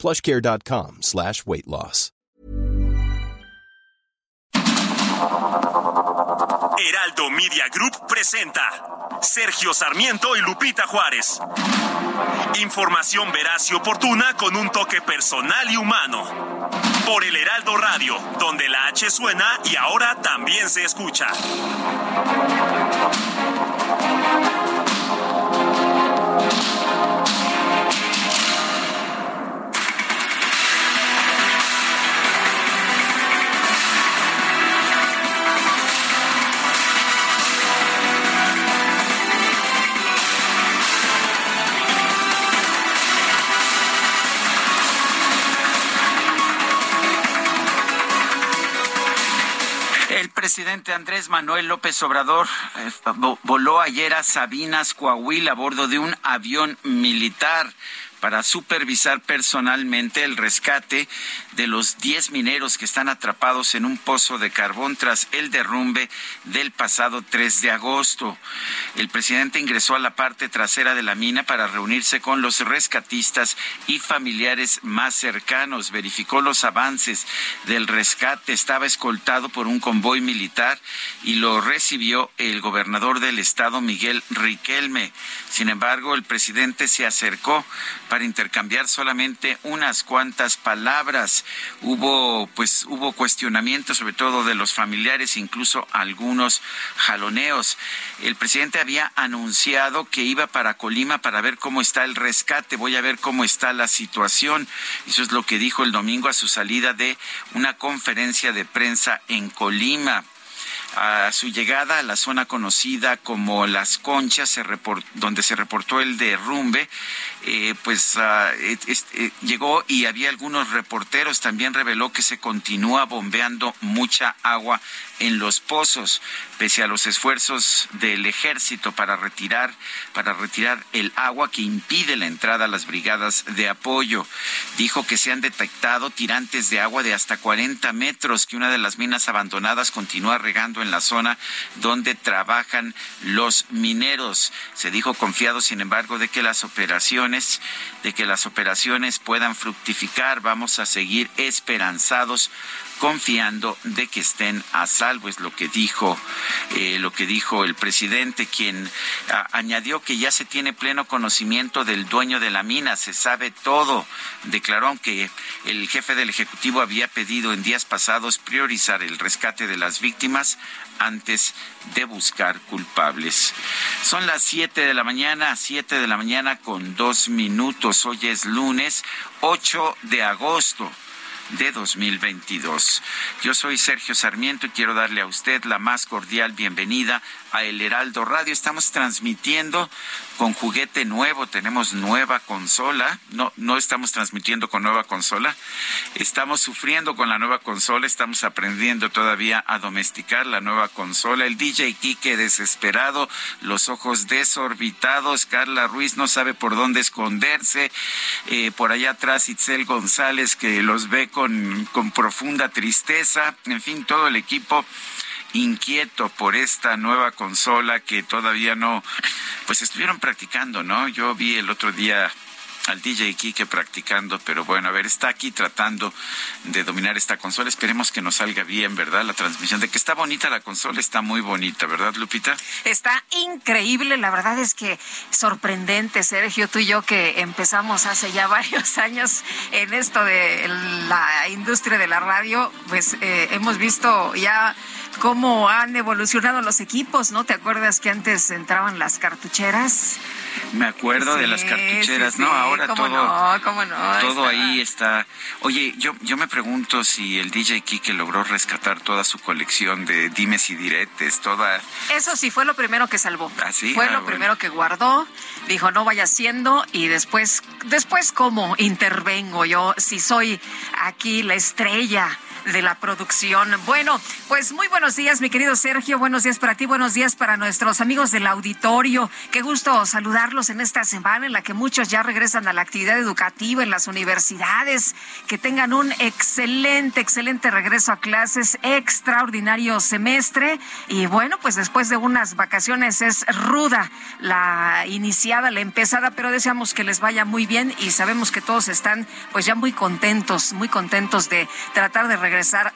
plushcare.com slash weight loss. Heraldo Media Group presenta Sergio Sarmiento y Lupita Juárez. Información veraz y oportuna con un toque personal y humano. Por el Heraldo Radio, donde la H suena y ahora también se escucha. Presidente Andrés Manuel López Obrador eh, voló ayer a Sabinas, Coahuila, a bordo de un avión militar para supervisar personalmente el rescate de los 10 mineros que están atrapados en un pozo de carbón tras el derrumbe del pasado 3 de agosto. El presidente ingresó a la parte trasera de la mina para reunirse con los rescatistas y familiares más cercanos. Verificó los avances del rescate. Estaba escoltado por un convoy militar y lo recibió el gobernador del estado, Miguel Riquelme. Sin embargo, el presidente se acercó para intercambiar solamente unas cuantas palabras. Hubo, pues, hubo cuestionamientos, sobre todo de los familiares, incluso algunos jaloneos. El presidente había anunciado que iba para Colima para ver cómo está el rescate. Voy a ver cómo está la situación. Eso es lo que dijo el domingo a su salida de una conferencia de prensa en Colima. A su llegada a la zona conocida como Las Conchas, donde se reportó el derrumbe, eh, pues ah, eh, llegó y había algunos reporteros, también reveló que se continúa bombeando mucha agua en los pozos, pese a los esfuerzos del ejército para retirar, para retirar el agua que impide la entrada a las brigadas de apoyo. Dijo que se han detectado tirantes de agua de hasta 40 metros, que una de las minas abandonadas continúa regando en la zona donde trabajan los mineros. Se dijo confiado, sin embargo, de que las operaciones, de que las operaciones puedan fructificar. Vamos a seguir esperanzados confiando de que estén a salvo es lo que dijo eh, lo que dijo el presidente quien añadió que ya se tiene pleno conocimiento del dueño de la mina se sabe todo declaró aunque el jefe del ejecutivo había pedido en días pasados priorizar el rescate de las víctimas antes de buscar culpables. Son las siete de la mañana, siete de la mañana con dos minutos. Hoy es lunes 8 de agosto de 2022. Yo soy Sergio Sarmiento y quiero darle a usted la más cordial bienvenida a El Heraldo Radio. Estamos transmitiendo con juguete nuevo, tenemos nueva consola. No, no estamos transmitiendo con nueva consola. Estamos sufriendo con la nueva consola, estamos aprendiendo todavía a domesticar la nueva consola. El DJ Kike desesperado, los ojos desorbitados. Carla Ruiz no sabe por dónde esconderse. Eh, por allá atrás Itzel González que los ve con, con profunda tristeza. En fin, todo el equipo inquieto por esta nueva consola que todavía no, pues estuvieron practicando, ¿no? Yo vi el otro día al DJ Kike practicando, pero bueno, a ver, está aquí tratando de dominar esta consola. Esperemos que nos salga bien, ¿verdad? La transmisión de que está bonita la consola, está muy bonita, ¿verdad, Lupita? Está increíble, la verdad es que sorprendente, Sergio, tú y yo que empezamos hace ya varios años en esto de la industria de la radio, pues eh, hemos visto ya cómo han evolucionado los equipos, ¿no? ¿Te acuerdas que antes entraban las cartucheras? Me acuerdo de las cartucheras, ¿no? Ahora todo, no, cómo no, todo ahí está. Oye, yo, yo me pregunto si el DJ Kike logró rescatar toda su colección de dimes y diretes, toda. Eso sí, fue lo primero que salvó. ¿Ah? Fue Ah, lo bueno. primero que guardó. Dijo, no vaya haciendo. Y después, después, ¿cómo intervengo yo si soy aquí la estrella? De la producción. Bueno, pues muy buenos días, mi querido Sergio. Buenos días para ti, buenos días para nuestros amigos del auditorio. Qué gusto saludarlos en esta semana en la que muchos ya regresan a la actividad educativa en las universidades. Que tengan un excelente, excelente regreso a clases, extraordinario semestre. Y bueno, pues después de unas vacaciones es ruda la iniciada, la empezada, pero deseamos que les vaya muy bien y sabemos que todos están pues ya muy contentos, muy contentos de tratar de regresar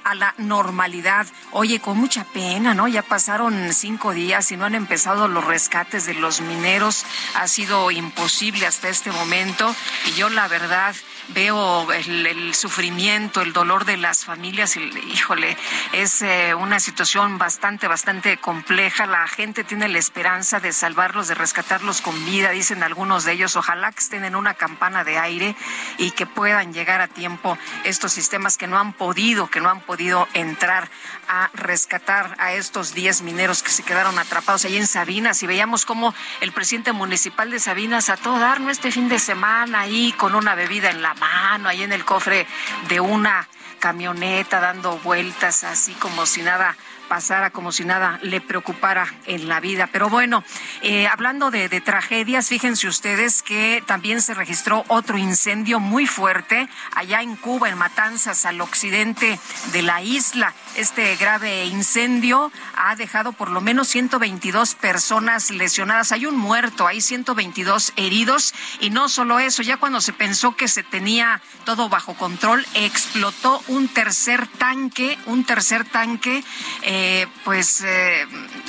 a la normalidad. Oye, con mucha pena, ¿no? Ya pasaron cinco días y no han empezado los rescates de los mineros. Ha sido imposible hasta este momento y yo la verdad veo el, sufrimiento, el dolor de las familias y híjole, es eh, una situación bastante, bastante compleja. La gente tiene la esperanza de salvarlos, de rescatarlos con vida, dicen algunos de ellos. Ojalá que estén en una campana de aire y que puedan llegar a tiempo estos sistemas que no han podido, que no han podido entrar a rescatar a estos 10 mineros que se quedaron atrapados ahí en Sabinas y veíamos cómo el presidente municipal de Sabinas a todo dar, ¿no? Este fin de semana ahí con una bebida en la mano, ahí en el cofre de una camioneta dando vueltas así como si nada pasara como si nada le preocupara en la vida. Pero bueno, eh, hablando de, de, tragedias, fíjense ustedes que también se registró otro incendio muy fuerte allá en Cuba, en Matanzas, al occidente de la isla. Este grave incendio ha dejado por lo menos 122 personas lesionadas. Hay un muerto, hay 122 heridos. Y no solo eso, ya cuando se pensó que se tenía todo bajo control, explotó un tercer tanque, un tercer tanque. Eh, pues eh,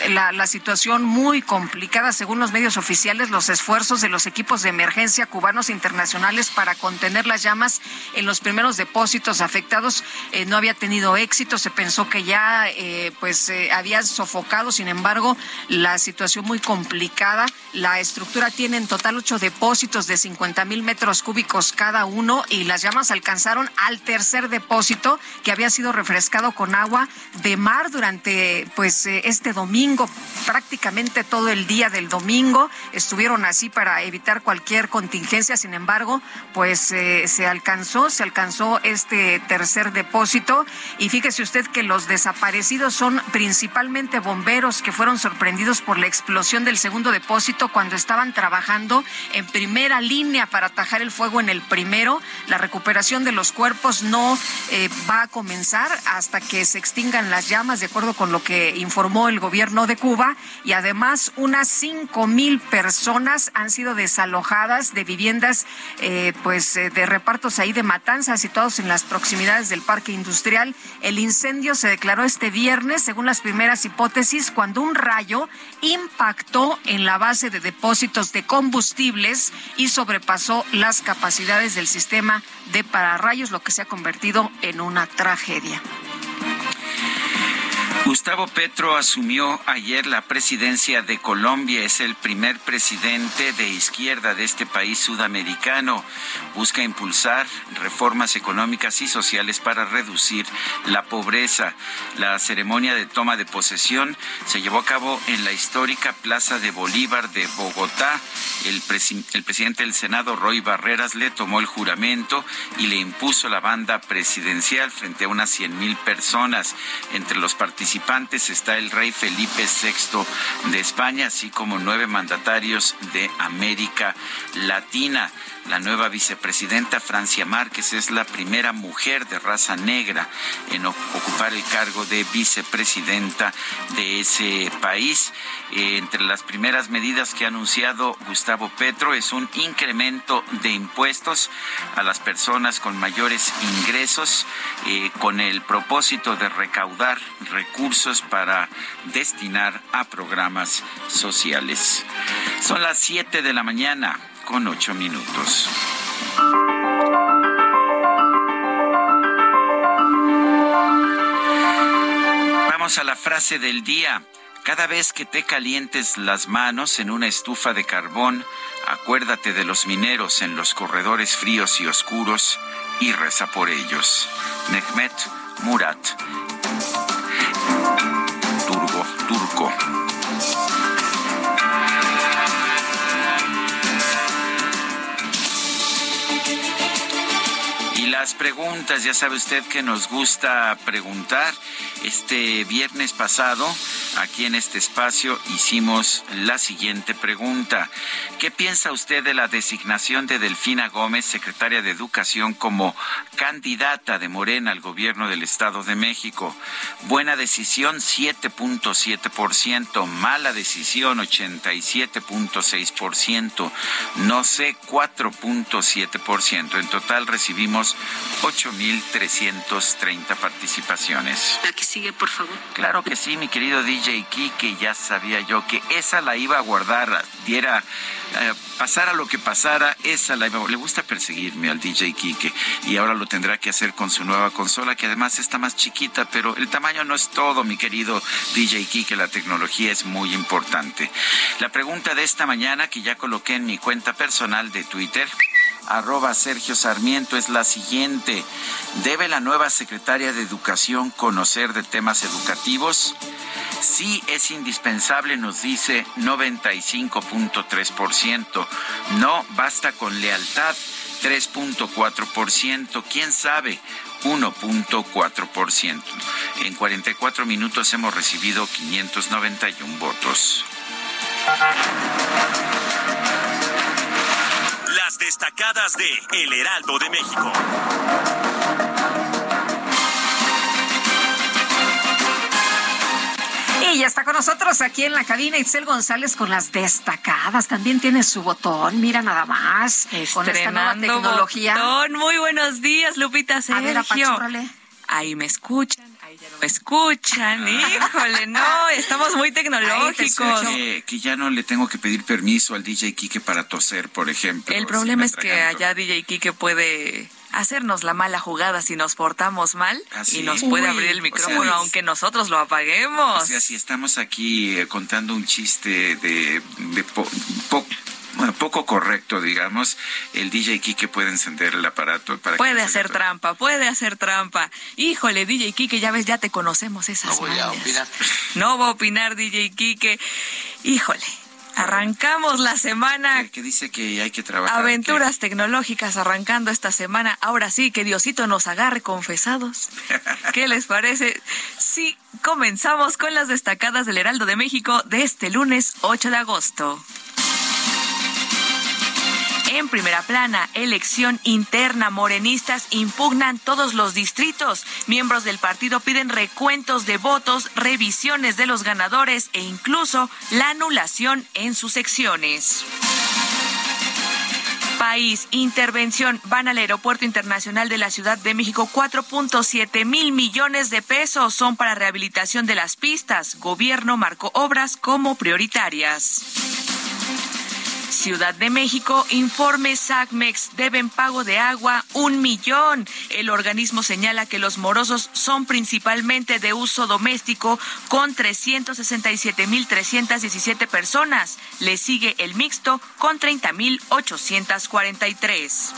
la, situación muy complicada según los medios oficiales, los esfuerzos de los equipos de emergencia cubanos internacionales para contener las llamas en los primeros depósitos afectados eh, no había tenido éxito, se pensó que ya pues había sofocado, sin embargo la situación muy complicada, la estructura tiene en total ocho depósitos de 50 mil metros cúbicos cada uno y las llamas alcanzaron al tercer depósito que había sido refrescado con agua de mar durante pues este domingo, prácticamente todo el día del domingo estuvieron así para evitar cualquier contingencia. Sin embargo, pues eh, se alcanzó, se alcanzó este tercer depósito. Y fíjese usted que los desaparecidos son principalmente bomberos que fueron sorprendidos por la explosión del segundo depósito cuando estaban trabajando en primera línea para atajar el fuego en el primero. La recuperación de los cuerpos no eh, va a comenzar hasta que se extingan las llamas de acuerdo con lo que informó el gobierno de Cuba y además unas cinco mil personas han sido desalojadas de viviendas eh, pues eh, de repartos ahí de matanzas situados en las proximidades del parque industrial. El incendio se declaró este viernes según las primeras hipótesis cuando un rayo impactó en la base de depósitos de combustibles y sobrepasó las capacidades del sistema de pararrayos lo que se ha convertido en una tragedia. Gustavo Petro asumió ayer la presidencia de Colombia. Es el primer presidente de izquierda de este país sudamericano. Busca impulsar reformas económicas y sociales para reducir la pobreza. La ceremonia de toma de posesión se llevó a cabo en la histórica Plaza de Bolívar de Bogotá. El, el presidente del Senado, Roy Barreras, le tomó el juramento y le impuso la banda presidencial frente a unas 100 mil personas. Entre los participantes participantes está el rey Felipe VI de España, así como nueve mandatarios de América Latina. La nueva vicepresidenta Francia Márquez es la primera mujer de raza negra en ocupar el cargo de vicepresidenta de ese país. Eh, entre las primeras medidas que ha anunciado Gustavo Petro es un incremento de impuestos a las personas con mayores ingresos eh, con el propósito de recaudar recursos para destinar a programas sociales. Son las 7 de la mañana con ocho minutos. Vamos a la frase del día. Cada vez que te calientes las manos en una estufa de carbón, acuérdate de los mineros en los corredores fríos y oscuros y reza por ellos. Mehmet Murat. Turgo, turco. Las preguntas, ya sabe usted que nos gusta preguntar. Este viernes pasado aquí en este espacio hicimos la siguiente pregunta. ¿Qué piensa usted de la designación de Delfina Gómez, secretaria de Educación, como candidata de Morena al gobierno del Estado de México? Buena decisión, 7.7%. Mala decisión, 87.6%. No sé, 4.7%. En total recibimos 8.330 participaciones. La que sigue, por favor. Claro que sí, mi querido DJ que ya sabía yo que esa la iba a guardar, diera, eh, pasara lo que pasara, esa la iba Le gusta perseguirme al DJ Kike y ahora lo tendrá que hacer con su nueva consola, que además está más chiquita, pero el tamaño no es todo, mi querido DJ Kike, la tecnología es muy importante. La pregunta de esta mañana que ya coloqué en mi cuenta personal de Twitter arroba Sergio Sarmiento es la siguiente. ¿Debe la nueva secretaria de Educación conocer de temas educativos? Sí es indispensable, nos dice 95.3%. No basta con lealtad, 3.4%. ¿Quién sabe? 1.4%. En 44 minutos hemos recibido 591 votos. Destacadas de El Heraldo de México. Y ya está con nosotros aquí en la cabina Itzel González con las destacadas. También tiene su botón, mira nada más. con esta nueva tecnología. Muy buenos días, Lupita Sergio. A ver, Ahí me escuchan. Escuchan, híjole, no, estamos muy tecnológicos. Que, que, ya no le tengo que pedir permiso al DJ Kike para toser, por ejemplo. El problema es que allá DJ Kike puede hacernos la mala jugada si nos portamos mal y nos puede abrir el micrófono aunque nosotros lo apaguemos. O sea, si estamos aquí eh, contando un chiste de, de poco correcto, digamos, el DJ Kike puede encender el aparato para Puede hacer trampa, puede hacer trampa. Híjole, DJ Kike, ya ves, ya te conocemos esas No voy a opinar. No va a opinar DJ Kike. Híjole, Arrancamos la semana. Que, dice que hay que trabajar. Aventuras tecnológicas arrancando esta semana. Ahora sí, que Diosito nos agarre confesados. ¿Qué les parece? Sí, comenzamos con las destacadas del Heraldo de México de este lunes 8 de agosto. En primera plana, elección interna, morenistas impugnan todos los distritos. Miembros del partido piden recuentos de votos, revisiones de los ganadores e incluso la anulación en sus secciones. País, intervención, van al Aeropuerto Internacional de la Ciudad de México. 4.7 mil millones de pesos son para rehabilitación de las pistas. Gobierno marcó obras como prioritarias. Ciudad de México, informe SACMEX, deben pago de agua un millón. El organismo señala que los morosos son principalmente de uso doméstico con 367.317 personas. Le sigue el mixto con 30.843.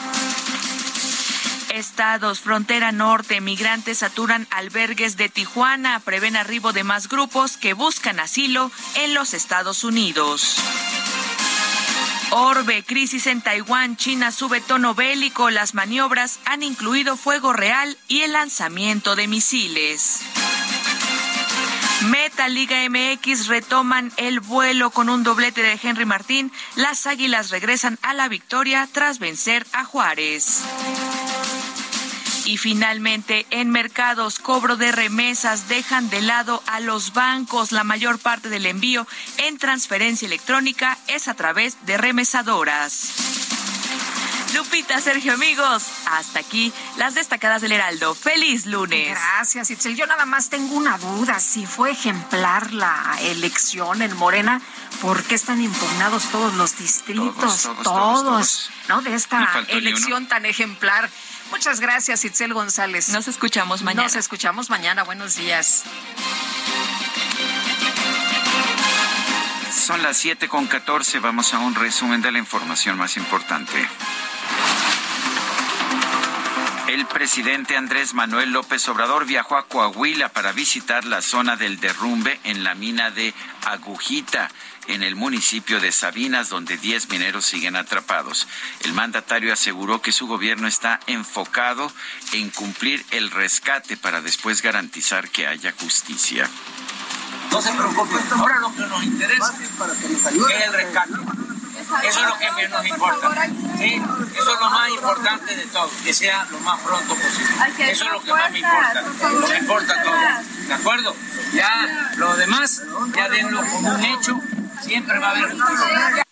Estados, frontera norte, migrantes saturan albergues de Tijuana, prevén arribo de más grupos que buscan asilo en los Estados Unidos. Orbe, crisis en Taiwán, China sube tono bélico, las maniobras han incluido fuego real y el lanzamiento de misiles. Meta Liga MX retoman el vuelo con un doblete de Henry Martín. Las Águilas regresan a la victoria tras vencer a Juárez. Y finalmente, en mercados, cobro de remesas dejan de lado a los bancos. La mayor parte del envío en transferencia electrónica es a través de remesadoras. Lupita, Sergio, amigos, hasta aquí las destacadas del Heraldo. Feliz lunes. Gracias, Itzel. Yo nada más tengo una duda. Si fue ejemplar la elección en Morena, ¿por qué están impugnados todos los distritos? Todos, ¿no? De esta elección tan ejemplar. Muchas gracias, Itzel González. Nos escuchamos mañana. Nos escuchamos mañana. Buenos días. son las 7 con 14. Vamos a un resumen de la información más importante. El presidente Andrés Manuel López Obrador viajó a Coahuila para visitar la zona del derrumbe en la mina de Agujita, en el municipio de Sabinas, donde 10 mineros siguen atrapados. El mandatario aseguró que su gobierno está enfocado en cumplir el rescate para después garantizar que haya justicia. No se preocupe, ahora lo que nos interesa es el rescate. Eso es lo que nos importa. ¿sí? Eso es lo más importante de todo, que sea lo más pronto posible. Eso es lo que más me importa. Me importa todo. ¿De acuerdo? Ya lo demás, ya denlo como un hecho, siempre va a haber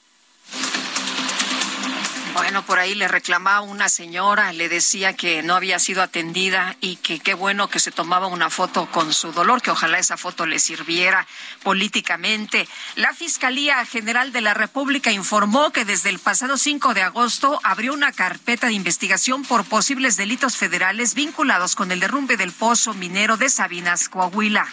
bueno, por ahí le reclamaba una señora, le decía que no había sido atendida y que qué bueno que se tomaba una foto con su dolor, que ojalá esa foto le sirviera políticamente. La Fiscalía General de la República informó que desde el pasado 5 de agosto abrió una carpeta de investigación por posibles delitos federales vinculados con el derrumbe del pozo minero de Sabinas, Coahuila.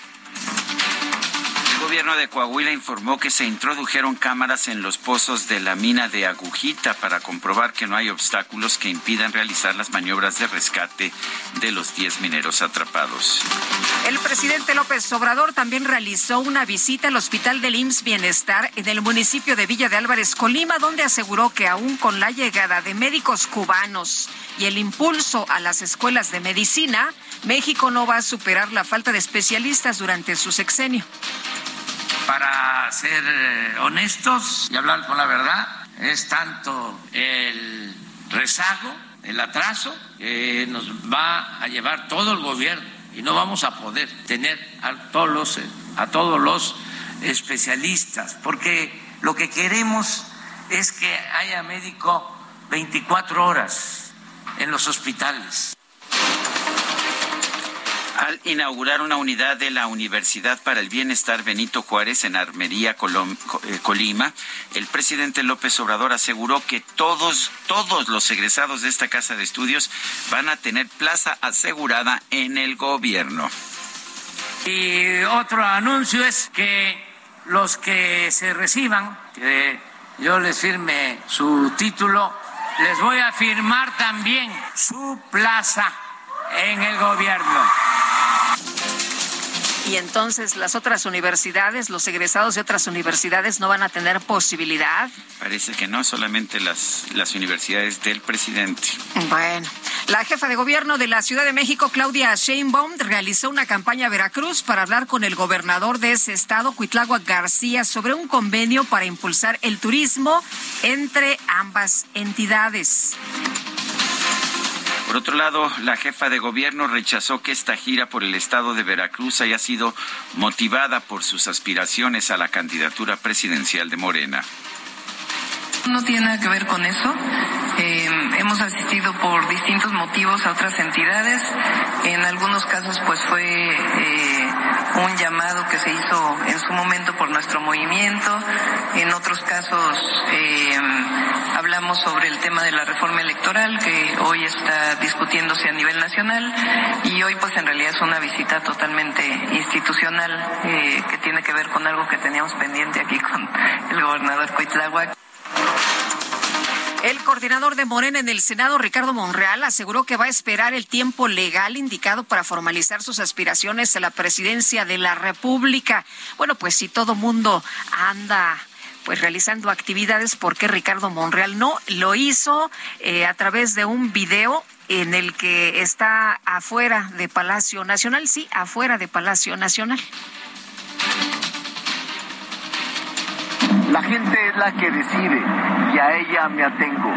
El gobierno de Coahuila informó que se introdujeron cámaras en los pozos de la mina de Agujita para comprobar que no hay obstáculos que impidan realizar las maniobras de rescate de los 10 mineros atrapados. El presidente López Obrador también realizó una visita al Hospital del IMSS Bienestar en el municipio de Villa de Álvarez, Colima, donde aseguró que aún con la llegada de médicos cubanos y el impulso a las escuelas de medicina, México no va a superar la falta de especialistas durante su sexenio para ser eh, honestos y hablar con la verdad, es tanto el rezago, el atraso, que nos va a llevar todo el gobierno y no vamos a poder tener a todos los, a todos los especialistas, porque lo que queremos es que haya médico 24 horas en los hospitales al inaugurar una unidad de la Universidad para el Bienestar Benito Juárez en Armería, eh, Colima, el presidente López Obrador aseguró que todos, todos los egresados de esta casa de estudios van a tener plaza asegurada en el gobierno. Y otro anuncio es que los que se reciban, que yo les firme su título, les voy a firmar también su plaza en el gobierno. Y entonces las otras universidades, los egresados de otras universidades no van a tener posibilidad. Parece que no, solamente las, las universidades del presidente. Bueno, la jefa de gobierno de la Ciudad de México, Claudia Sheinbaum, realizó una campaña a Veracruz para hablar con el gobernador de ese estado, Cuitláhuac García, sobre un convenio para impulsar el turismo entre ambas entidades. Por otro lado, la jefa de gobierno rechazó que esta gira por el estado de Veracruz haya sido motivada por sus aspiraciones a la candidatura presidencial de Morena. No tiene nada que ver con eso. Eh, hemos asistido por distintos motivos a otras entidades. En algunos casos, pues fue eh, un llamado que se hizo en su momento por nuestro movimiento. En otros casos, eh, hablamos sobre el tema de la reforma electoral que hoy está discutiéndose a nivel nacional y hoy, pues en realidad es una visita totalmente institucional que tiene que ver con algo que teníamos pendiente aquí con el gobernador Cuitláhuac. El coordinador de Morena en el Senado, Ricardo Monreal, aseguró que va a esperar el tiempo legal indicado para formalizar sus aspiraciones a la presidencia de la República. Bueno, pues si todo mundo anda pues realizando actividades, ¿por qué Ricardo Monreal no? Lo hizo eh, a través de un video en el que está afuera de Palacio Nacional, sí, afuera de Palacio Nacional. La gente es la que decide y a ella me atengo.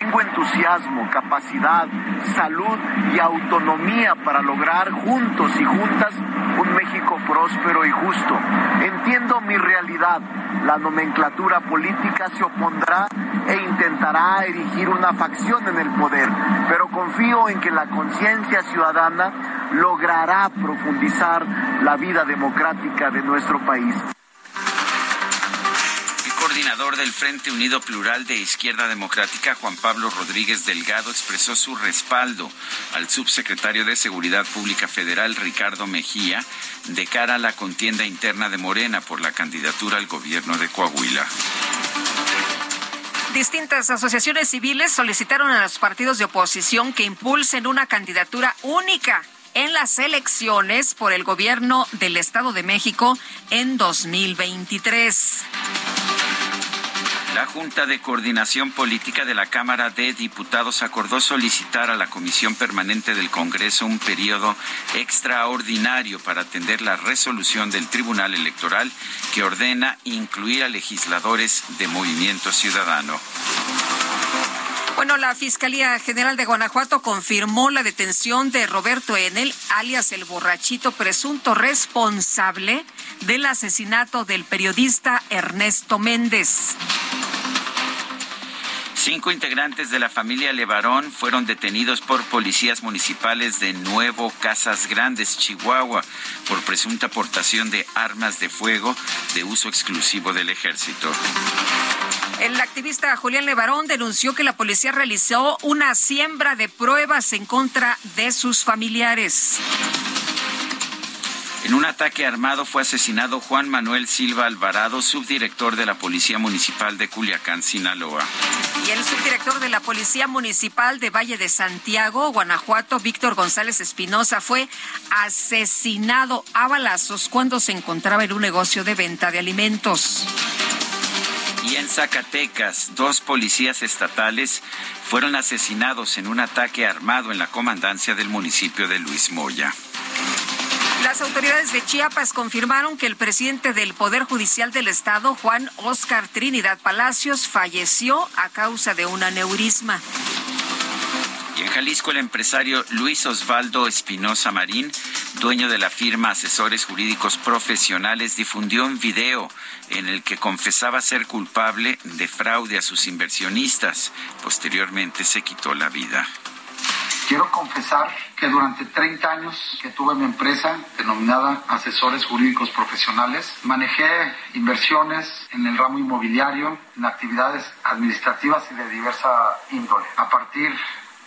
Tengo entusiasmo, capacidad, salud y autonomía para lograr juntos y juntas un México próspero y justo. Entiendo mi realidad. La nomenclatura política se opondrá e intentará erigir una facción en el poder, pero confío en que la conciencia ciudadana logrará profundizar la vida democrática de nuestro país coordinador del Frente Unido Plural de Izquierda Democrática, Juan Pablo Rodríguez Delgado, expresó su respaldo al subsecretario de Seguridad Pública Federal, Ricardo Mejía, de cara a la contienda interna de Morena por la candidatura al gobierno de Coahuila. Distintas asociaciones civiles solicitaron a los partidos de oposición que impulsen una candidatura única en las elecciones por el gobierno del Estado de México en 2023. La Junta de Coordinación Política de la Cámara de Diputados acordó solicitar a la Comisión Permanente del Congreso un periodo extraordinario para atender la resolución del Tribunal Electoral que ordena incluir a legisladores de Movimiento Ciudadano. Bueno, la Fiscalía General de Guanajuato confirmó la detención de Roberto Enel, alias el borrachito, presunto responsable del asesinato del periodista Ernesto Méndez. Cinco integrantes de la familia Levarón fueron detenidos por policías municipales de Nuevo Casas Grandes, Chihuahua, por presunta aportación de armas de fuego de uso exclusivo del ejército. El activista Julián Levarón denunció que la policía realizó una siembra de pruebas en contra de sus familiares. En un ataque armado fue asesinado Juan Manuel Silva Alvarado, subdirector de la Policía Municipal de Culiacán, Sinaloa. Y el subdirector de la Policía Municipal de Valle de Santiago, Guanajuato, Víctor González Espinosa, fue asesinado a balazos cuando se encontraba en un negocio de venta de alimentos. Y en Zacatecas, dos policías estatales fueron asesinados en un ataque armado en la comandancia del municipio de Luis Moya. Las autoridades de Chiapas confirmaron que el presidente del Poder Judicial del Estado, Juan Oscar Trinidad Palacios, falleció a causa de un aneurisma. Y en Jalisco, el empresario Luis Osvaldo Espinosa Marín, dueño de la firma Asesores Jurídicos Profesionales, difundió un video en el que confesaba ser culpable de fraude a sus inversionistas. Posteriormente se quitó la vida. Quiero confesar que durante 30 años que tuve mi empresa denominada Asesores Jurídicos Profesionales, manejé inversiones en el ramo inmobiliario, en actividades administrativas y de diversa índole. A partir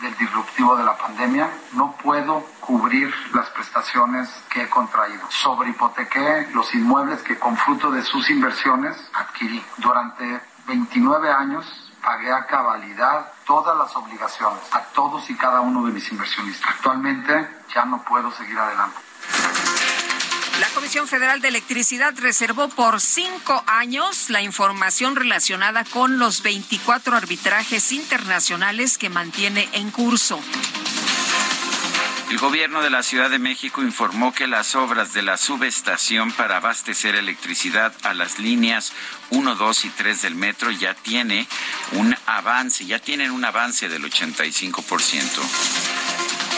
del disruptivo de la pandemia, no puedo cubrir las prestaciones que he contraído. Sobrehipotequé los inmuebles que con fruto de sus inversiones adquirí. Durante 29 años pagué a cabalidad todas las obligaciones a todos y cada uno de mis inversionistas. Actualmente ya no puedo seguir adelante. La Comisión Federal de Electricidad reservó por cinco años la información relacionada con los 24 arbitrajes internacionales que mantiene en curso. El gobierno de la Ciudad de México informó que las obras de la subestación para abastecer electricidad a las líneas 1, 2 y 3 del metro ya tiene un avance, ya tienen un avance del 85%.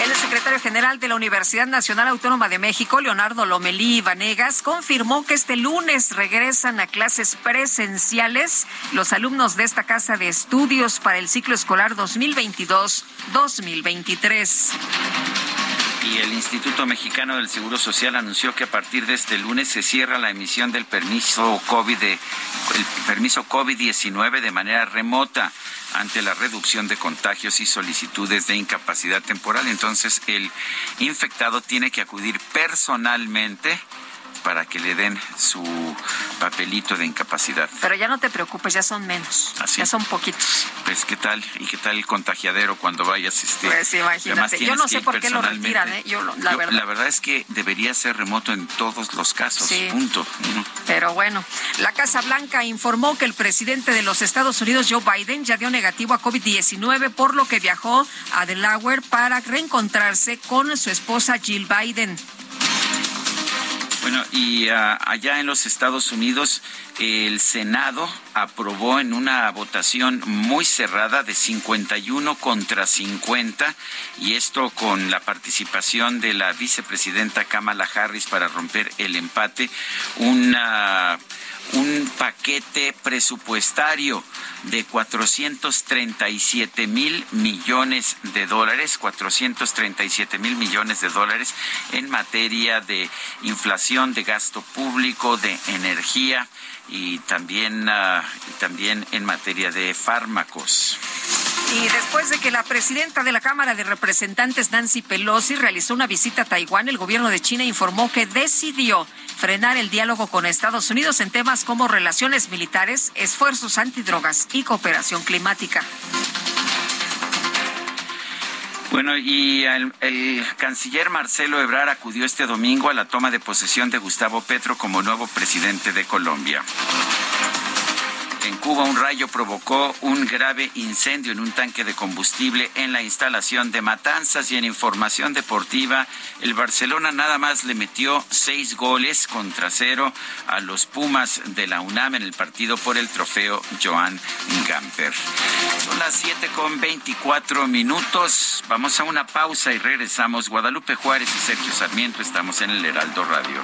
El secretario general de la Universidad Nacional Autónoma de México, Leonardo Lomelí Vanegas, confirmó que este lunes regresan a clases presenciales los alumnos de esta casa de estudios para el ciclo escolar 2022-2023. Y el Instituto Mexicano del Seguro Social anunció que a partir de este lunes se cierra la emisión del permiso COVID, de, permiso COVID-19 de manera remota ante la reducción de contagios y solicitudes de incapacidad temporal. Entonces, el infectado tiene que acudir personalmente para que le den su papelito de incapacidad. Pero ya no te preocupes, ya son menos. ¿Así? Ya son poquitos. Pues qué tal, y qué tal el contagiadero cuando vayas este. Pues imagínate, yo no sé por qué lo retiran, ¿eh? Yo, la Yo, verdad. La verdad es que debería ser remoto en todos los casos, Sí. punto. Pero bueno, la Casa Blanca informó que el presidente de los Estados Unidos, Joe Biden, ya dio negativo a COVID-19, por lo que viajó a Delaware para reencontrarse con su esposa Jill Biden. Bueno, y ah, allá en los Estados Unidos, el Senado aprobó en una votación muy cerrada de 51 contra 50, y esto con la participación de la vicepresidenta Kamala Harris para romper el empate, una un paquete presupuestario de 437 mil millones de dólares, 437 mil millones de dólares en materia de inflación, de gasto público, de energía, y también, y también en materia de fármacos. Y después de que la presidenta de la Cámara de Representantes, Nancy Pelosi, realizó una visita a Taiwán, el gobierno de China informó que decidió frenar el diálogo con Estados Unidos en temas como relaciones militares, esfuerzos antidrogas y cooperación climática. Bueno, y el, el, canciller Marcelo Ebrard acudió este domingo a la toma de posesión de Gustavo Petro como nuevo presidente de Colombia. En Cuba, un rayo provocó un grave incendio en un tanque de combustible en la instalación de Matanzas y en información deportiva, el Barcelona nada más le metió seis goles contra cero a los Pumas de la UNAM en el partido por el trofeo Joan Gamper. Son las siete con veinticuatro minutos. Vamos a una pausa y regresamos. Guadalupe Juárez y Sergio Sarmiento estamos en el Heraldo Radio.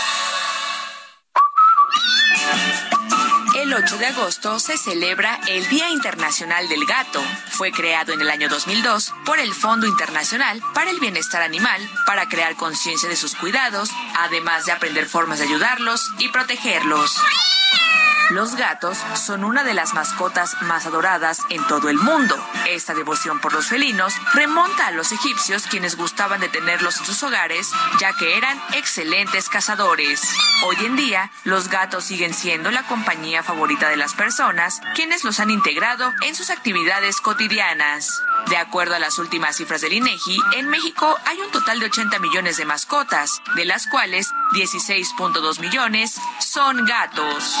El 8 de agosto se celebra el Día Internacional del Gato. Fue creado en el año 2002 por el Fondo Internacional para el Bienestar Animal para crear conciencia de sus cuidados, además de aprender formas de ayudarlos y protegerlos. Los gatos son una de las mascotas más adoradas en todo el mundo. Esta devoción por los felinos remonta a los egipcios quienes gustaban de tenerlos en sus hogares, ya que eran excelentes cazadores. Hoy en día, los gatos siguen siendo la compañía favorita de las personas, quienes los han integrado en sus actividades cotidianas. De acuerdo a las últimas cifras del INEGI, en México hay un total de 80 millones de mascotas, de las cuales 16.2 millones son gatos.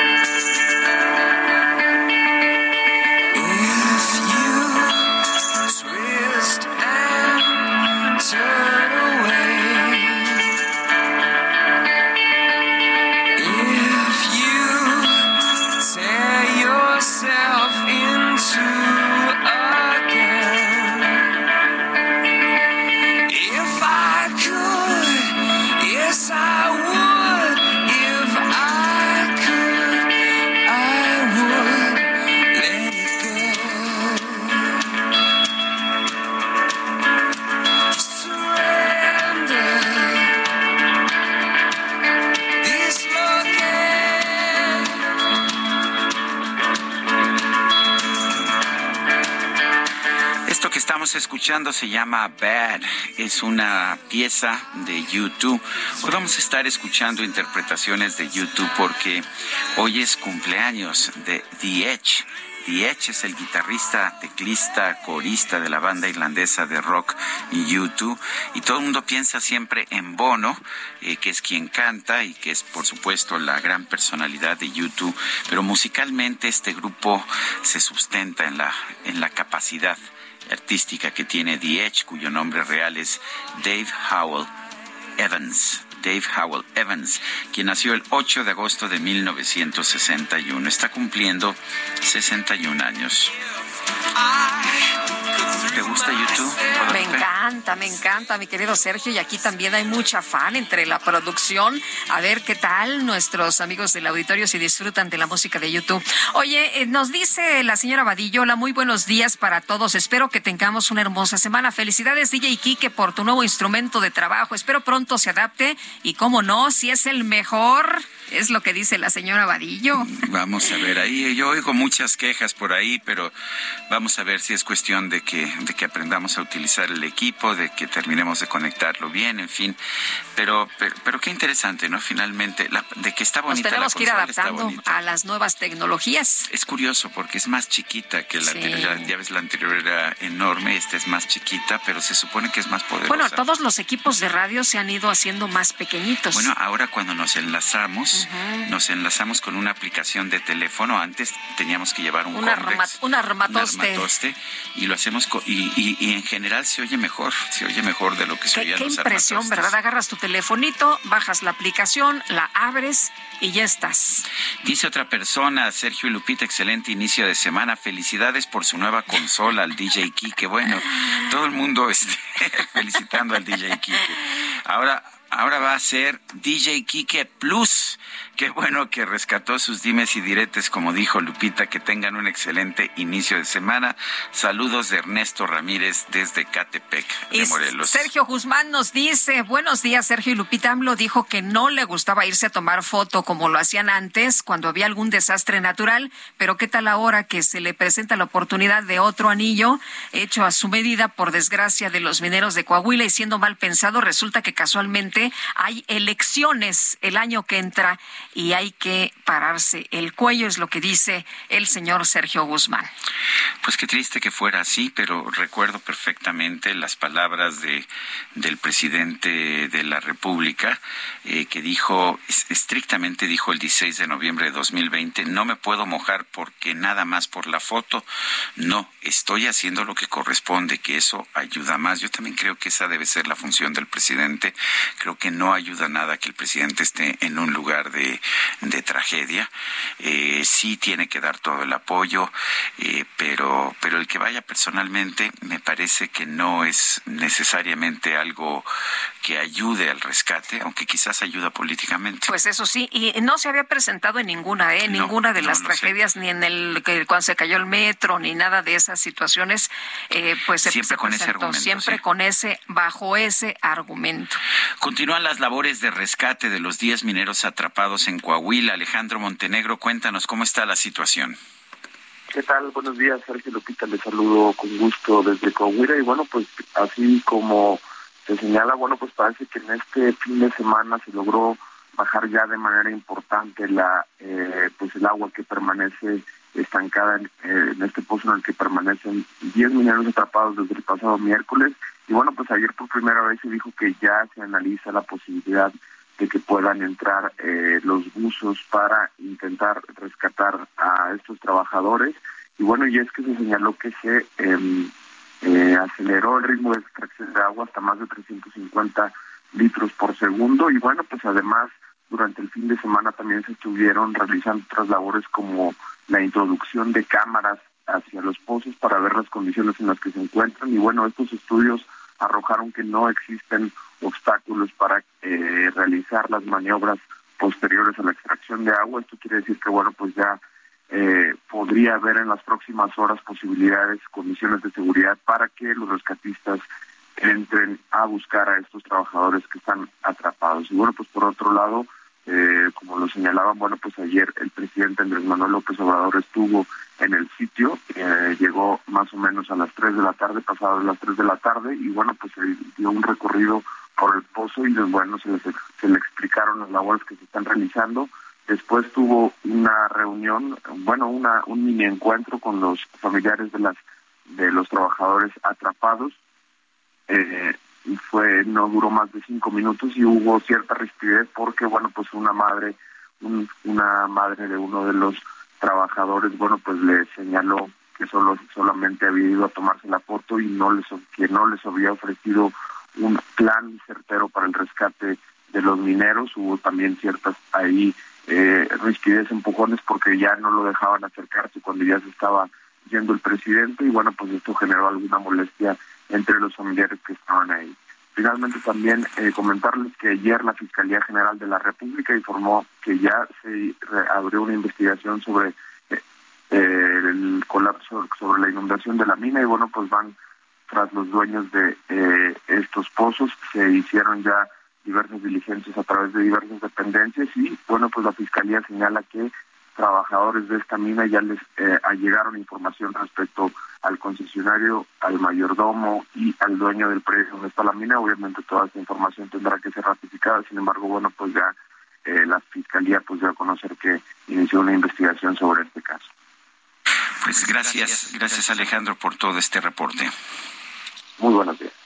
Se llama Bad, es una pieza de YouTube. Hoy vamos a estar escuchando interpretaciones de YouTube porque hoy es cumpleaños de The Edge. The Edge es el guitarrista, teclista, corista de la banda irlandesa de rock YouTube y todo el mundo piensa siempre en Bono, eh, que es quien canta y que es por supuesto la gran personalidad de YouTube, pero musicalmente este grupo se sustenta en la en la capacidad artística que tiene The cuyo nombre real es Dave Howell Evans. Dave Howell Evans, quien nació el 8 de agosto de 1961. Está cumpliendo 61 años. ¿Te gusta YouTube? Me encanta, me encanta, mi querido Sergio. Y aquí también hay mucha fan entre la producción. A ver qué tal nuestros amigos del auditorio si disfrutan de la música de YouTube. Oye, eh, nos dice la señora Vadillo, hola, muy buenos días para todos. Espero que tengamos una hermosa semana. Felicidades, DJ Kike, por tu nuevo instrumento de trabajo. Espero pronto se adapte y, cómo no, si es el mejor. Es lo que dice la señora Vadillo. Vamos a ver, ahí yo oigo muchas quejas por ahí, pero vamos a ver si es cuestión de que, de que aprendamos a utilizar el equipo, de que terminemos de conectarlo bien, en fin. Pero, pero, qué interesante, ¿no? Finalmente, de que está bonita Nos tenemos que ir adaptando a las nuevas tecnologías. Es curioso porque es más chiquita que la anterior. Ya ves, la anterior era enorme, esta es más chiquita, pero se supone que es más poderosa. Bueno, todos los equipos de radio se han ido haciendo más pequeñitos. Bueno, ahora cuando nos enlazamos, nos enlazamos con una aplicación de teléfono. Antes teníamos que llevar un una, armatoste. y lo hacemos y, en general se oye mejor, se oye mejor de lo que se oía Qué impresión, ¿verdad? Agarras tu telefonito, bajas la aplicación, la abres y ya estás. Dice otra persona, Sergio y Lupita, excelente inicio de semana. Felicidades por su nueva consola, al DJ Kike. Bueno, todo el mundo este, felicitando al DJ Kike. Ahora, ahora va a ser DJ Kike Plus. Qué bueno que rescató sus dimes y diretes, como dijo Lupita, que tengan un excelente inicio de semana. Saludos de Ernesto Ramírez desde Catepec, de Morelos. Sergio Guzmán nos dice, buenos días, Sergio y Lupita. AMLO dijo que no le gustaba irse a tomar foto como lo hacían antes, cuando había algún desastre natural, pero qué tal ahora que se le presenta la oportunidad de otro anillo hecho a su medida, por desgracia, de los mineros de Coahuila y siendo mal pensado, resulta que casualmente hay elecciones el año que entra y hay que pararse el cuello, es lo que dice el señor Sergio Guzmán. Pues qué triste que fuera así, pero recuerdo perfectamente las palabras de, del presidente de la República, eh, que dijo, estrictamente dijo el 16 de noviembre de 2020, no me puedo mojar porque nada más por la foto, no, estoy haciendo lo que corresponde, que eso ayuda más. Yo también creo que esa debe ser la función del presidente, creo que no ayuda nada que el presidente esté en un lugar de de, tragedia. Eh, sí tiene que dar todo el apoyo, eh, pero, pero el que vaya personalmente me parece que no es necesariamente algo que ayude al rescate, aunque quizás ayuda políticamente. Pues eso sí, y no se había presentado en ninguna, ¿eh? ninguna de las tragedias, ni en el que cuando se cayó el metro, ni nada de esas situaciones, eh, pues se, siempre con ese argumento, siempre con ese, bajo ese argumento. Continúan las labores de rescate de los 10 mineros atrapados en Coahuila. Alejandro Montenegro, cuéntanos cómo está la situación. ¿Qué tal? Buenos días, Sergio Lupita, le saludo con gusto desde Coahuila y bueno, pues así como se señala, bueno, pues parece que en este fin de semana se logró bajar ya de manera importante la eh, pues el agua que permanece estancada en, eh, en, este pozo en el que permanecen 10 mineros atrapados desde el pasado miércoles. Y bueno pues ayer por primera vez se dijo que ya se analiza la posibilidad de que puedan entrar eh, los buzos para intentar rescatar a estos trabajadores. Y bueno y es que se señaló que se eh, aceleró el ritmo de extracción de agua hasta más de 350 litros por segundo y bueno, pues además durante el fin de semana también se estuvieron realizando otras labores como la introducción de cámaras hacia los pozos para ver las condiciones en las que se encuentran y bueno, estos estudios arrojaron que no existen obstáculos para eh, realizar las maniobras posteriores a la extracción de agua. Esto quiere decir que bueno, pues ya eh, podría haber en las próximas horas posibilidades, condiciones de seguridad para que los rescatistas entren a buscar a estos trabajadores que están atrapados. Y bueno, pues por otro lado, eh, como lo señalaban, bueno, pues ayer el presidente Andrés Manuel López Obrador estuvo en el sitio, eh, llegó más o menos a las 3 de la tarde, pasadas las 3 de la tarde, y bueno, pues dio un recorrido por el pozo y bueno, se, se le explicaron las labores que se están realizando Después tuvo una reunión, bueno, una un mini encuentro con los familiares de las de los trabajadores atrapados. Eh, fue no duró más de cinco minutos y hubo cierta rispidez porque bueno pues una madre una madre de uno de los trabajadores bueno pues le señaló que solo solamente había ido a tomarse la foto y no les que no les había ofrecido un plan certero para el rescate de los mineros. Hubo también ciertas ahí eh, empujones porque ya no lo dejaban acercarse cuando ya se estaba yendo el presidente y bueno, pues esto generó alguna molestia entre los familiares que estaban ahí. Finalmente también eh, comentarles que ayer la Fiscalía General de la República informó que ya se abrió una investigación sobre eh, el colapso, sobre la inundación de la mina y bueno, pues van tras los dueños de eh, estos pozos. Se hicieron ya diversas diligencias a través de diversas dependencias y bueno, pues la Fiscalía señala que trabajadores de esta mina ya les eh, llegaron información respecto al concesionario, al mayordomo y al dueño del predio donde está la mina. Obviamente toda esta información tendrá que ser ratificada, sin embargo, bueno, pues ya eh, la Fiscalía pues dio a conocer que inició una investigación sobre este caso. Pues gracias, gracias Alejandro por todo este reporte. Muy buenos días.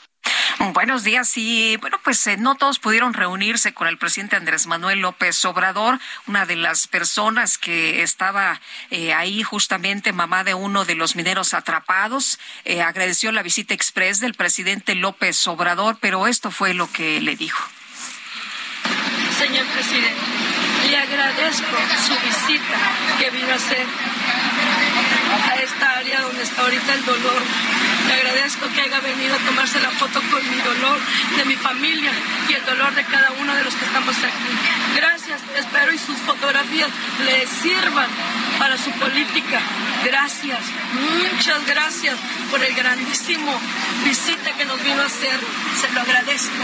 Buenos días y bueno, pues eh, no todos pudieron reunirse con el presidente Andrés Manuel López Obrador, una de las personas que estaba eh, ahí justamente mamá de uno de los mineros atrapados, eh, agradeció la visita express del presidente López Obrador, pero esto fue lo que le dijo. Señor presidente, le agradezco su visita que vino a hacer a esta área donde está ahorita el dolor. Le agradezco que haya venido a tomarse la foto con mi dolor, de mi familia y el dolor de cada uno de los que estamos aquí. Gracias, espero y sus fotografías le sirvan para su política. Gracias, muchas gracias por el grandísimo visita que nos vino a hacer. Se lo agradezco.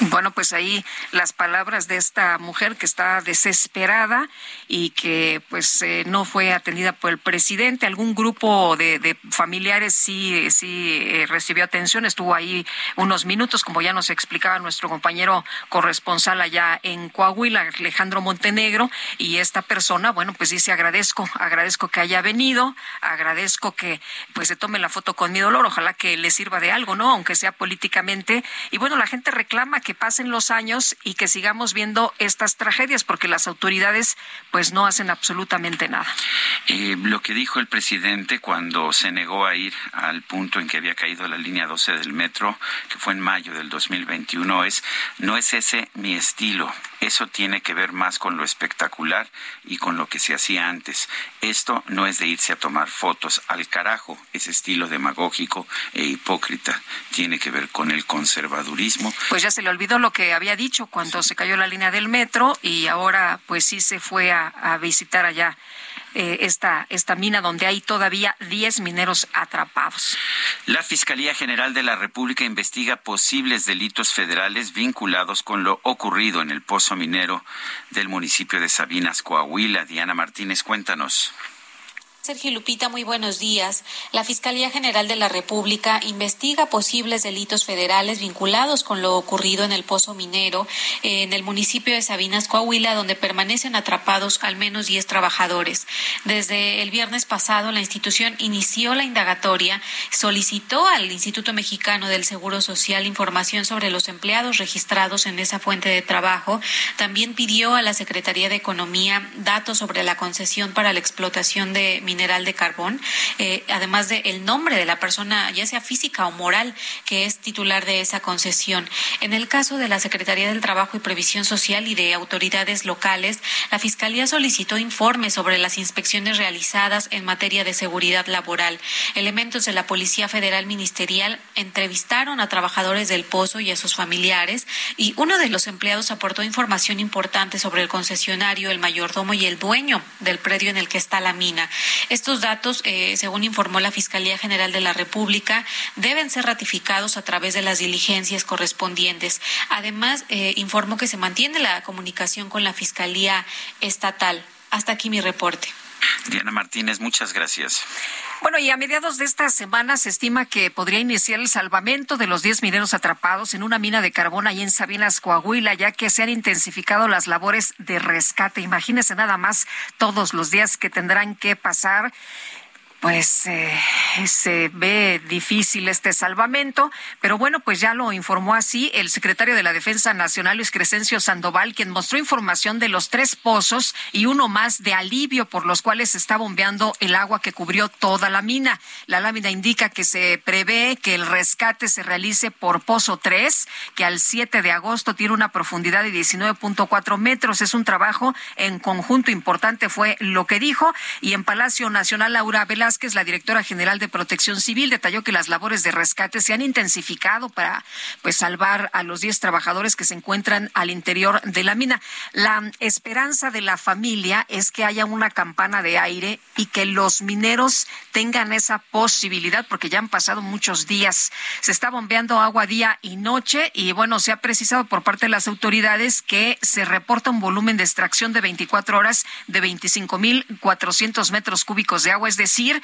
Bueno, pues ahí las palabras de esta mujer que está desesperada y que pues eh, no fue atendida por el presidente. Algún grupo de, familiares sí, sí eh, recibió atención, estuvo ahí unos minutos, como ya nos explicaba nuestro compañero corresponsal allá en Coahuila, Alejandro Montenegro, y esta persona, bueno, pues dice agradezco, agradezco que haya venido, agradezco que pues se tome la foto con mi dolor, ojalá que le sirva de algo, ¿no? Aunque sea políticamente. Y bueno, la gente reclama que pasen los años y que sigamos viendo estas tragedias, porque las autoridades pues no hacen absolutamente nada. Eh, lo que dijo el presidente cuando se negó a ir al punto en que había caído la línea 12 del metro, que fue en mayo del 2021, es, no es ese mi estilo, eso tiene que ver más con lo espectacular y con lo que se hacía antes. Esto no es de irse a tomar fotos al carajo, ese estilo demagógico e hipócrita. Tiene que ver con el conservadurismo. Pues ya se le olvidó lo que había dicho cuando se cayó la línea del metro y ahora pues sí se fue a, a visitar allá eh, esta, esta mina donde hay todavía 10 mineros atrapados. La Fiscalía General de la República investiga posibles delitos federales vinculados con lo ocurrido en el pozo minero del municipio de Sabinas, Coahuila. Diana Martínez, cuéntanos. Sergio Lupita, muy buenos días. La Fiscalía General de la República investiga posibles delitos federales vinculados con lo ocurrido en el pozo minero en el municipio de Sabinas, Coahuila, donde permanecen atrapados al menos 10 trabajadores. Desde el viernes pasado, la institución inició la indagatoria, solicitó al Instituto Mexicano del Seguro Social información sobre los empleados registrados en esa fuente de trabajo. También pidió a la Secretaría de Economía datos sobre la concesión para la explotación de mineral de carbón, eh, además del el nombre de la persona, ya sea física o moral, que es titular de esa concesión. En el caso de la Secretaría del Trabajo y Previsión Social y de autoridades locales, la Fiscalía solicitó informes sobre las inspecciones realizadas en materia de seguridad laboral. Elementos de la Policía Federal Ministerial entrevistaron a trabajadores del pozo y a sus familiares y uno de los empleados aportó información importante sobre el concesionario, el mayordomo y el dueño del predio en el que está la mina. Estos datos, eh, según informó la Fiscalía General de la República, deben ser ratificados a través de las diligencias correspondientes. Además, eh, informó que se mantiene la comunicación con la Fiscalía Estatal. Hasta aquí mi reporte. Diana Martínez, muchas gracias. Bueno, y a mediados de esta semana se estima que podría iniciar el salvamento de los 10 mineros atrapados en una mina de carbón ahí en Sabinas, Coahuila, ya que se han intensificado las labores de rescate. Imagínese nada más todos los días que tendrán que pasar pues eh, se ve difícil este salvamento, pero bueno, pues ya lo informó así el secretario de la Defensa Nacional, Luis Crescencio Sandoval, quien mostró información de los tres pozos y uno más de alivio por los cuales está bombeando el agua que cubrió toda la mina. La lámina indica que se prevé que el rescate se realice por pozo 3, que al 7 de agosto tiene una profundidad de 19.4 metros. Es un trabajo en conjunto importante, fue lo que dijo. Y en Palacio Nacional, Laura Velázquez, la directora general de Protección Civil, detalló que las labores de rescate se han intensificado para pues salvar a los 10 trabajadores que se encuentran al interior de la mina. La esperanza de la familia es que haya una campana de aire y que los mineros tengan esa posibilidad, porque ya han pasado muchos días. Se está bombeando agua día y noche y bueno, se ha precisado por parte de las autoridades que se reporta un volumen de extracción de 24 horas de 25.400 metros cúbicos de agua, es decir,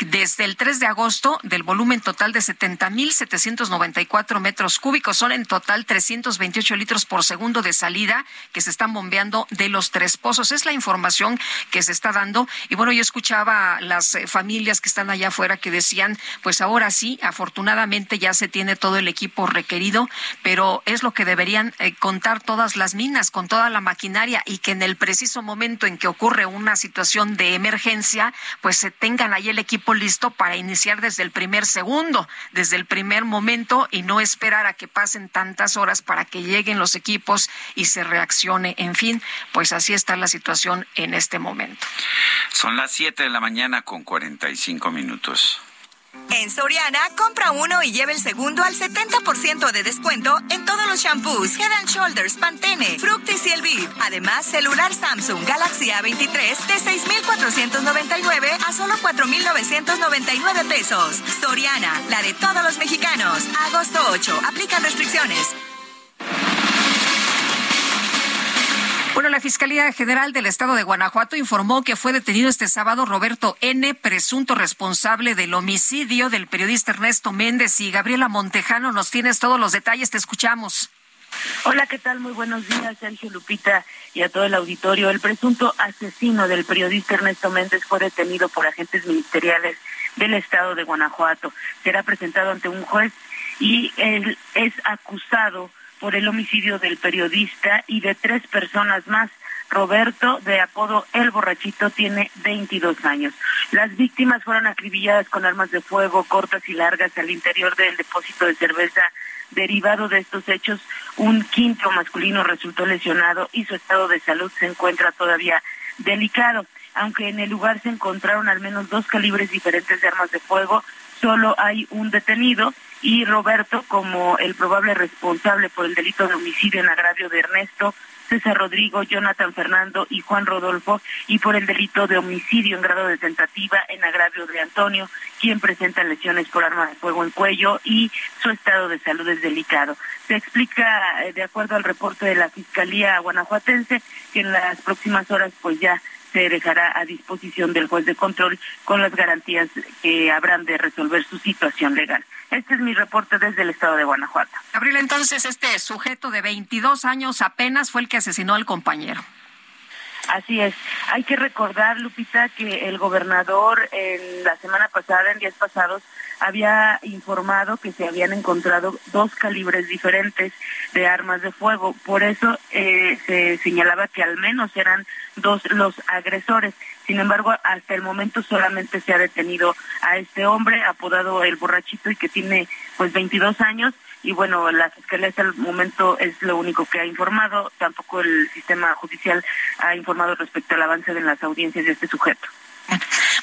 desde el 3 de agosto del volumen total de 70.794 metros cúbicos. Son en total 328 litros por segundo de salida que se están bombeando de los tres pozos. Es la información que se está dando. Y bueno, yo escuchaba a las eh, familias que están allá afuera que decían, pues ahora sí, afortunadamente ya se tiene todo el equipo requerido, pero es lo que deberían eh, contar todas las minas, con toda la maquinaria y que en el preciso momento en que ocurre una situación de emergencia, pues se tengan ahí el equipo listo para iniciar desde el primer segundo, desde el primer momento y no esperar a que pasen tantas horas para que lleguen los equipos y se reaccione. En fin, pues así está la situación en este momento. Son las 7 de la mañana con 45 minutos. En Soriana, compra uno y lleve el segundo al 70% de descuento en todos los shampoos, Head and Shoulders, Pantene, Fructis y Elviv. Además, celular Samsung Galaxy A23 de 6,499 a solo 4,999 pesos. Soriana, la de todos los mexicanos. Agosto 8. Aplican restricciones. Bueno, la Fiscalía General del Estado de Guanajuato informó que fue detenido este sábado Roberto N., presunto responsable del homicidio del periodista Ernesto Méndez. Y Gabriela Montejano, nos tienes todos los detalles, te escuchamos. Hola, ¿qué tal? Muy buenos días, Sergio Lupita y a todo el auditorio. El presunto asesino del periodista Ernesto Méndez fue detenido por agentes ministeriales del Estado de Guanajuato. Será presentado ante un juez y él es acusado por el homicidio del periodista y de tres personas más. Roberto, de apodo El Borrachito, tiene 22 años. Las víctimas fueron acribilladas con armas de fuego cortas y largas al interior del depósito de cerveza. Derivado de estos hechos, un quinto masculino resultó lesionado y su estado de salud se encuentra todavía delicado. Aunque en el lugar se encontraron al menos dos calibres diferentes de armas de fuego, solo hay un detenido y Roberto como el probable responsable por el delito de homicidio en agravio de Ernesto, César Rodrigo, Jonathan Fernando y Juan Rodolfo, y por el delito de homicidio en grado de tentativa en agravio de Antonio, quien presenta lesiones por arma de fuego en cuello y su estado de salud es delicado. Se explica, eh, de acuerdo al reporte de la Fiscalía Guanajuatense, que en las próximas horas pues ya se dejará a disposición del juez de control con las garantías que habrán de resolver su situación legal. Este es mi reporte desde el estado de Guanajuato. Abril, entonces este sujeto de 22 años apenas fue el que asesinó al compañero. Así es. Hay que recordar, Lupita, que el gobernador en la semana pasada, en días pasados, había informado que se habían encontrado dos calibres diferentes de armas de fuego. Por eso eh, se señalaba que al menos eran dos los agresores. Sin embargo, hasta el momento solamente se ha detenido a este hombre apodado el borrachito y que tiene pues 22 años y bueno, la fiscalía hasta el momento es lo único que ha informado, tampoco el sistema judicial ha informado respecto al avance de las audiencias de este sujeto.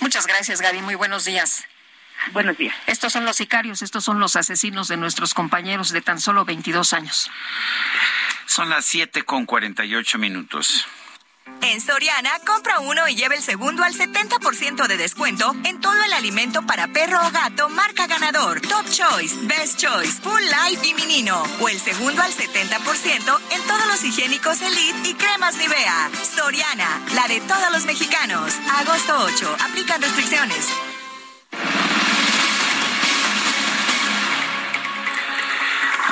Muchas gracias, Gaby. Muy buenos días. Buenos días. Estos son los sicarios, estos son los asesinos de nuestros compañeros de tan solo 22 años. Son las 7 con 48 minutos. En Soriana, compra uno y lleve el segundo al 70% de descuento en todo el alimento para perro o gato marca ganador, Top Choice, Best Choice, Full Life y Menino. O el segundo al 70% en todos los higiénicos Elite y cremas Nivea. Soriana, la de todos los mexicanos. Agosto 8. Aplican restricciones.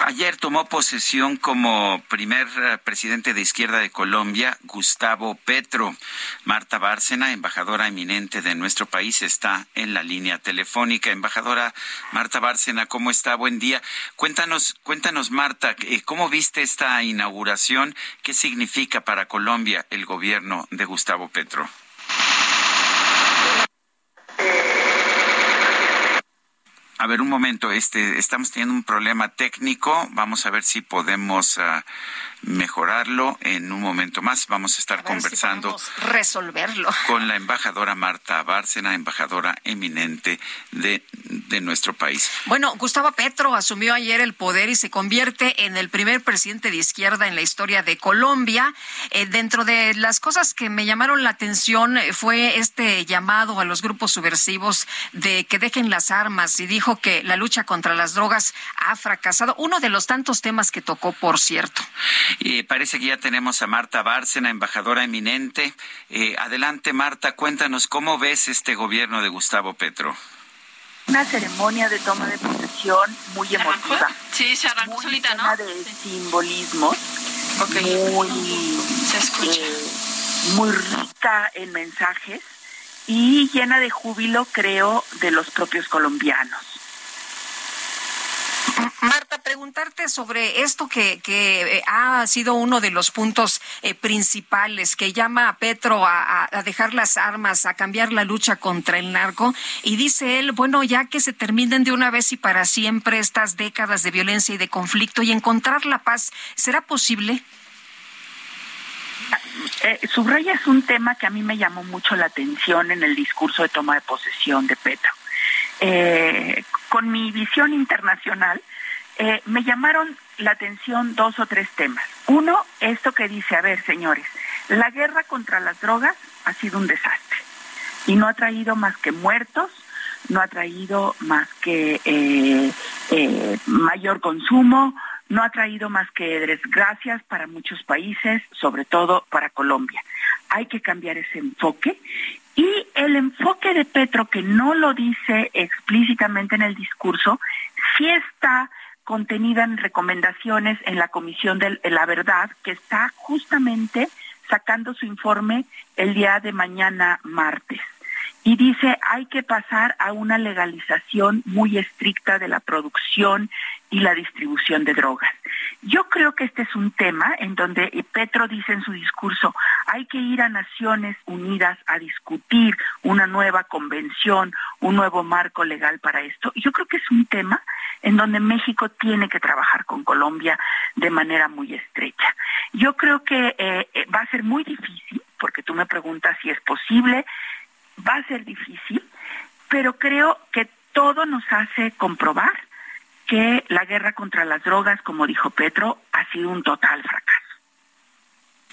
Ayer tomó posesión como primer eh, presidente de izquierda de Colombia, Gustavo Petro. Marta Bárcena, embajadora eminente de nuestro país, está en la línea telefónica. Embajadora Marta Bárcena, ¿cómo está? Buen día. Cuéntanos, cuéntanos, Marta, eh, ¿cómo viste esta inauguración? ¿Qué significa para Colombia el gobierno de Gustavo Petro? A ver, un momento, este, estamos teniendo un problema técnico. Vamos a ver si podemos uh, mejorarlo en un momento más. Vamos a estar conversando. resolverlo. Con la embajadora Marta Bárcena, embajadora eminente de, de nuestro país. Bueno, Gustavo Petro asumió ayer el poder y se convierte en el primer presidente de izquierda en la historia de Colombia. Eh, dentro de las cosas que me llamaron la atención eh, fue este llamado a los grupos subversivos de que dejen las armas y dijo que la lucha contra las drogas ha fracasado. Uno de los tantos temas que tocó, por cierto. Y parece que ya tenemos a Marta Bárcena, embajadora eminente. Eh, adelante, Marta, cuéntanos cómo ves este gobierno de Gustavo Petro. Una ceremonia de toma de posesión muy emotiva. Sí, se arrancó muy solita, llena ¿no? de simbolismos. Muy, se escucha. eh, muy rica en mensajes y llena de júbilo, creo, de los propios colombianos. Marta, preguntarte sobre esto que, eh, ha sido uno de los puntos eh, principales que llama a Petro a dejar las armas, a cambiar la lucha contra el narco. Y dice él, bueno, ya que se terminen de una vez y para siempre estas décadas de violencia y de conflicto y encontrar la paz, ¿será posible? Eh, subrayas un tema que a mí me llamó mucho la atención en el discurso de toma de posesión de Petro. Eh, con mi visión internacional, eh, me llamaron la atención dos o tres temas. Uno, esto que dice, a ver, señores, la guerra contra las drogas ha sido un desastre y no ha traído más que muertos, no ha traído más que eh, mayor consumo, no ha traído más que desgracias para muchos países, sobre todo para Colombia. Hay que cambiar ese enfoque y el enfoque de Petro, que no lo dice explícitamente en el discurso, sí está contenida en recomendaciones en la Comisión de la Verdad, que está justamente sacando su informe el día de mañana martes. Y dice, hay que pasar a una legalización muy estricta de la producción y la distribución de drogas. Yo creo que este es un tema en donde Petro dice en su discurso, hay que ir a Naciones Unidas a discutir una nueva convención, un nuevo marco legal para esto. Yo creo que es un tema en donde México tiene que trabajar con Colombia de manera muy estrecha. Yo creo que eh, eh, va a ser muy difícil, porque tú me preguntas si es posible, va a ser difícil, pero creo que todo nos hace comprobar que la guerra contra las drogas, como dijo Petro, ha sido un total fracaso.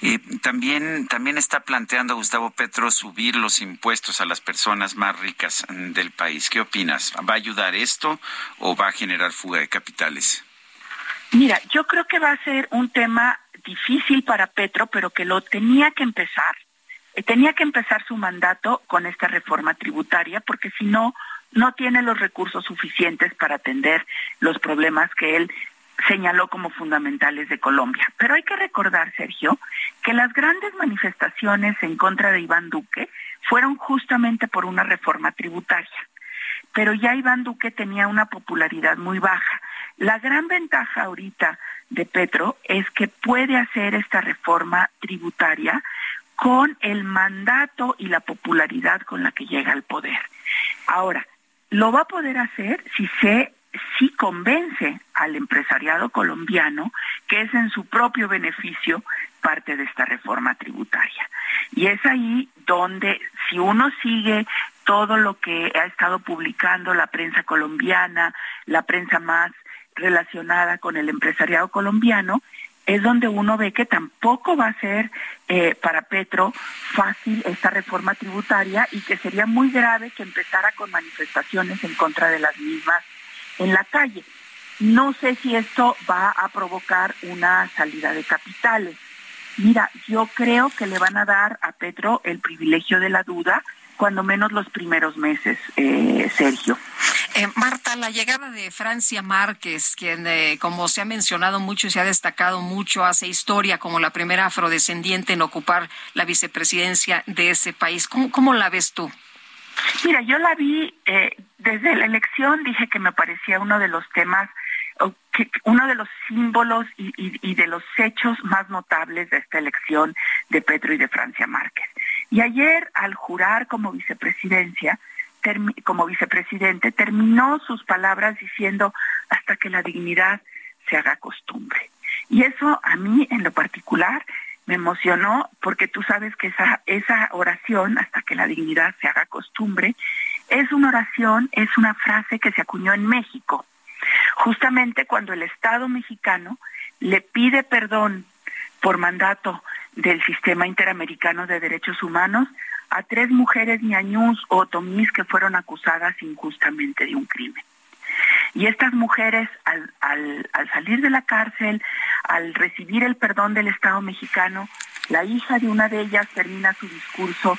Y también, también está planteando Gustavo Petro subir los impuestos a las personas más ricas del país. ¿Qué opinas? ¿Va a ayudar esto o va a generar fuga de capitales? Mira, yo creo que va a ser un tema difícil para Petro, pero que lo tenía que empezar. Tenía que empezar su mandato con esta reforma tributaria, porque si no, no tiene los recursos suficientes para atender los problemas que él señaló como fundamentales de Colombia. Pero hay que recordar, Sergio, que las grandes manifestaciones en contra de Iván Duque fueron justamente por una reforma tributaria. Pero ya Iván Duque tenía una popularidad muy baja. La gran ventaja ahorita de Petro es que puede hacer esta reforma tributaria con el mandato y la popularidad con la que llega al poder. Ahora, lo va a poder hacer si se si convence al empresariado colombiano que es en su propio beneficio parte de esta reforma tributaria. Y es ahí donde si uno sigue todo lo que ha estado publicando la prensa colombiana, la prensa más relacionada con el empresariado colombiano, es donde uno ve que tampoco va a ser eh, para Petro fácil esta reforma tributaria y que sería muy grave que empezara con manifestaciones en contra de las mismas en la calle. No sé si esto va a provocar una salida de capitales. Mira, yo creo que le van a dar a Petro el privilegio de la duda, cuando menos los primeros meses, eh, Sergio. Eh, Marta, la llegada de Francia Márquez, quien, eh, como se ha mencionado mucho y se ha destacado mucho, hace historia como la primera afrodescendiente en ocupar la vicepresidencia de ese país. ¿Cómo, la ves tú? Mira, yo la vi eh, desde la elección, dije que me parecía uno de los temas, que, uno de los símbolos y, y de los hechos más notables de esta elección de Petro y de Francia Márquez. Y ayer, al jurar como vicepresidencia, como vicepresidente, terminó sus palabras diciendo hasta que la dignidad se haga costumbre. Y eso a mí en lo particular me emocionó porque tú sabes que esa, esa oración, hasta que la dignidad se haga costumbre, es una oración, es una frase que se acuñó en México. Justamente cuando el Estado mexicano le pide perdón por mandato del Sistema Interamericano de Derechos Humanos a tres mujeres ñañús o otomís que fueron acusadas injustamente de un crimen. Y estas mujeres, al, al, al, salir de la cárcel, al recibir el perdón del Estado mexicano, la hija de una de ellas termina su discurso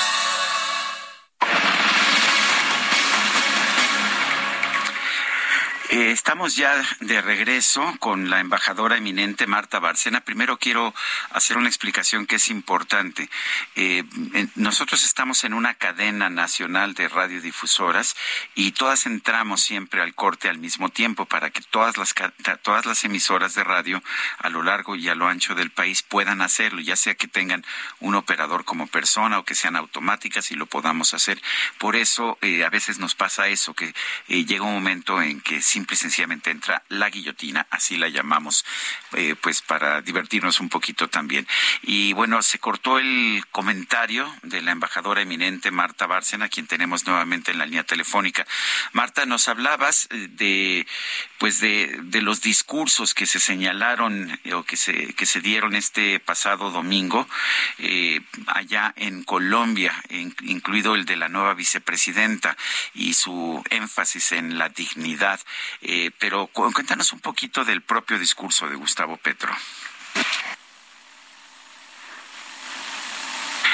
Eh, estamos ya de regreso con la embajadora eminente Marta Barcena. Primero quiero hacer una explicación que es importante. Eh, nosotros estamos en una cadena nacional de radiodifusoras y todas entramos siempre al corte al mismo tiempo para que todas las, todas las emisoras de radio a lo largo y a lo ancho del país puedan hacerlo, ya sea que tengan un operador como persona o que sean automáticas y lo podamos hacer. Por eso eh, a veces nos pasa eso, que llega un momento en que simple y sencillamente entra la guillotina, así la llamamos, eh, pues para divertirnos un poquito también. Y bueno, se cortó el comentario de la embajadora eminente Marta Bárcena, quien tenemos nuevamente en la línea telefónica. Marta, nos hablabas eh, de, pues de, de los discursos que se señalaron eh, o que se, que se dieron este pasado domingo allá en Colombia, incluido el de la nueva vicepresidenta y su énfasis en la dignidad. Eh, pero cuéntanos un poquito del propio discurso de Gustavo Petro.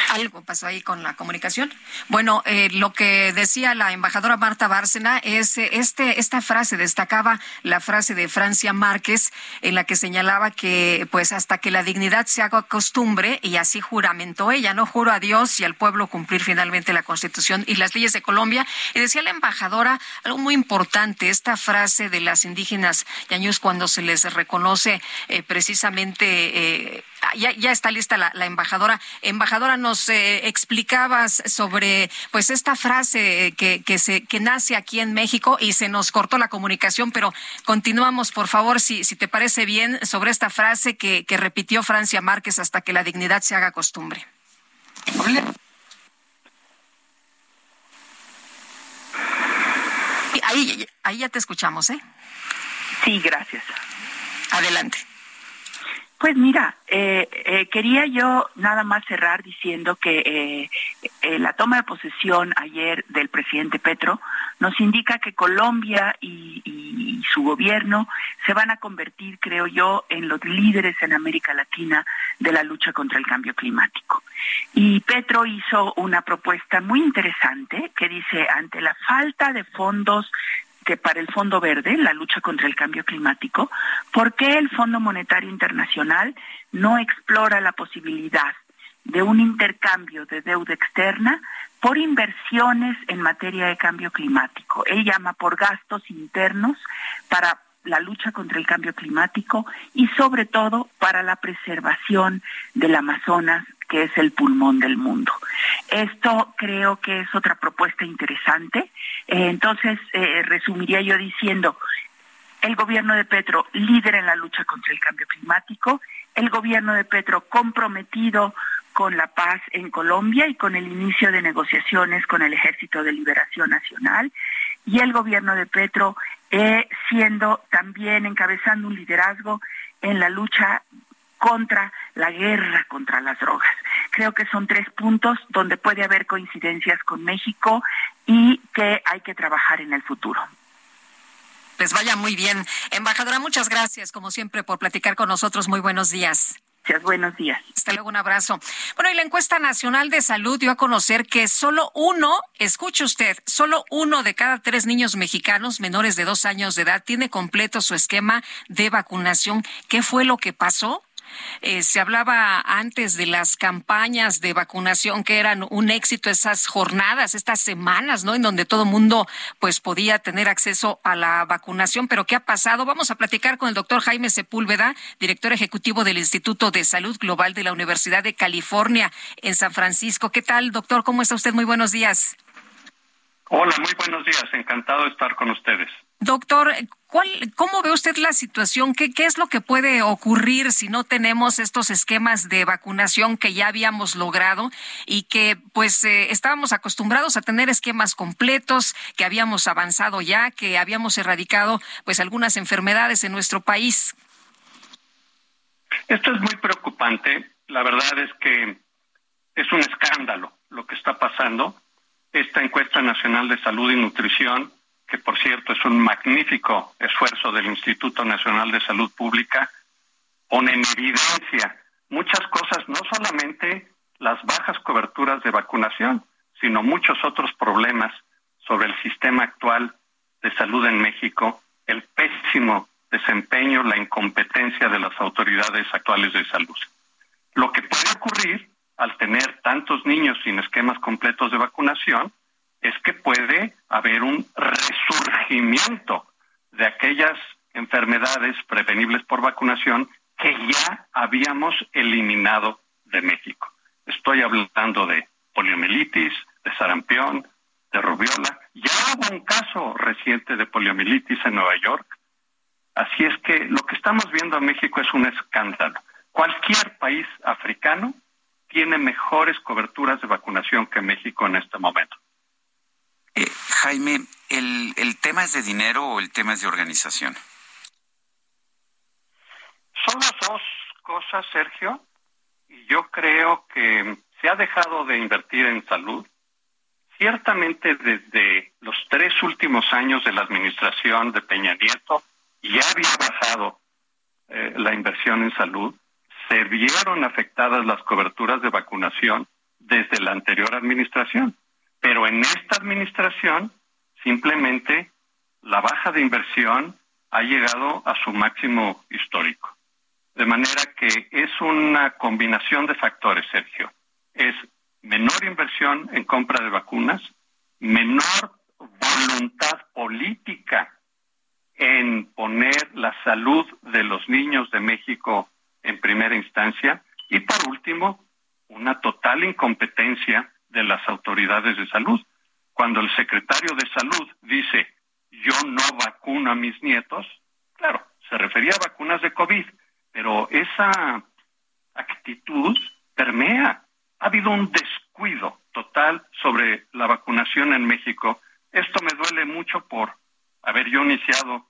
Algo pasó ahí con la comunicación. Bueno, eh, lo que decía la embajadora Marta Bárcena es eh, este esta frase destacaba la frase de Francia Márquez en la que señalaba que pues hasta que la dignidad se haga costumbre y así juramentó ella, no juro a Dios y al pueblo cumplir finalmente la Constitución y las leyes de Colombia. Y decía la embajadora algo muy importante, esta frase de las indígenas yañús cuando se les reconoce eh, precisamente ya, ya está lista la, embajadora. Embajadora, nos eh, explicabas sobre pues esta frase que, que, se, que nace aquí en México y se nos cortó la comunicación, pero continuamos, por favor, si, si te parece bien, sobre esta frase que, que repitió Francia Márquez hasta que la dignidad se haga costumbre. Ahí, ahí ya te escuchamos, ¿eh? Sí, gracias. Adelante. Pues mira, eh, eh, quería yo nada más cerrar diciendo que eh, la toma de posesión ayer del presidente Petro nos indica que Colombia y, su gobierno se van a convertir, creo yo, en los líderes en América Latina de la lucha contra el cambio climático. Y Petro hizo una propuesta muy interesante que dice, ante la falta de fondos que para el Fondo Verde, la lucha contra el cambio climático, ¿por qué el Fondo Monetario Internacional no explora la posibilidad de un intercambio de deuda externa por inversiones en materia de cambio climático. Él llama por gastos internos para la lucha contra el cambio climático y sobre todo para la preservación del Amazonas, que es el pulmón del mundo. Esto creo que es otra propuesta interesante. Eh, entonces, eh, resumiría yo diciendo, el gobierno de Petro líder en la lucha contra el cambio climático, el gobierno de Petro comprometido con la paz en Colombia y con el inicio de negociaciones con el Ejército de Liberación Nacional y el gobierno de Petro eh, siendo también encabezando un liderazgo en la lucha contra la guerra contra las drogas. Creo que son tres puntos donde puede haber coincidencias con México y que hay que trabajar en el futuro. Les vaya muy bien. Embajadora, muchas gracias, como siempre, por platicar con nosotros. Muy buenos días. Buenos días. Hasta luego, un abrazo. Bueno, y la encuesta nacional de salud dio a conocer que solo uno, escuche usted, solo uno de cada tres niños mexicanos menores de dos años de edad tiene completo su esquema de vacunación. ¿Qué fue lo que pasó? Eh, se hablaba antes de las campañas de vacunación que eran un éxito esas jornadas, estas semanas, ¿no? En donde todo mundo pues podía tener acceso a la vacunación. Pero ¿qué ha pasado? Vamos a platicar con el doctor Jaime Sepúlveda, director ejecutivo del Instituto de Salud Global de la Universidad de California en San Francisco. ¿Qué tal, doctor? ¿Cómo está usted? Muy buenos días. Hola, muy buenos días. Encantado de estar con ustedes. Doctor, ¿cuál, ¿cómo ve usted la situación? ¿Qué, ¿Qué es lo que puede ocurrir si no tenemos estos esquemas de vacunación que ya habíamos logrado y que pues eh, estábamos acostumbrados a tener esquemas completos, que habíamos avanzado ya, que habíamos erradicado pues algunas enfermedades en nuestro país? Esto es muy preocupante. La verdad es que es un escándalo lo que está pasando. Esta encuesta nacional de salud y nutrición que por cierto es un magnífico esfuerzo del Instituto Nacional de Salud Pública, pone en evidencia muchas cosas, no solamente las bajas coberturas de vacunación, sino muchos otros problemas sobre el sistema actual de salud en México, el pésimo desempeño, la incompetencia de las autoridades actuales de salud. Lo que puede ocurrir al tener tantos niños sin esquemas completos de vacunación es que puede haber un resurgimiento de aquellas enfermedades prevenibles por vacunación que ya habíamos eliminado de México. Estoy hablando de poliomielitis, de sarampión, de rubiola. Ya hubo un caso reciente de poliomielitis en Nueva York. Así es que lo que estamos viendo en México es un escándalo. Cualquier país africano tiene mejores coberturas de vacunación que México en este momento. Jaime, ¿el, ¿el tema es de dinero o el tema es de organización? Son las dos cosas, Sergio, y yo creo que se ha dejado de invertir en salud. Ciertamente desde los tres últimos años de la administración de Peña Nieto ya había bajado eh, la inversión en salud, se vieron afectadas las coberturas de vacunación desde la anterior administración. Pero en esta administración, simplemente la baja de inversión ha llegado a su máximo histórico. De manera que es una combinación de factores, Sergio. Es menor inversión en compra de vacunas, menor voluntad política en poner la salud de los niños de México en primera instancia y por último, una total incompetencia de las autoridades de salud. Cuando el secretario de salud dice, yo no vacuno a mis nietos, claro, se refería a vacunas de COVID, pero esa actitud permea. Ha habido un descuido total sobre la vacunación en México. Esto me duele mucho por haber yo iniciado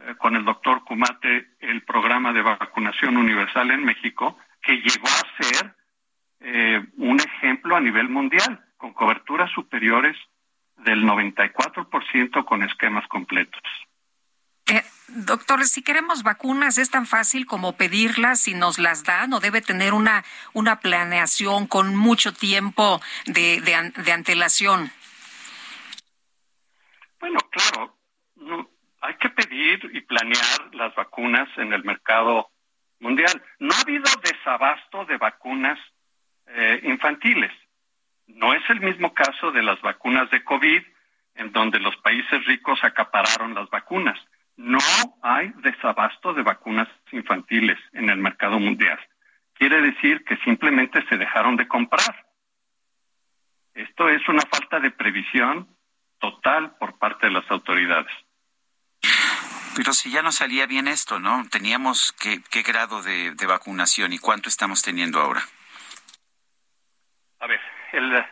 eh, con el doctor Kumate el programa de vacunación universal en México, que llegó a ser eh, un ejemplo a nivel mundial, con coberturas superiores del 94% con esquemas completos. Eh, doctor, si queremos vacunas, ¿es tan fácil como pedirlas si nos las dan o debe tener una, una planeación con mucho tiempo de, de, de antelación? Bueno, claro, no hay que pedir y planear las vacunas en el mercado mundial. No ha habido desabasto de vacunas eh, infantiles. No es el mismo caso de las vacunas de COVID, en donde los países ricos acapararon las vacunas. No hay desabasto de vacunas infantiles en el mercado mundial. Quiere decir que simplemente se dejaron de comprar. Esto es una falta de previsión total por parte de las autoridades. Pero si ya no salía bien esto, ¿no? Teníamos qué, qué grado de, vacunación y cuánto estamos teniendo ahora. A ver, el, en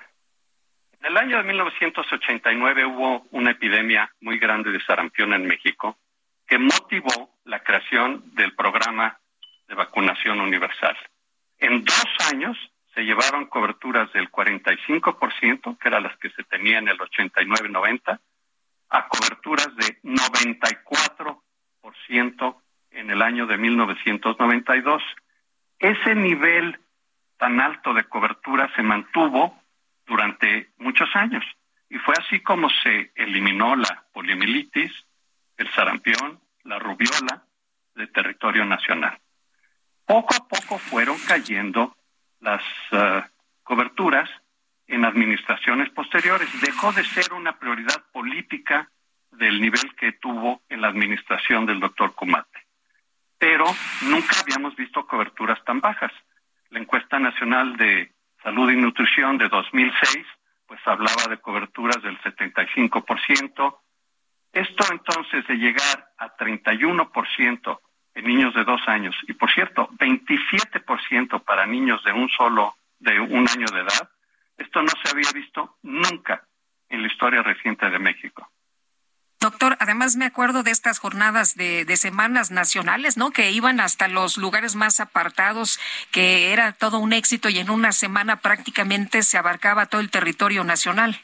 el año de 1989 hubo una epidemia muy grande de sarampión en México que motivó la creación del programa de vacunación universal. En dos años se llevaron coberturas del 45%, que eran las que se tenían en el 89-90, a coberturas de 94% en el año de 1992. Ese nivel tan alto de cobertura se mantuvo durante muchos años y fue así como se eliminó la poliomielitis, el sarampión, la rubiola del territorio nacional. Poco a poco fueron cayendo las eh, coberturas en administraciones posteriores. Dejó de ser una prioridad política del nivel que tuvo en la administración del doctor Kumate. Pero nunca habíamos visto coberturas tan bajas. La encuesta nacional de salud y nutrición de 2006 pues hablaba de coberturas del 75%. Esto entonces de llegar a 31% en niños de dos años y por cierto 27% para niños de un solo de un año de edad esto no se había visto nunca en la historia reciente de México. Doctor, además me acuerdo de estas jornadas de, semanas nacionales, ¿no? Que iban hasta los lugares más apartados, que era todo un éxito y en una semana prácticamente se abarcaba todo el territorio nacional.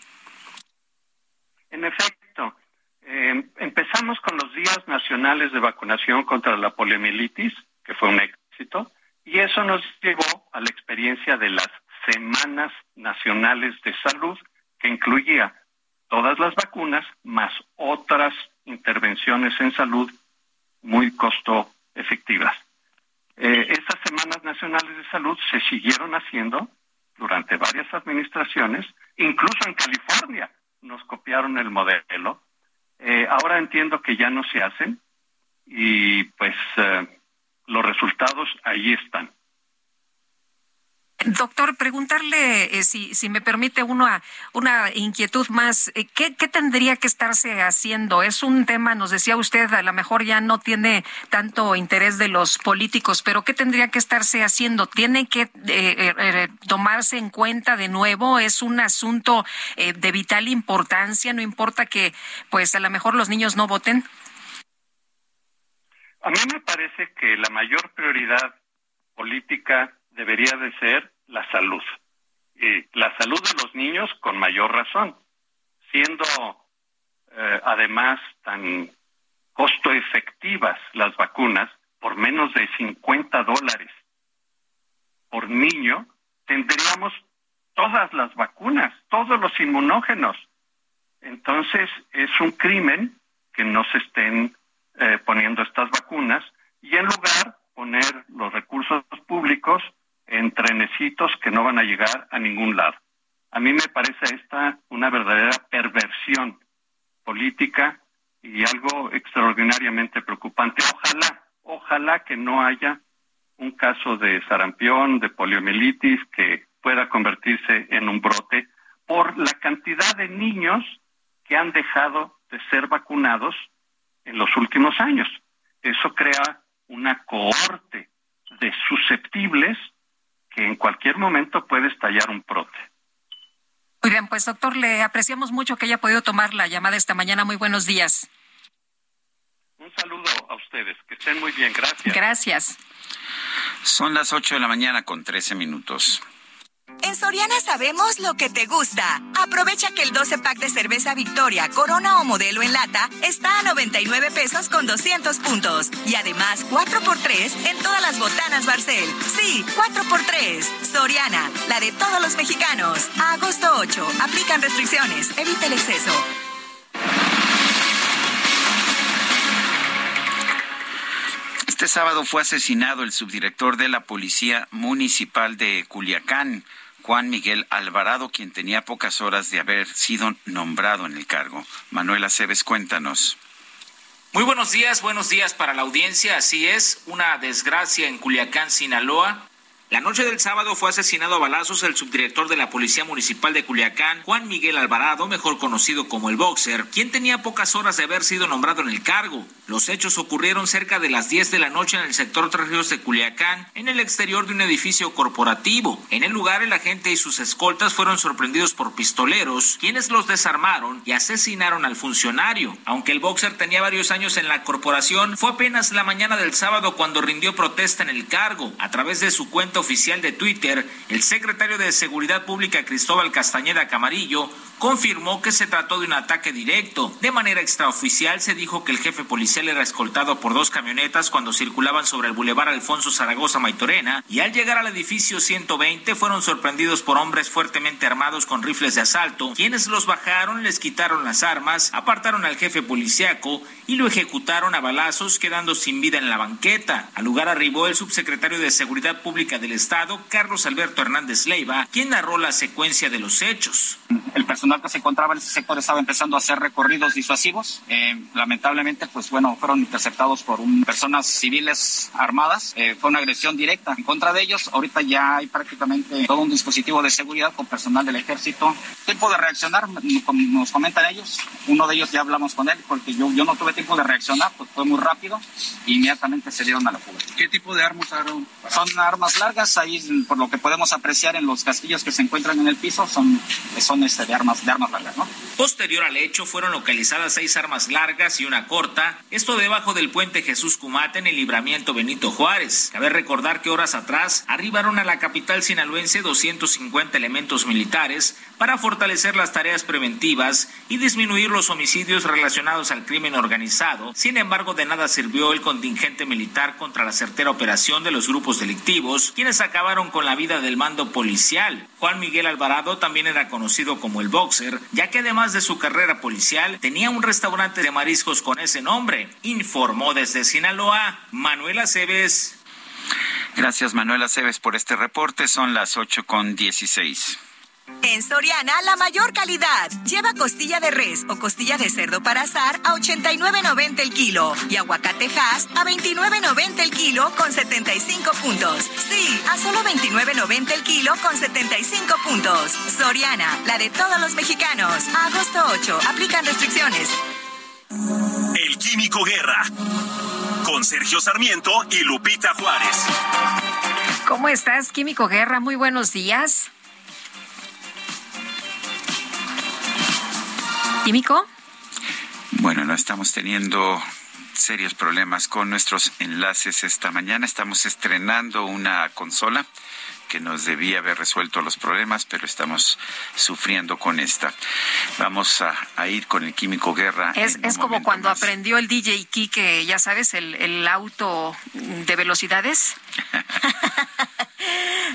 En efecto, eh, empezamos con los días nacionales de vacunación contra la poliomielitis, que fue un éxito, y eso nos llevó a la experiencia de las semanas nacionales de salud que incluía todas las vacunas más otras intervenciones en salud muy costo efectivas. Eh, estas semanas nacionales de salud se siguieron haciendo durante varias administraciones, incluso en California nos copiaron el modelo. Eh, ahora entiendo que ya no se hacen y pues eh, los resultados ahí están. Doctor, preguntarle, eh, si, si me permite una, una inquietud más, eh, ¿qué, tendría que estarse haciendo? Es un tema, nos decía usted, a lo mejor ya no tiene tanto interés de los políticos, pero ¿qué tendría que estarse haciendo? ¿Tiene que eh, tomarse en cuenta de nuevo? ¿Es un asunto de vital importancia? ¿No importa que, pues, a lo mejor los niños no voten? A mí me parece que la mayor prioridad política debería de ser la salud. Y la salud de los niños con mayor razón, siendo eh, además tan costo efectivas las vacunas por menos de 50 dólares por niño, tendríamos todas las vacunas, todos los inmunógenos. Entonces es un crimen que no se estén eh, poniendo estas vacunas y en lugar poner los recursos públicos en trenecitos que no van a llegar a ningún lado. A mí me parece esta una verdadera perversión política y algo extraordinariamente preocupante. Ojalá, ojalá que no haya un caso de sarampión, de poliomielitis que pueda convertirse en un brote por la cantidad de niños que han dejado de ser vacunados en los últimos años. Eso crea una cohorte de susceptibles que en cualquier momento puede estallar un brote. Muy bien, pues doctor, le apreciamos mucho que haya podido tomar la llamada esta mañana. Muy buenos días. Un saludo a ustedes, que estén muy bien, gracias. Gracias. Son las 8 de la mañana con 13 minutos. En Soriana sabemos lo que te gusta. Aprovecha que el 12 pack de cerveza Victoria, Corona o modelo en lata está a 99 pesos con 200 puntos. Y además 4x3 en todas las botanas Barcel. Sí, 4x3. Soriana, la de todos los mexicanos. Agosto 8. Aplican restricciones. Evita el exceso. Este sábado fue asesinado el subdirector de la Policía Municipal de Culiacán, Juan Miguel Alvarado, quien tenía pocas horas de haber sido nombrado en el cargo. Manuel Aceves, cuéntanos. Muy buenos días, buenos días para la audiencia. Así es, una desgracia en Culiacán, Sinaloa. La noche del sábado fue asesinado a balazos el subdirector de la Policía Municipal de Culiacán, Juan Miguel Alvarado, mejor conocido como el Boxer, quien tenía pocas horas de haber sido nombrado en el cargo. Los hechos ocurrieron cerca de las 10 de la noche en el sector Tres Ríos de Culiacán, en el exterior de un edificio corporativo. En el lugar, el agente y sus escoltas fueron sorprendidos por pistoleros, quienes los desarmaron y asesinaron al funcionario. Aunque el Boxer tenía varios años en la corporación, fue apenas la mañana del sábado cuando rindió protesta en el cargo. A través de su cuenta oficial de Twitter, el secretario de Seguridad Pública Cristóbal Castañeda Camarillo confirmó que se trató de un ataque directo. De manera extraoficial se dijo que el jefe policial era escoltado por dos camionetas cuando circulaban sobre el bulevar Alfonso Zaragoza Maitorena y al llegar al edificio 120 fueron sorprendidos por hombres fuertemente armados con rifles de asalto, quienes los bajaron, les quitaron las armas, apartaron al jefe policiaco y lo ejecutaron a balazos quedando sin vida en la banqueta. Al lugar arribó el subsecretario de Seguridad Pública del Estado, Carlos Alberto Hernández Leiva, quien narró la secuencia de los hechos. El personal que se encontraba en ese sector estaba empezando a hacer recorridos disuasivos. Eh, lamentablemente, pues bueno, fueron interceptados por un, personas civiles armadas. Eh, fue una agresión directa en contra de ellos. Ahorita ya hay prácticamente todo un dispositivo de seguridad con personal del ejército. Tiempo de reaccionar, nos comentan ellos. Uno de ellos ya hablamos con él porque yo, yo no tuve tiempo de reaccionar, pues fue muy rápido. E inmediatamente se dieron a la fuga. ¿Qué tipo de armas usaron? Son armas largas, ahí por lo que podemos apreciar en los castillos que se encuentran en el piso, son, son este, de armas de armas largas, ¿no? Posterior al hecho fueron localizadas seis armas largas y una corta, esto debajo del puente Jesús Cumate en el libramiento Benito Juárez. Cabe recordar que horas atrás arribaron a la capital sinaloense 250 elementos militares para fortalecer las tareas preventivas y disminuir los homicidios relacionados al crimen organizado. Sin embargo, de nada sirvió el contingente militar contra la certera operación de los grupos delictivos, quienes acabaron con la vida del mando policial. Juan Miguel Alvarado también era conocido como el boxer, ya que además de su carrera policial, tenía un restaurante de mariscos con ese nombre. Informó desde Sinaloa Manuel Aceves. Gracias Manuel Aceves por este reporte. Son las 8 con 16. En Soriana, la mayor calidad. Lleva costilla de res o costilla de cerdo para asar a 89.90 el kilo y aguacate Hass a 29.90 el kilo con 75 puntos. Sí, a solo 29.90 el kilo con 75 puntos. Soriana, la de todos los mexicanos. agosto 8. Aplican restricciones. El Químico Guerra. Con Sergio Sarmiento y Lupita Juárez. ¿Cómo estás, Químico Guerra? Muy buenos días. Químico? Bueno, no estamos teniendo serios problemas con nuestros enlaces esta mañana. Estamos estrenando una consola que nos debía haber resuelto los problemas, pero estamos sufriendo con esta. Vamos a, ir con el Químico Guerra. Es, es como cuando aprendió el DJ Kike, ya sabes, el, el auto de velocidades.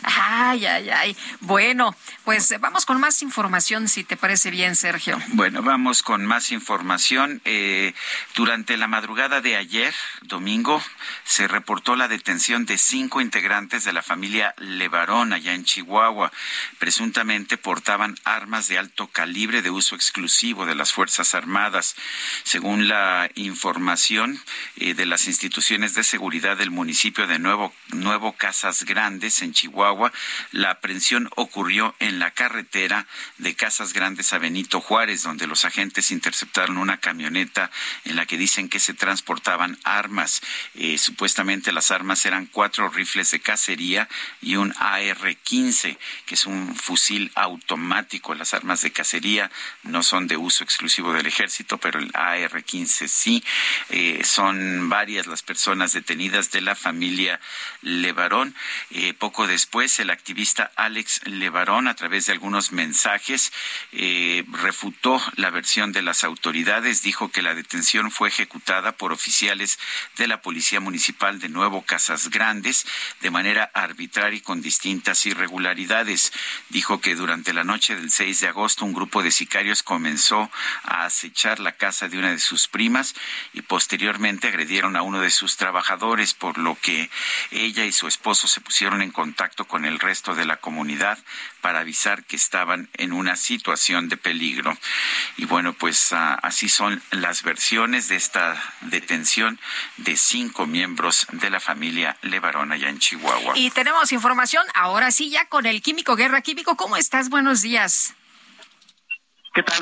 Ay, ay, ay. Bueno, pues vamos con más información, si te parece bien, Sergio. Bueno, vamos con más información. Eh, durante la madrugada de ayer, domingo, se reportó la detención de cinco integrantes de la familia Levarón, allá en Chihuahua. Presuntamente portaban armas de alto calibre de uso exclusivo de las Fuerzas Armadas. Según la información eh, de las instituciones de seguridad del municipio de Nuevo, Nuevo Casas Grandes, en Chihuahua, la aprehensión ocurrió en la carretera de Casas Grandes a Benito Juárez, donde los agentes interceptaron una camioneta en la que dicen que se transportaban armas. Eh, supuestamente las armas eran cuatro rifles de cacería y un AR-15, que es un fusil automático. Las armas de cacería no son de uso exclusivo del ejército, pero el AR-15 sí. Eh, son varias las personas detenidas de la familia Levarón. Eh, poco después, el activista Alex Levarón, a través de algunos mensajes, eh, refutó la versión de las autoridades, dijo que la detención fue ejecutada por oficiales de la Policía Municipal de Nuevo Casas Grandes de manera arbitraria y con distintas irregularidades. Dijo que durante la noche del 6 de agosto un grupo de sicarios comenzó a acechar la casa de una de sus primas y posteriormente agredieron a uno de sus trabajadores, por lo que ella y su esposo se pusieron en contacto con el resto de la comunidad para avisar que estaban en una situación de peligro. Y bueno, pues ah, así son las versiones de esta detención de cinco miembros de la familia Levarón allá en Chihuahua. Y tenemos información ahora sí ya con el Químico Guerra. Químico, ¿cómo estás? Buenos días. ¿Qué tal?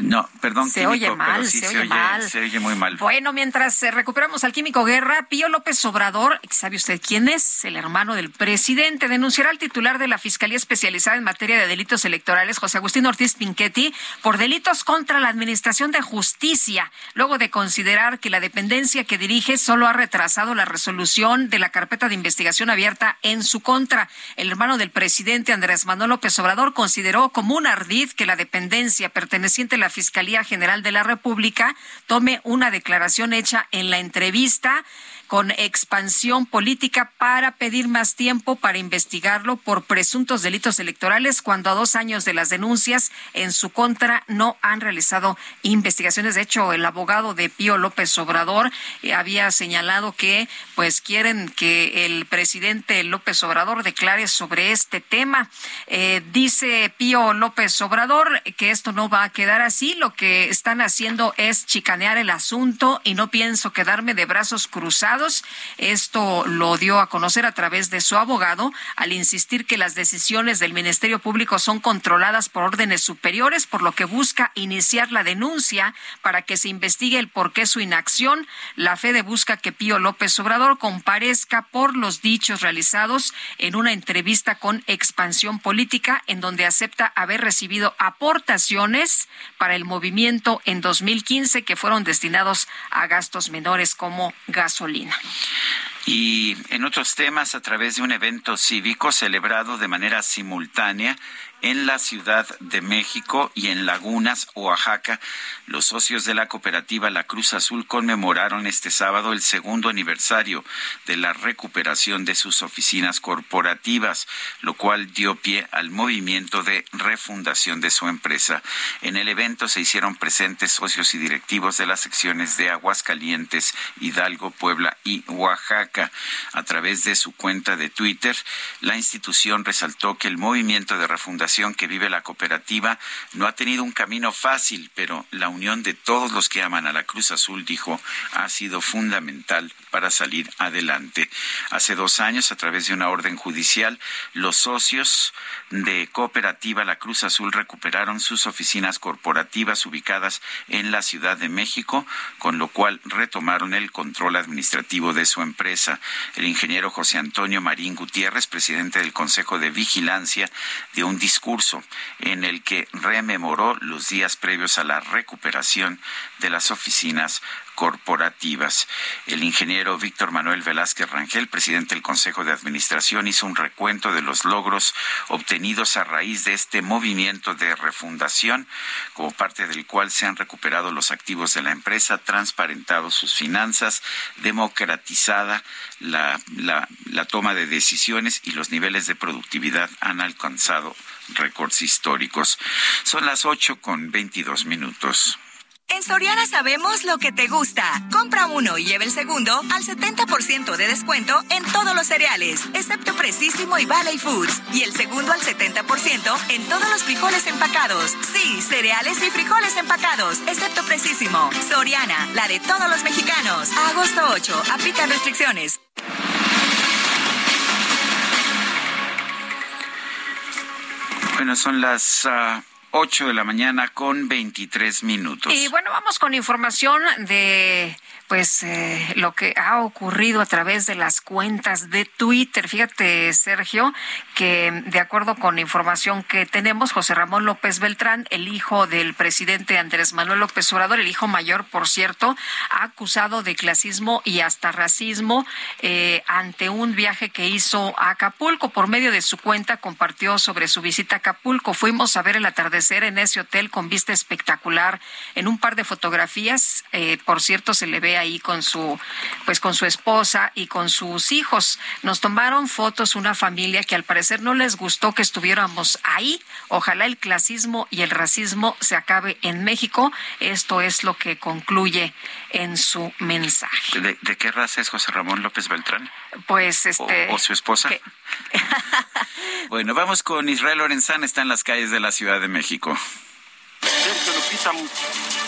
No, perdón. Se oye mal, se, oye, mal. Se oye muy mal. Bueno, mientras eh, recuperamos al químico Guerra, Pío López Obrador, ¿sabe usted quién es? El hermano del presidente. Denunciará al titular de la Fiscalía Especializada en Materia de Delitos Electorales, José Agustín Ortiz Pinchetti, por delitos contra la Administración de Justicia, luego de considerar que la dependencia que dirige solo ha retrasado la resolución de la carpeta de investigación abierta en su contra. El hermano del presidente, Andrés Manuel López Obrador, consideró como un ardid que la dependencia perteneciente la Fiscalía General de la República tome una declaración hecha en la entrevista con expansión política para pedir más tiempo para investigarlo por presuntos delitos electorales cuando a dos años de las denuncias en su contra no han realizado investigaciones. De hecho, el abogado de Pío López Obrador eh, había señalado que pues quieren que el presidente López Obrador declare sobre este tema. Eh, dice Pío López Obrador que esto no va a quedar así. Lo que están haciendo es chicanear el asunto y no pienso quedarme de brazos cruzados esto lo dio a conocer a través de su abogado al insistir que las decisiones del Ministerio Público son controladas por órdenes superiores, por lo que busca iniciar la denuncia para que se investigue el por qué su inacción. La FEDE busca que Pío López Obrador comparezca por los dichos realizados en una entrevista con Expansión Política, en donde acepta haber recibido aportaciones para el movimiento en 2015 que fueron destinados a gastos menores como gasolina. Y en otros temas, a través de un evento cívico celebrado de manera simultánea en la Ciudad de México y en Lagunas, Oaxaca, los socios de la cooperativa La Cruz Azul conmemoraron este sábado el segundo aniversario de la recuperación de sus oficinas corporativas, lo cual dio pie al movimiento de refundación de su empresa. En el evento se hicieron presentes socios y directivos de las secciones de Aguascalientes, Hidalgo, Puebla y Oaxaca. A través de su cuenta de Twitter, la institución resaltó que el movimiento de refundación que vive la cooperativa no ha tenido un camino fácil, pero la unión de todos los que aman a la Cruz Azul, dijo, ha sido fundamental para salir adelante. Hace dos años, a través de una orden judicial, los socios de Cooperativa La Cruz Azul recuperaron sus oficinas corporativas ubicadas en la Ciudad de México, con lo cual retomaron el control administrativo de su empresa. El ingeniero José Antonio Marín Gutiérrez, presidente del Consejo de Vigilancia, dio un discurso discurso en el que rememoró los días previos a la recuperación de las oficinas corporativas. El ingeniero Víctor Manuel Velázquez Rangel, presidente del Consejo de Administración, hizo un recuento de los logros obtenidos a raíz de este movimiento de refundación, como parte del cual se han recuperado los activos de la empresa, transparentado sus finanzas, democratizada la, la toma de decisiones y los niveles de productividad han alcanzado récords históricos. Son las ocho con veintidós minutos. En Soriana sabemos lo que te gusta. Compra uno y lleve el segundo al 70% de descuento en todos los cereales, excepto Precisísimo y Valley Foods. Y el segundo al 70% en todos los frijoles empacados. Sí, cereales y frijoles empacados, excepto Precisísimo. Soriana, la de todos los mexicanos. agosto 8, aplican restricciones. Bueno, son las... Uh... 8 de la mañana con 23 minutos. Y bueno, vamos con información de pues eh, lo que ha ocurrido a través de las cuentas de Twitter. Fíjate, Sergio, que de acuerdo con información que tenemos, José Ramón López Beltrán, el hijo del presidente Andrés Manuel López Obrador, el hijo mayor, por cierto, ha acusado de clasismo y hasta racismo eh, ante un viaje que hizo a Acapulco. Por medio de su cuenta compartió sobre su visita a Acapulco. Fuimos a ver el atardecer en ese hotel con vista espectacular. En un par de fotografías, eh, por cierto, se le ve ahí con su, pues con su esposa y con sus hijos. Nos tomaron fotos una familia que al parecer no les gustó que estuviéramos ahí. Ojalá el clasismo y el racismo se acabe en México. Esto es lo que concluye en su mensaje. ¿De, qué raza es José Ramón López Beltrán? Pues este. ¿O, su esposa? bueno, vamos con Israel Lorenzán, está en las calles de la Ciudad de México. Sergio Lupita,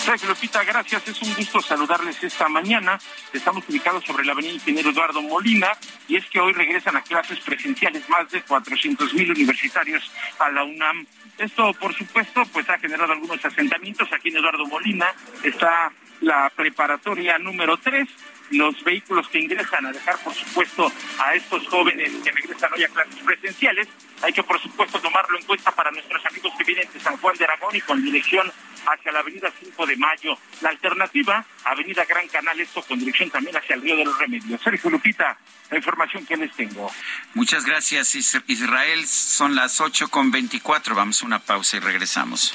Sergio Lupita, gracias. Es un gusto saludarles esta mañana. Estamos ubicados sobre la avenida Ingeniero Eduardo Molina y es que hoy regresan a clases presenciales más de 400 mil universitarios a la UNAM. Esto, por supuesto, pues ha generado algunos asentamientos. Aquí en Eduardo Molina está la preparatoria número 3 los vehículos que ingresan a dejar, por supuesto, a estos jóvenes que regresan hoy a clases presenciales. Hay que, por supuesto, tomarlo en cuenta para nuestros amigos que vienen de San Juan de Aragón y con dirección hacia la avenida 5 de Mayo. La alternativa, avenida Gran Canal, esto con dirección también hacia el Río de los Remedios. Sergio Lupita, la información que les tengo. Muchas gracias, Israel. Son las 8 con 24. Vamos a una pausa y regresamos.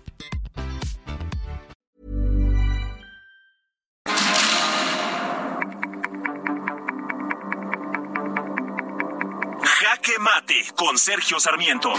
Con Sergio Sarmiento.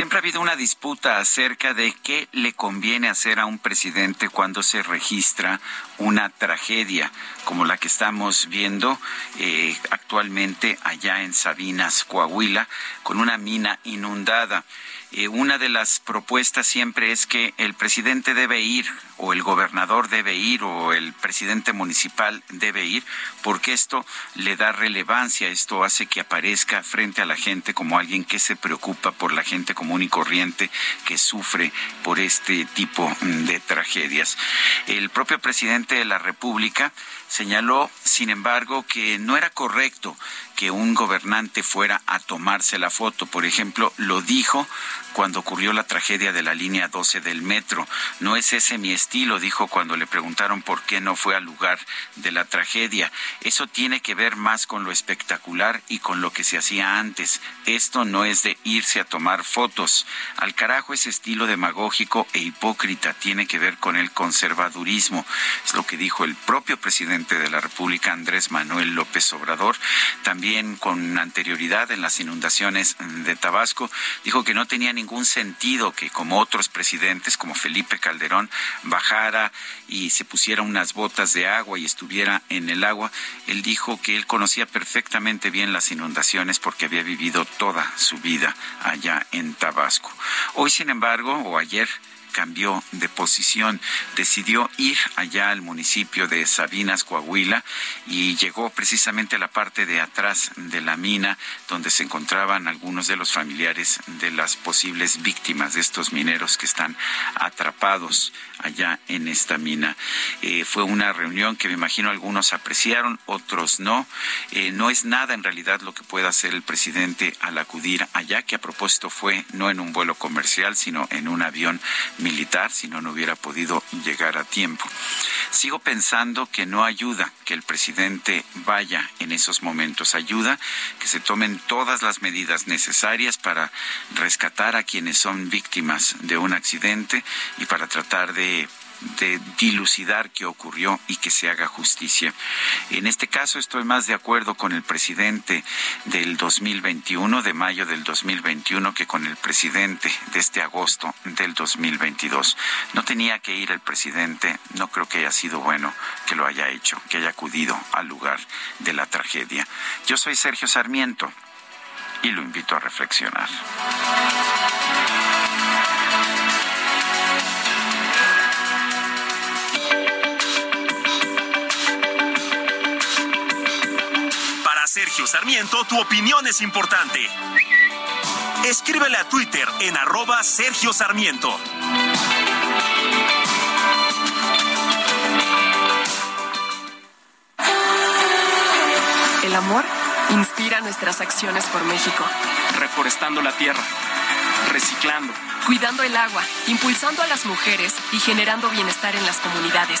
Siempre ha habido una disputa acerca de qué le conviene hacer a un presidente cuando se registra una tragedia como la que estamos viendo eh, actualmente allá en Sabinas, Coahuila, con una mina inundada. Eh, una de las propuestas siempre es que el presidente debe ir o el gobernador debe ir o el presidente municipal debe ir porque esto le da relevancia, esto hace que aparezca frente a la gente como alguien que se preocupa por la gente común y corriente que sufre por este tipo de tragedias. El propio presidente de la República señaló, sin embargo, que no era correcto que un gobernante fuera a tomarse la foto. Por ejemplo, lo dijo cuando ocurrió la tragedia de la línea 12 del metro. No es ese mi estilo, dijo cuando le preguntaron por qué no fue al lugar de la tragedia. Eso tiene que ver más con lo espectacular y con lo que se hacía antes. Esto no es de irse a tomar fotos. Al carajo ese estilo demagógico e hipócrita tiene que ver con el conservadurismo. Es lo que dijo el propio presidente de la República, Andrés Manuel López Obrador. También con anterioridad en las inundaciones de Tabasco, dijo que no tenía ningún sentido que como otros presidentes, como Felipe Calderón, bajara y se pusiera unas botas de agua y estuviera en el agua. Él dijo que él conocía perfectamente bien las inundaciones porque había vivido toda su vida allá en Tabasco. Hoy, sin embargo, o ayer, cambió de posición, decidió ir allá al municipio de Sabinas, Coahuila, y llegó precisamente a la parte de atrás de la mina, donde se encontraban algunos de los familiares de las posibles víctimas de estos mineros que están atrapados allá en esta mina. Eh, fue una reunión que me imagino algunos apreciaron, otros no. Eh, no es nada en realidad lo que pueda hacer el presidente al acudir allá, que a propósito fue no en un vuelo comercial, sino en un avión militar, si no, no hubiera podido llegar a tiempo. Sigo pensando que no ayuda que el presidente vaya en esos momentos, ayuda que se tomen todas las medidas necesarias para rescatar a quienes son víctimas de un accidente y para tratar de de dilucidar qué ocurrió y que se haga justicia. En este caso estoy más de acuerdo con el presidente del 2021, de mayo del 2021, que con el presidente de este agosto del 2022. No tenía que ir el presidente, no creo que haya sido bueno que lo haya hecho, que haya acudido al lugar de la tragedia. Yo soy Sergio Sarmiento y lo invito a reflexionar. Sergio Sarmiento, tu opinión es importante. Escríbele a Twitter en arroba Sergio Sarmiento. El amor inspira nuestras acciones por México. Reforestando la tierra, reciclando, cuidando el agua, impulsando a las mujeres y generando bienestar en las comunidades.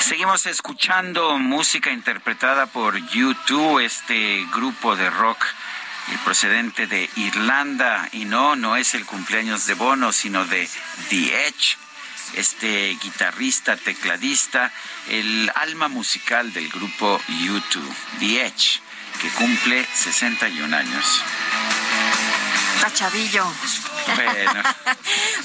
Seguimos escuchando música interpretada por YouTube, este grupo de rock procedente de Irlanda. Y no, no es el cumpleaños de Bono, sino de The Edge, este guitarrista, tecladista, el alma musical del grupo YouTube, The Edge, que cumple 61 años. Chavillo. Bueno.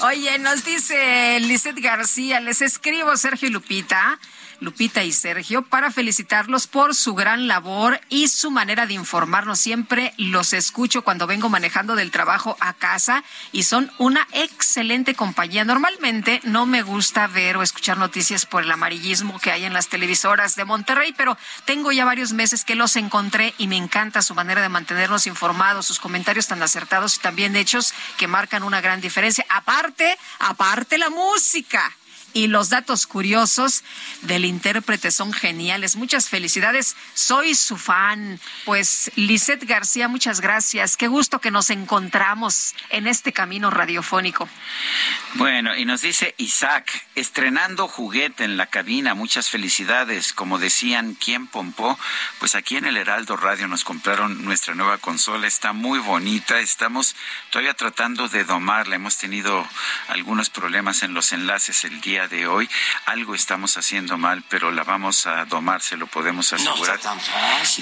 Oye, nos dice Lizeth García, les escribo Sergio Lupita Lupita y Sergio, para felicitarlos por su gran labor y su manera de informarnos. Siempre los escucho cuando vengo manejando del trabajo a casa y son una excelente compañía. Normalmente no me gusta ver o escuchar noticias por el amarillismo que hay en las televisoras de Monterrey, pero tengo ya varios meses que los encontré y me encanta su manera de mantenernos informados, sus comentarios tan acertados y también hechos que marcan una gran diferencia. Aparte, aparte la música y los datos curiosos del intérprete son geniales. Muchas felicidades. Soy su fan. Pues Lisette García, muchas gracias. Qué gusto que nos encontramos en este camino radiofónico. Bueno, y nos dice Isaac, estrenando juguete en la cabina. Muchas felicidades. Como decían, ¿quién pompó? Pues aquí en el Heraldo Radio nos compraron nuestra nueva consola. Está muy bonita. Estamos todavía tratando de domarla. Hemos tenido algunos problemas en los enlaces el día de hoy. Algo estamos haciendo mal, pero la vamos a domar, se lo podemos asegurar.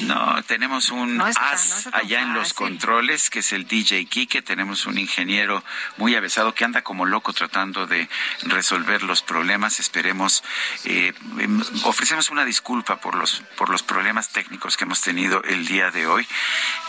No tenemos un as allá en los controles, que es el DJ Kike. Tenemos un ingeniero muy avesado que anda como loco tratando de resolver los problemas. Esperemos, eh, em, ofrecemos una disculpa por los, por los problemas técnicos que hemos tenido el día de hoy,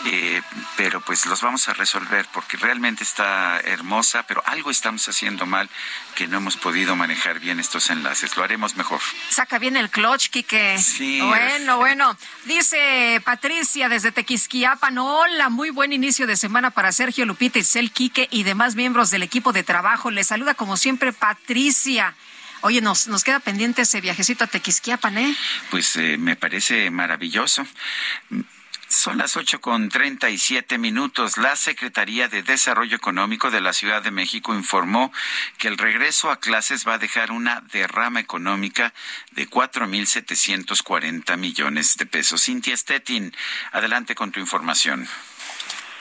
eh, pero pues los vamos a resolver porque realmente está hermosa, pero algo estamos haciendo mal que no hemos podido manejar bien estos enlaces. Lo haremos mejor. Saca bien el clutch, Quique. Sí. Bueno, bueno. Dice Patricia desde Tequisquiapan. Hola, muy buen inicio de semana para Sergio Lupita, Isel Quique y demás miembros del equipo de trabajo. Les saluda como siempre Patricia. Oye, nos, nos queda pendiente ese viajecito a Tequisquiapan, ¿eh? Pues eh, me parece maravilloso Son las ocho con treinta y siete minutos. La Secretaría de Desarrollo Económico de la Ciudad de México informó que el regreso a clases va a dejar una derrama económica de cuatro mil setecientos cuarenta millones de pesos. Cintia Stettin, adelante con tu información.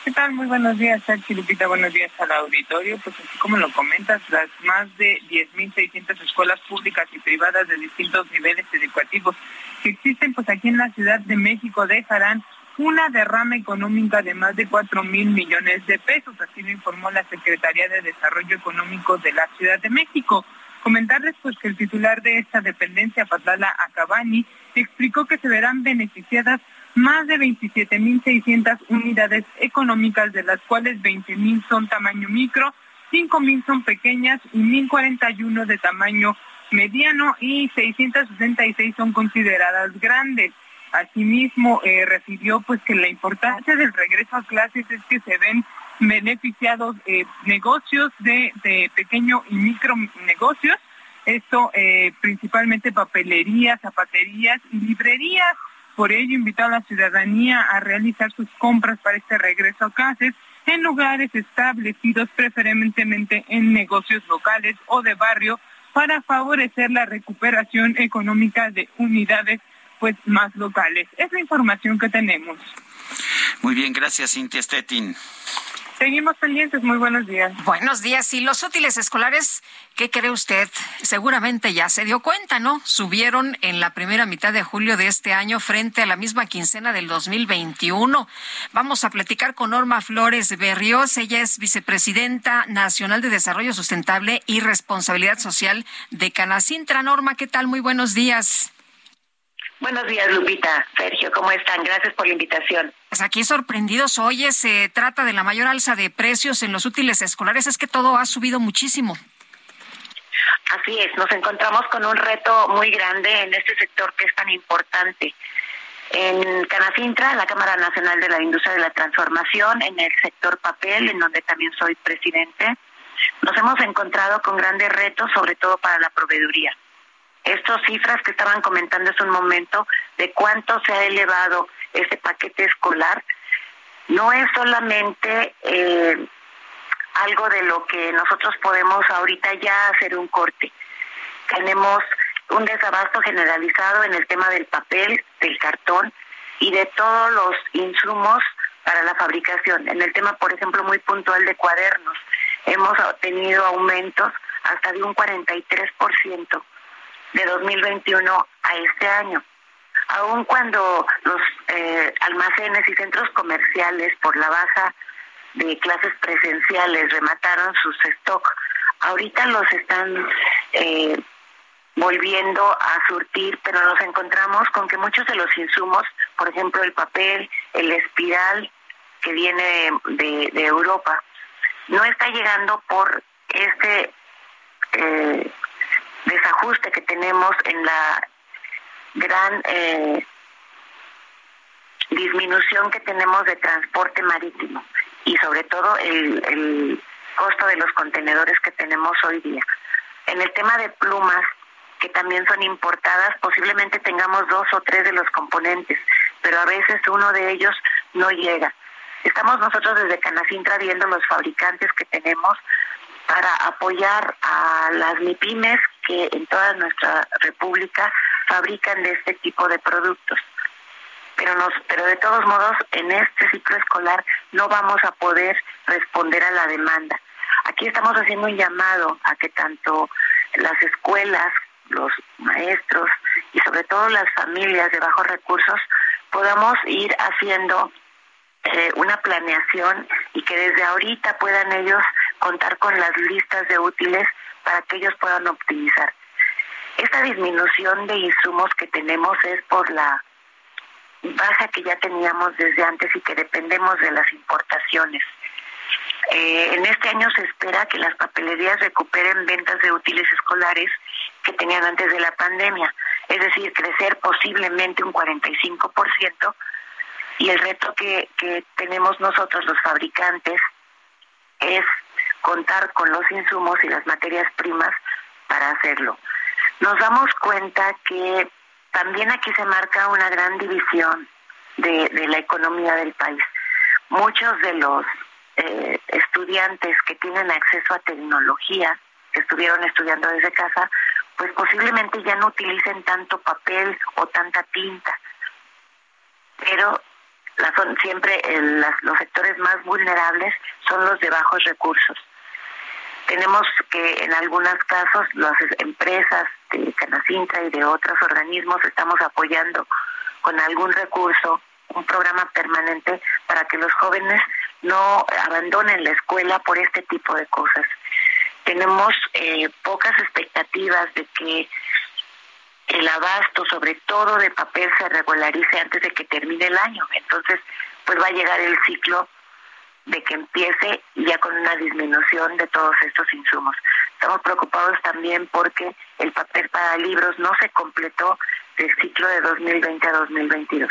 ¿Qué tal? Muy buenos días, Sergio Lupita. Buenos días al auditorio. Pues así como lo comentas, las más de 10.600 escuelas públicas y privadas de distintos niveles educativos que existen pues aquí en la Ciudad de México dejarán una derrama económica de más de 4 mil millones de pesos, así lo informó la Secretaría de Desarrollo Económico de la Ciudad de México. Comentarles pues que el titular de esta dependencia, Patlala Acabani, explicó que se verán beneficiadas más de 27.600 unidades económicas, de las cuales 20.000 son tamaño micro, 5.000 son pequeñas y 1.041 de tamaño mediano y 666 son consideradas grandes. Asimismo, eh, refirió pues que la importancia del regreso a clases es que se ven beneficiados eh, negocios de, pequeño y micro negocios, esto eh, principalmente papelerías, zapaterías y librerías. Por ello, invitó a la ciudadanía a realizar sus compras para este regreso a clases en lugares establecidos preferentemente en negocios locales o de barrio para favorecer la recuperación económica de unidades pues más locales. Es la información que tenemos. Muy bien, gracias Cintia Stettin. Seguimos pendientes, muy buenos días. Buenos días. Y los útiles escolares, ¿qué cree usted? Seguramente ya se dio cuenta, ¿no? Subieron en la primera mitad de julio de este año frente a la misma quincena del 2021. Vamos a platicar con Norma Flores Berrios. Ella es vicepresidenta nacional de Desarrollo Sustentable y Responsabilidad Social de Canacintra. Norma, ¿qué tal? Muy buenos días. Buenos días, Lupita. Sergio, ¿cómo están? Gracias por la invitación. Pues aquí sorprendidos. Oye, se trata de la mayor alza de precios en los útiles escolares. Es que todo ha subido muchísimo. Así es, nos encontramos con un reto muy grande en este sector que es tan importante. En Canacintra, la Cámara Nacional de la Industria de la Transformación, en el sector papel, en donde también soy presidente, nos hemos encontrado con grandes retos, sobre todo para la proveeduría estas cifras que estaban comentando hace un momento de cuánto se ha elevado este paquete escolar, no es solamente eh, algo de lo que nosotros podemos ahorita ya hacer un corte. Tenemos un desabasto generalizado en el tema del papel, del cartón y de todos los insumos para la fabricación. En el tema, por ejemplo, muy puntual de cuadernos, hemos tenido aumentos hasta de un 43% de 2021 a este año. Aun cuando los eh, almacenes y centros comerciales por la baja de clases presenciales remataron sus stock, ahorita los están eh, volviendo a surtir, pero nos encontramos con que muchos de los insumos, por ejemplo el papel, el espiral que viene de, Europa, no está llegando por este eh, desajuste que tenemos en la gran eh, disminución que tenemos de transporte marítimo y sobre todo el, el costo de los contenedores que tenemos hoy día. En el tema de plumas, que también son importadas, posiblemente tengamos dos o tres de los componentes, pero a veces uno de ellos no llega. Estamos nosotros desde Canacintra viendo los fabricantes que tenemos para apoyar a las MIPIMES que en toda nuestra república fabrican de este tipo de productos. Pero, nos, pero de todos modos, en este ciclo escolar no vamos a poder responder a la demanda. Aquí estamos haciendo un llamado a que tanto las escuelas, los maestros y sobre todo las familias de bajos recursos podamos ir haciendo eh, una planeación y que desde ahorita puedan ellos contar con las listas de útiles para que ellos puedan optimizar. Esta disminución de insumos que tenemos es por la baja que ya teníamos desde antes y que dependemos de las importaciones. Eh, en este año se espera que las papelerías recuperen ventas de útiles escolares que tenían antes de la pandemia, es decir, crecer posiblemente un 45%, y el reto que, que tenemos nosotros los fabricantes es contar con los insumos y las materias primas para hacerlo. Nos damos cuenta que también aquí se marca una gran división de, la economía del país. Muchos de los eh, estudiantes que tienen acceso a tecnología, que estuvieron estudiando desde casa, pues posiblemente ya no utilicen tanto papel o tanta tinta. Pero la son siempre los sectores más vulnerables son los de bajos recursos. Tenemos que en algunos casos las empresas de Canacintra y de otros organismos estamos apoyando con algún recurso un programa permanente para que los jóvenes no abandonen la escuela por este tipo de cosas. Tenemos eh, pocas expectativas de que el abasto, sobre todo de papel, se regularice antes de que termine el año. Entonces, pues va a llegar el ciclo de que empiece ya con una disminución de todos estos insumos. Estamos preocupados también porque el papel para libros no se completó del ciclo de 2020 a 2022.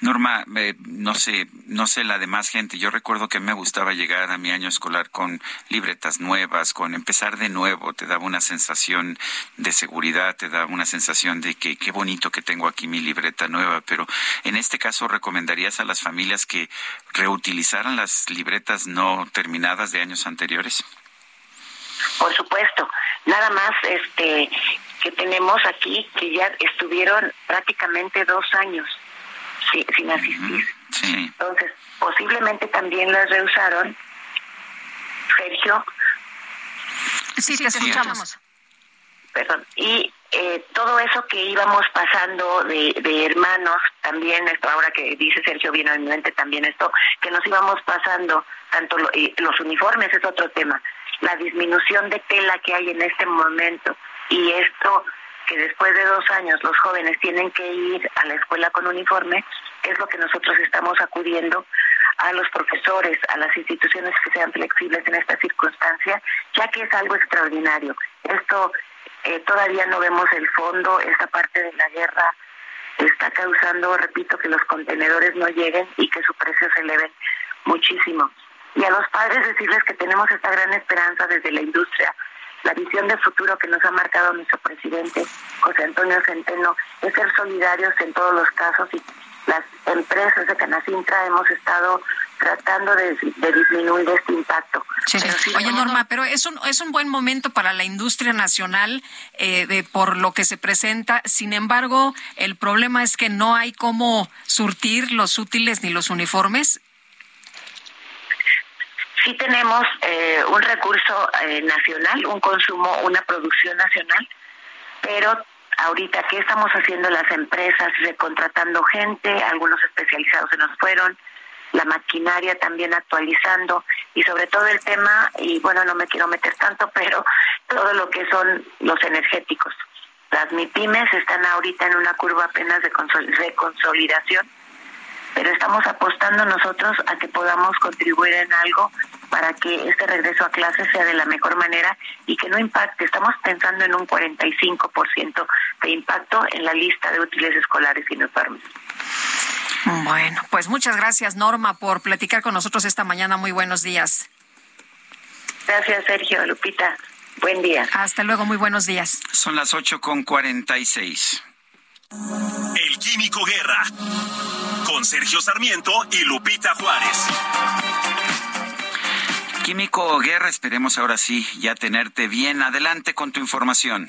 Norma, eh, no sé, no sé la demás gente. Yo recuerdo que me gustaba llegar a mi año escolar con libretas nuevas, con empezar de nuevo. Te daba una sensación de seguridad, te daba una sensación de que qué bonito que tengo aquí mi libreta nueva. Pero en este caso, ¿recomendarías a las familias que reutilizaran las libretas no terminadas de años anteriores? Por supuesto. Nada más, este, que tenemos aquí que ya estuvieron prácticamente dos años sin asistir. Entonces, posiblemente también las rehusaron. Sergio. Sí, te escuchamos. Perdón. Y eh, todo eso que íbamos pasando de, de, hermanos, también esto, ahora que dice Sergio, vino en mente también esto, que nos íbamos pasando, tanto los uniformes es otro tema, la disminución de tela que hay en este momento y esto que después de dos años los jóvenes tienen que ir a la escuela con uniforme, es lo que nosotros estamos acudiendo a los profesores, a las instituciones que sean flexibles en esta circunstancia, ya que es algo extraordinario. Esto eh, todavía no vemos el fondo, esta parte de la guerra está causando, repito, que los contenedores no lleguen y que su precio se eleve muchísimo. Y a los padres decirles que tenemos esta gran esperanza desde la industria la visión de futuro que nos ha marcado nuestro presidente José Antonio Centeno es ser solidarios en todos los casos y las empresas de Canacintra hemos estado tratando de, disminuir este impacto. Oye, Norma, pero es un, es un buen momento para la industria nacional eh, de, por lo que se presenta. Sin embargo, el problema es que no hay cómo surtir los útiles ni los uniformes sí tenemos eh, un recurso eh, nacional, un consumo, una producción nacional, pero ahorita, ¿qué estamos haciendo las empresas? Recontratando gente, algunos especializados se nos fueron, la maquinaria también actualizando y sobre todo el tema, y bueno, no me quiero meter tanto, pero todo lo que son los energéticos. Las MIPIMES están ahorita en una curva apenas de reconsolidación pero estamos apostando nosotros a que podamos contribuir en algo para que este regreso a clases sea de la mejor manera y que no impacte. Estamos pensando en un 45% de impacto en la lista de útiles escolares y uniformes. Bueno, pues muchas gracias Norma por platicar con nosotros esta mañana. Muy buenos días. Gracias Sergio, Lupita. Buen día. Hasta luego, muy buenos días. Son las 8 con 46. El Químico Guerra con Sergio Sarmiento y Lupita Juárez. Químico Guerra, esperemos ahora sí ya tenerte bien. Adelante con tu información.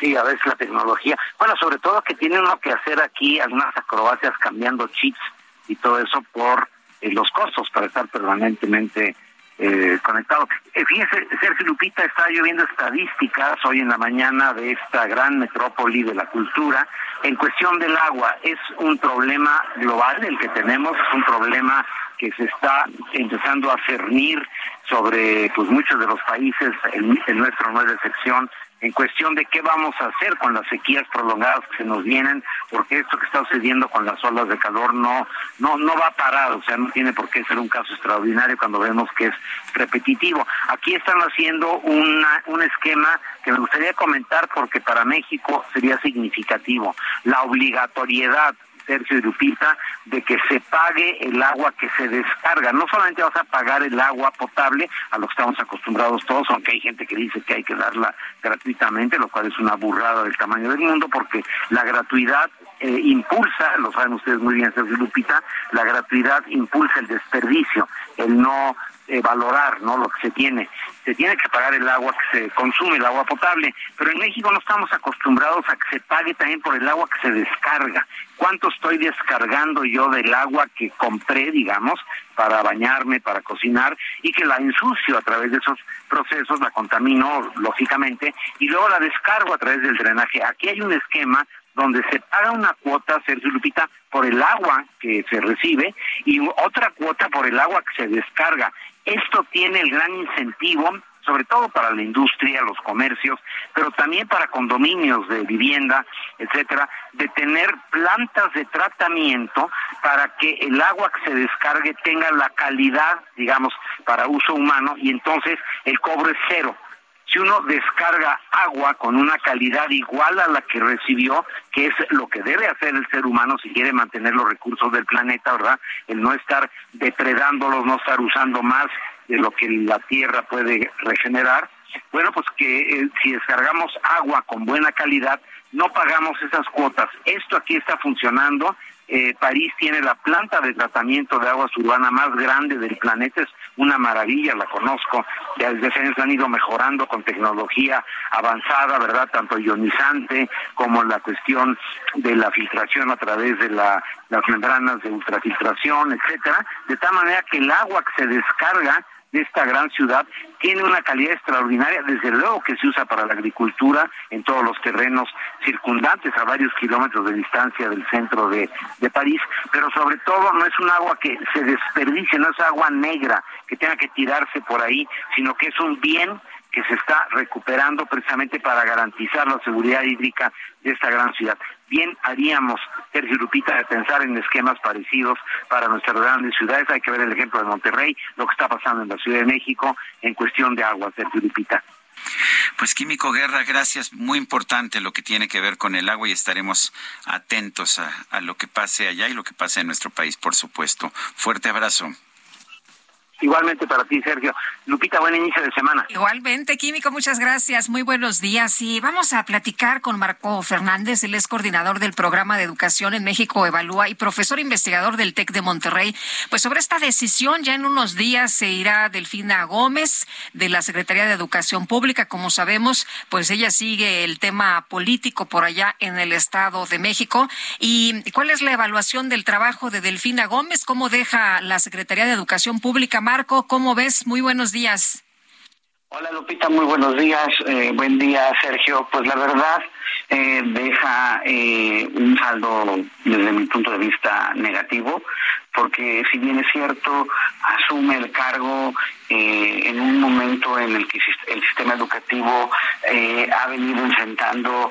Sí, a veces la tecnología. Bueno, sobre todo que tiene uno que hacer aquí algunas acrobacias cambiando chips y todo eso por eh, los costos para estar permanentemente eh, conectado. Eh, fíjese, Sergio Lupita, está lloviendo estadísticas hoy en la mañana de esta gran metrópoli de la cultura. En cuestión del agua, es un problema global el que tenemos, es un problema que se está empezando a cernir sobre pues muchos de los países, el nuestro no excepción, en cuestión de qué vamos a hacer con las sequías prolongadas que se nos vienen, porque esto que está sucediendo con las olas de calor no no no va a parar, o sea, no tiene por qué ser un caso extraordinario cuando vemos que es repetitivo. Aquí están haciendo una, un esquema que me gustaría comentar porque para México sería significativo, la obligatoriedad Sergio y Lupita, de que se pague el agua que se descarga. No solamente vas a pagar el agua potable, a lo que estamos acostumbrados todos, aunque hay gente que dice que hay que darla gratuitamente, lo cual es una burrada del tamaño del mundo, porque la gratuidad eh, impulsa, lo saben ustedes muy bien, Sergio y Lupita, la gratuidad impulsa el desperdicio, el no eh, valorar no lo que se tiene. Se tiene que pagar el agua que se consume, el agua potable, pero en México no estamos acostumbrados a que se pague también por el agua que se descarga. ¿Cuánto estoy descargando yo del agua que compré, digamos, para bañarme, para cocinar y que la ensucio a través de esos procesos, la contamino lógicamente y luego la descargo a través del drenaje? Aquí hay un esquema donde se paga una cuota, Sergio Lupita, por el agua que se recibe y otra cuota por el agua que se descarga. Esto tiene el gran incentivo sobre todo para la industria, los comercios, pero también para condominios de vivienda, etcétera, de tener plantas de tratamiento para que el agua que se descargue tenga la calidad, digamos, para uso humano y entonces el cobro es cero si uno descarga agua con una calidad igual a la que recibió, que es lo que debe hacer el ser humano si quiere mantener los recursos del planeta, ¿verdad? El no estar depredándolos, no estar usando más de lo que la tierra puede regenerar. Bueno, pues que eh, si descargamos agua con buena calidad, no pagamos esas cuotas. Esto aquí está funcionando eh, París tiene la planta de tratamiento de aguas urbana más grande del planeta, es una maravilla, la conozco, ya desde años han ido mejorando con tecnología avanzada, ¿verdad? Tanto ionizante como la cuestión de la filtración a través de las membranas de ultrafiltración, etcétera, de tal manera que el agua que se descarga de esta gran ciudad tiene una calidad extraordinaria, desde luego que se usa para la agricultura en todos los terrenos circundantes a varios kilómetros de distancia del centro de, de París, pero sobre todo no es un agua que se desperdicie, no es agua negra que tenga que tirarse por ahí, sino que es un bien que se está recuperando precisamente para garantizar la seguridad hídrica de esta gran ciudad. Bien haríamos, Sergio Lupita, de pensar en esquemas parecidos para nuestras grandes ciudades. Hay que ver el ejemplo de Monterrey, lo que está pasando en la Ciudad de México en cuestión de agua, Sergio Lupita. Pues Químico Guerra, gracias. Muy importante lo que tiene que ver con el agua y estaremos atentos a, a lo que pase allá y lo que pase en nuestro país, por supuesto. Fuerte abrazo. Igualmente para ti, Sergio. Lupita, buen inicio de semana. Igualmente, Químico, muchas gracias. Muy buenos días. Y vamos a platicar con Marco Fernández, él es coordinador del programa de educación en México Evalúa y profesor investigador del TEC de Monterrey. Pues sobre esta decisión, ya en unos días se irá Delfina Gómez de la Secretaría de Educación Pública. Como sabemos, pues ella sigue el tema político por allá en el Estado de México. ¿Y cuál es la evaluación del trabajo de Delfina Gómez? ¿Cómo deja la Secretaría de Educación Pública? Marco, ¿cómo ves? Muy buenos días. Hola Lupita, muy buenos días. Eh, buen día Sergio. Pues la verdad eh, deja eh, un saldo desde mi punto de vista negativo, porque si bien es cierto, asume el cargo en un momento en el que el sistema educativo ha venido enfrentando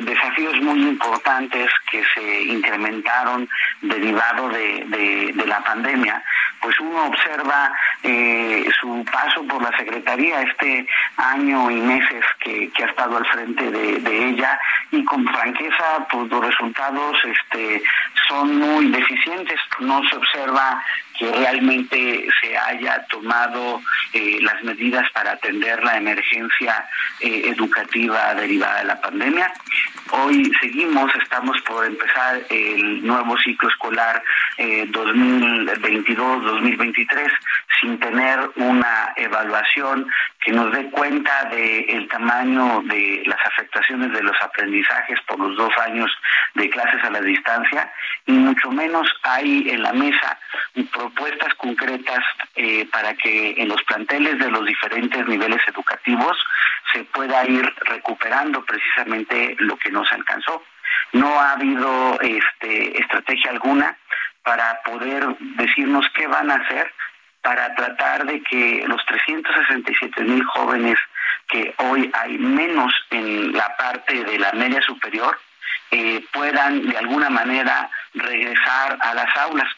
desafíos muy importantes que se incrementaron derivado de la pandemia, pues uno observa eh, su paso por la Secretaría este año y meses que, ha estado al frente de, ella y con franqueza pues los resultados este son muy deficientes. No se observa que realmente se haya tomado eh, las medidas para atender la emergencia eh, educativa derivada de la pandemia. Hoy seguimos, estamos por empezar el nuevo ciclo escolar 2022-2023 eh, sin tener una evaluación que nos dé cuenta del tamaño de las afectaciones de los aprendizajes por los dos años de clases a la distancia y mucho menos hay en la mesa propuestas concretas eh, para que en los planteles de los diferentes niveles educativos se pueda ir recuperando precisamente lo que no se alcanzó. No ha habido este, estrategia alguna para poder decirnos qué van a hacer para tratar de que los 367 mil jóvenes que hoy hay menos en la parte de la media superior eh, puedan de alguna manera regresar a las aulas.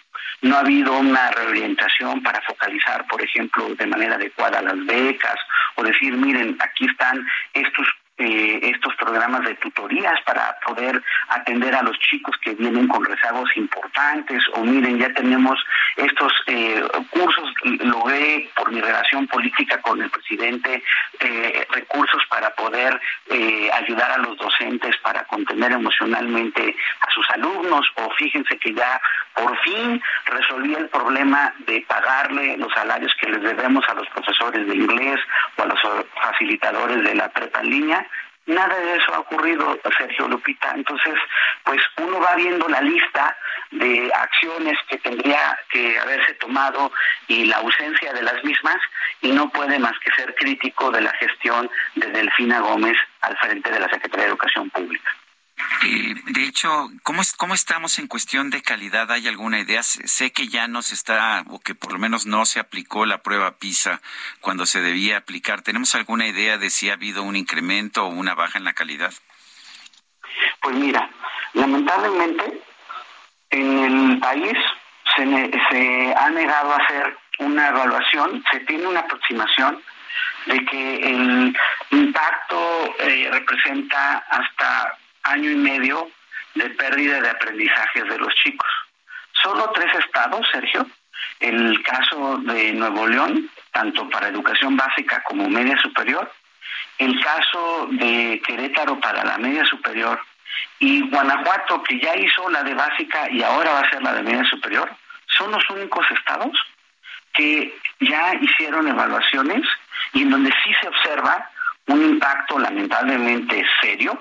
No ha habido una reorientación para focalizar, por ejemplo, de manera adecuada las becas o decir, miren, aquí están estos eh, estos programas de tutorías para poder atender a los chicos que vienen con rezagos importantes o miren ya tenemos estos eh, cursos logré por mi relación política con el presidente eh, recursos para poder ayudar a los docentes para contener emocionalmente a sus alumnos o fíjense que ya por fin resolví el problema de pagarle los salarios que les debemos a los profesores de inglés o a los facilitadores de la prepa línea Nada de eso ha ocurrido, Sergio Lupita. Entonces, pues uno va viendo la lista de acciones que tendría que haberse tomado y la ausencia de las mismas y no puede más que ser crítico de la gestión de Delfina Gómez al frente de la Secretaría de Educación Pública. Eh, de hecho, ¿cómo, es, ¿cómo estamos en cuestión de calidad? ¿Hay alguna idea? Sé que ya no se está, o que por lo menos no se aplicó la prueba PISA cuando se debía aplicar. ¿Tenemos alguna idea de si ha habido un incremento o una baja en la calidad? Pues mira, lamentablemente en el país se, se ha negado a hacer una evaluación, se tiene una aproximación de que el impacto eh, representa hasta año y medio de pérdida de aprendizajes de los chicos. Solo tres estados, Sergio, el caso de Nuevo León, tanto para educación básica como media superior, el caso de Querétaro para la media superior y Guanajuato, que ya hizo la de básica y ahora va a ser la de media superior, son los únicos estados que ya hicieron evaluaciones y en donde sí se observa un impacto lamentablemente serio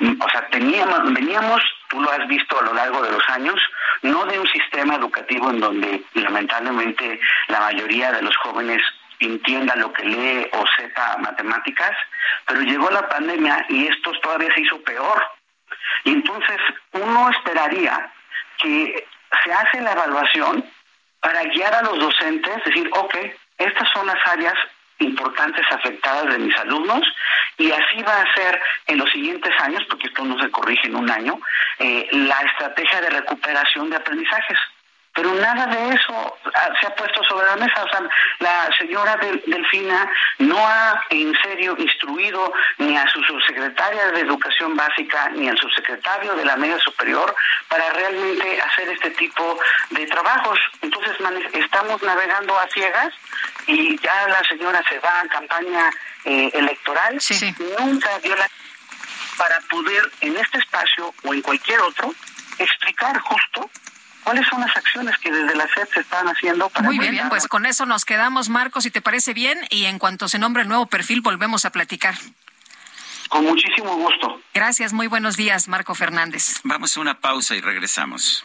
o sea, teníamos, veníamos, tú lo has visto a lo largo de los años, no de un sistema educativo en donde lamentablemente la mayoría de los jóvenes entienda lo que lee o sepa matemáticas, pero llegó la pandemia y esto todavía se hizo peor. Y entonces uno esperaría que se hace la evaluación para guiar a los docentes, decir, ok, estas son las áreas importantes afectadas de mis alumnos y así va a ser en los siguientes años, porque esto no se corrige en un año, eh, la estrategia de recuperación de aprendizajes pero nada de eso se ha puesto sobre la mesa. O sea, la señora Delfina no ha en serio instruido ni a su subsecretaria de Educación Básica ni al subsecretario de la Media Superior para realmente hacer este tipo de trabajos. Entonces estamos navegando a ciegas y ya la señora se va a campaña eh, electoral. Nunca dio la para poder en este espacio o en cualquier otro explicar justo ¿Cuáles son las acciones que desde la SED se están haciendo para Muy bien, pues con eso nos quedamos, Marcos, si te parece bien, y en cuanto se nombre el nuevo perfil, volvemos a platicar. Con muchísimo gusto. Gracias, muy buenos días, Marco Fernández. Vamos a una pausa y regresamos.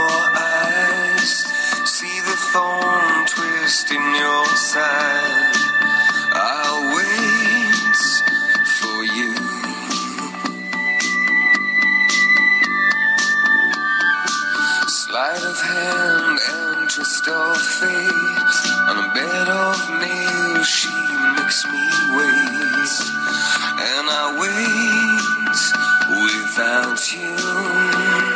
eyes, see the thorn twist in your side. I'll wait for you. Sleight of hand and twist of fate. On a bed of nails, she makes me wait, and I wait without you.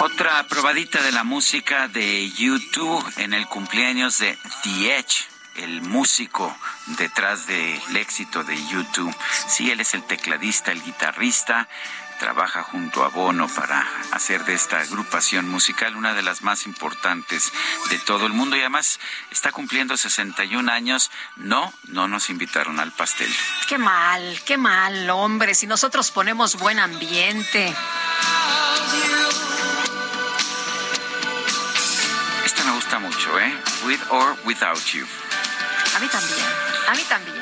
Otra probadita de la música de YouTube en el cumpleaños de The Edge, el músico detrás del éxito de YouTube. Sí, él es el tecladista, el guitarrista, trabaja junto a Bono para hacer de esta agrupación musical una de las más importantes de todo el mundo y además está cumpliendo 61 años. No, no nos invitaron al pastel. Qué mal, qué mal, hombre, si nosotros ponemos buen ambiente. Esta me gusta mucho, ¿eh? With or Without You. A mí también, a mí también.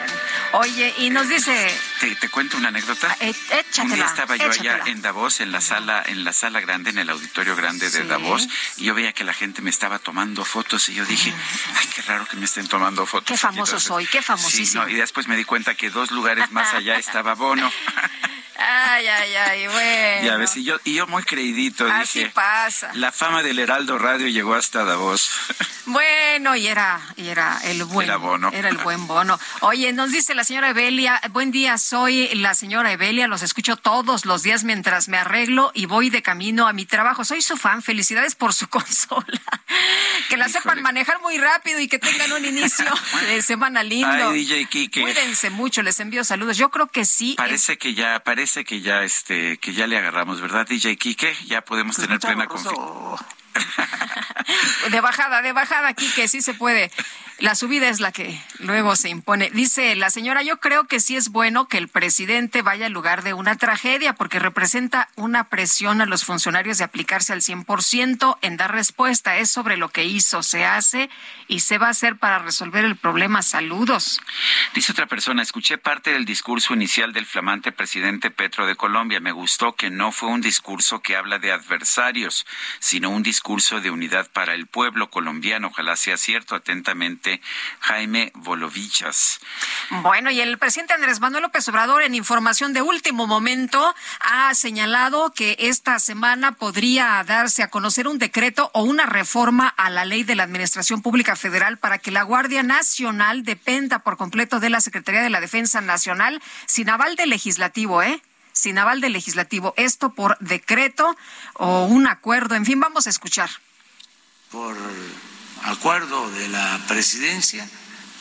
Oye, y nos dice... ¿Te, cuento una anécdota? Ah, eh, échatela, un día estaba yo allá en Davos, en la sala, en la sala grande, en el auditorio grande de Davos, y yo veía que la gente me estaba tomando fotos y yo dije, ay, qué raro que me estén tomando fotos. Qué famoso soy, qué famosísimo. y después me di cuenta que dos lugares más allá estaba Bono. Ay, ay, ay, bueno. Ya ves, y yo, y yo muy creidito Así pasa. La fama del Heraldo Radio llegó hasta Davos. Bueno, y era, y era el buen era, bono. era el buen bono. Oye, nos dice la señora Evelia, buen día, soy la señora Evelia, los escucho todos los días mientras me arreglo y voy de camino a mi trabajo. Soy su fan, felicidades por su consola. Que la sepan manejar muy rápido y que tengan un inicio de semana lindo. Ay, DJ Kike. Cuídense mucho, les envío saludos. Yo creo que sí. Parece que ya, parece que ya, este, que ya le agarramos, ¿verdad, DJ Kike? Ya podemos tener plena confianza. de bajada, de bajada, aquí que sí se puede. La subida es la que luego se impone. Dice la señora, yo creo que sí es bueno que el presidente vaya al lugar de una tragedia porque representa una presión a los funcionarios de aplicarse al 100% en dar respuesta. Es sobre lo que hizo, se hace y se va a hacer para resolver el problema. Saludos. Dice otra persona, escuché parte del discurso inicial del flamante presidente Petro de Colombia. Me gustó que no fue un discurso que habla de adversarios, sino un discurso de unidad para el pueblo colombiano. Ojalá sea cierto. Atentamente Jaime Bolovichas. Bueno, y el presidente Andrés Manuel López Obrador, en información de último momento, ha señalado que esta semana podría darse a conocer un decreto o una reforma a la ley de la Administración Pública Federal para que la Guardia Nacional dependa por completo de la Secretaría de la Defensa Nacional sin aval del legislativo, ¿eh? Sin aval del legislativo. Esto por decreto o un acuerdo. En fin, vamos a escuchar. Por acuerdo de la presidencia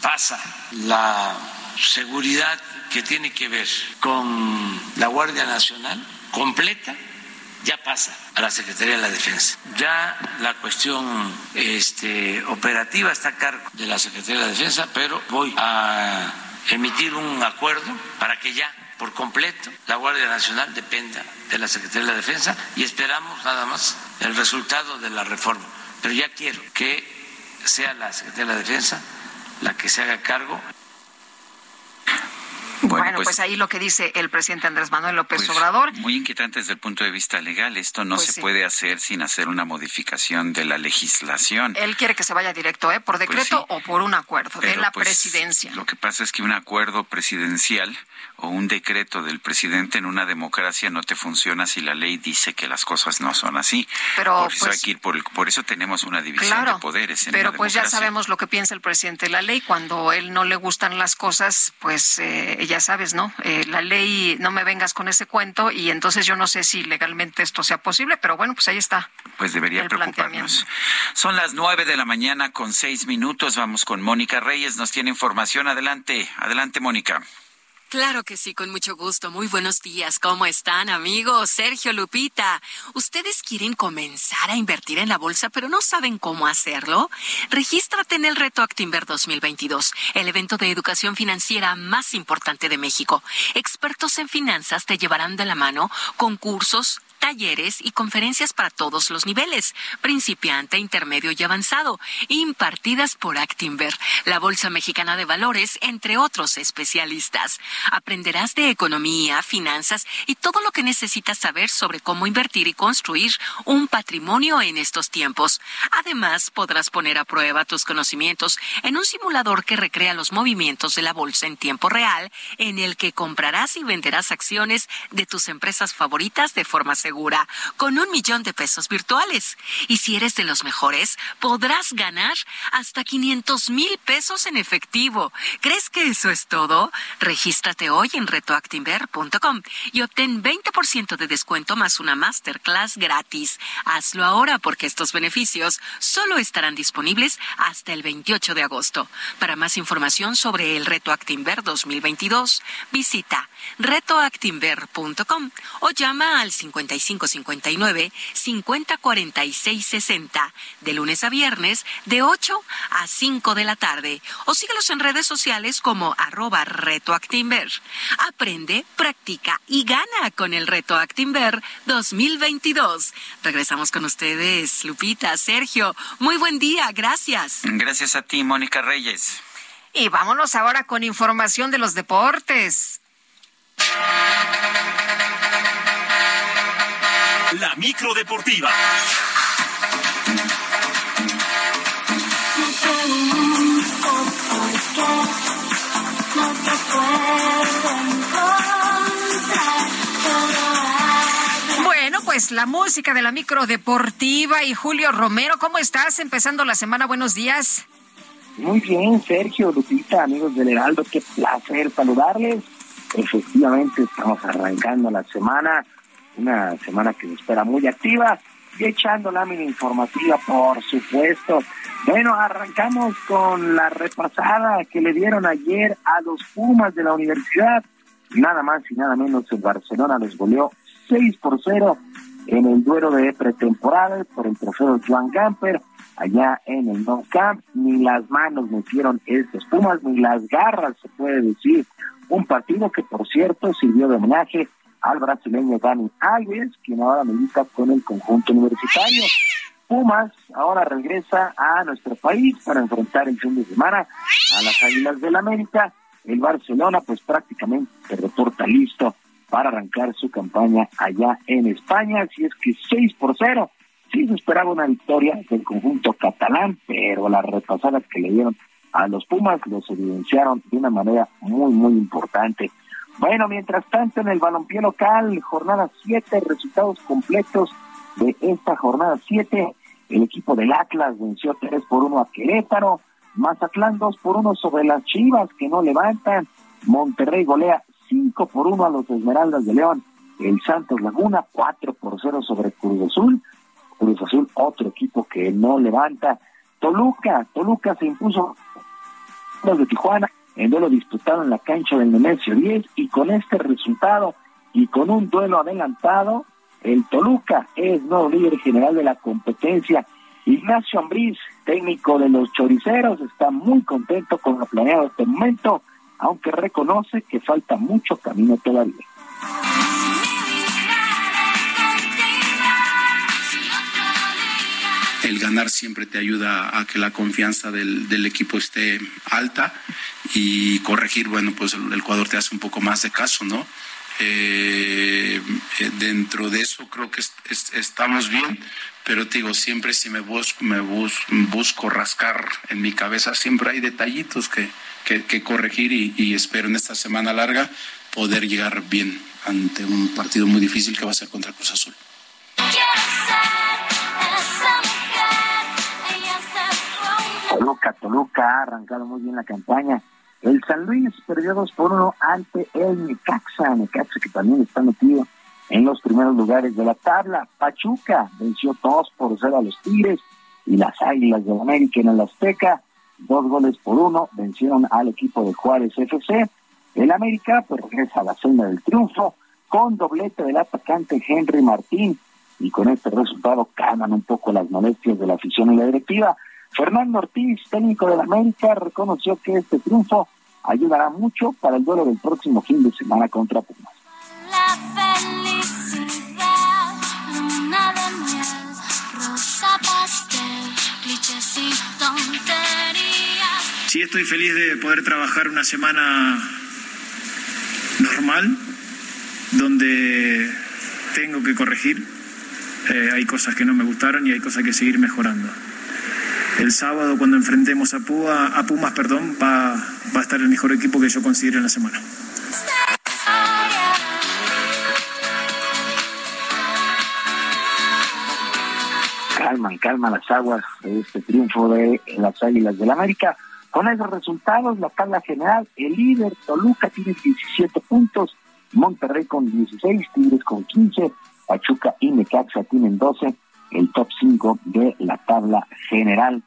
pasa la seguridad que tiene que ver con la Guardia Nacional completa ya pasa a la Secretaría de la Defensa. Ya la cuestión este, operativa está a cargo de la Secretaría de la Defensa, pero voy a emitir un acuerdo para que ya por completo la Guardia Nacional dependa de la Secretaría de la Defensa y esperamos nada más el resultado de la reforma. Pero ya quiero que sea la Secretaría de la Defensa la que se haga cargo. Bueno, pues, pues, ahí lo que dice el presidente Andrés Manuel López pues, Obrador. Muy inquietante desde el punto de vista legal. Esto no pues se puede hacer sin hacer una modificación de la legislación. Él quiere que se vaya directo, ¿eh? ¿Por decreto o por un acuerdo de la presidencia? Lo que pasa es que un acuerdo presidencial o un decreto del presidente en una democracia no te funciona si la ley dice que las cosas no son así. Pero por eso, pues, por, eso tenemos una división de poderes. En pero pues ya sabemos lo que piensa el presidente de la ley. Cuando él no le gustan las cosas, pues eh, ya sabes, ¿no? Eh, la ley, no me vengas con ese cuento y entonces yo no sé si legalmente esto sea posible, pero bueno, pues ahí está. Pues debería preocuparnos. Son las nueve de la mañana con seis minutos. Vamos con Mónica Reyes. Nos tiene información. Adelante, adelante, Mónica. Claro que sí, con mucho gusto. Muy buenos días. ¿Cómo están, amigos? Sergio Lupita. ¿Ustedes quieren comenzar a invertir en la bolsa, pero no saben cómo hacerlo? Regístrate en el Reto Actinver 2022, el evento de educación financiera más importante de México. Expertos en finanzas te llevarán de la mano con cursos, talleres y conferencias para todos los niveles, principiante, intermedio y avanzado, impartidas por Actinver, la Bolsa Mexicana de Valores, entre otros especialistas. Aprenderás de economía, finanzas y todo lo que necesitas saber sobre cómo invertir y construir un patrimonio en estos tiempos. Además, podrás poner a prueba tus conocimientos en un simulador que recrea los movimientos de la bolsa en tiempo real, en el que comprarás y venderás acciones de tus empresas favoritas de forma segura segura con un millón de pesos virtuales. Y si eres de los mejores, podrás ganar hasta 500 mil pesos en efectivo. ¿Crees que eso es todo? Regístrate hoy en retoactinver.com y obtén 20% de descuento más una masterclass gratis. Hazlo ahora porque estos beneficios solo estarán disponibles hasta el 28 de agosto. Para más información sobre el Reto Actinver 2022, visita retoactinver.com o llama al 5559 504660 de lunes a viernes de 8 a 5 de la tarde o síguelos en redes sociales como arroba retoactinver. Aprende, practica y gana con el Reto Actinver 2022. Regresamos con ustedes, Lupita, Sergio. Muy buen día, gracias. Gracias a ti, Mónica Reyes. Y vámonos ahora con información de los deportes. La micro deportiva. Bueno, pues la música de la micro deportiva y Julio Romero, ¿cómo estás? Empezando la semana, buenos días. Muy bien, Sergio, Lupita, amigos del Heraldo, qué placer saludarles. Efectivamente, estamos arrancando la semana, una semana que nos espera muy activa y echando lámina informativa, por supuesto. Bueno, arrancamos con la repasada que le dieron ayer a los Pumas de la universidad. Nada más y nada menos el Barcelona los goleó 6 por 0 en el duelo de pretemporada por el trofeo Joan Gamper allá en el No Camp. Ni las manos metieron estos Pumas, ni las garras, se puede decir. Un partido que, por cierto, sirvió de homenaje al brasileño Dani Alves, quien ahora milita con el conjunto universitario. Pumas ahora regresa a nuestro país para enfrentar el fin de semana a las Águilas del América. El Barcelona, pues prácticamente se reporta listo para arrancar su campaña allá en España. Así es que 6 por 0. Sí se esperaba una victoria del conjunto catalán, pero las repasadas que le dieron a los Pumas los evidenciaron de una manera muy, muy importante. Bueno, mientras tanto, en el balompié local, jornada 7, resultados completos de esta jornada 7. El equipo del Atlas venció 3 por 1 a Querétaro. Mazatlán 2 por 1 sobre las Chivas que no levantan. Monterrey golea 5 por 1 a los Esmeraldas de León. El Santos Laguna 4 por 0 sobre Cruz Azul. Cruz Azul, otro equipo que no levanta. Toluca, Toluca se impuso de Tijuana en duelo disputado en la cancha del Nemesio 10 y con este resultado y con un duelo adelantado, el Toluca es nuevo líder general de la competencia. Ignacio Ambriz, técnico de los choriceros, está muy contento con lo planeado este momento, aunque reconoce que falta mucho camino todavía. El ganar siempre te ayuda a que la confianza del, equipo esté alta y corregir, bueno, pues el, Ecuador te hace un poco más de caso, ¿no? Eh, eh, dentro de eso creo que estamos bien, pero te digo, siempre si me busco, me rascar en mi cabeza, siempre hay detallitos que, que, corregir y, y, espero en esta semana larga poder llegar bien ante un partido muy difícil que va a ser contra Cruz Azul. Toluca, Toluca ha arrancado muy bien la campaña. El San Luis perdió 2 por 1 ante el Necaxa, Necaxa que también está metido en los primeros lugares de la tabla. Pachuca venció 2 por 0 a los Tigres y las Águilas de América en el Azteca, dos goles por uno, vencieron al equipo de Juárez FC. El América pues regresa a la senda del triunfo con doblete del atacante Henry Martín y con este resultado calman un poco las molestias de la afición y la directiva. Fernando Ortiz, técnico del América, reconoció que este triunfo ayudará mucho para el duelo del próximo fin de semana contra Pumas. Sí, estoy feliz de poder trabajar una semana normal, donde tengo que corregir. Eh, hay cosas que no me gustaron y hay cosas que seguir mejorando el sábado cuando enfrentemos a, a Pumas, perdón, va, a estar el mejor equipo que yo considero en la semana. calman, calman las aguas de este triunfo de las Águilas del América. Con esos resultados, la tabla general, el líder Toluca tiene 17 puntos, Monterrey con 16, Tigres con 15, Pachuca y Necaxa tienen 12, el top 5 de la tabla general.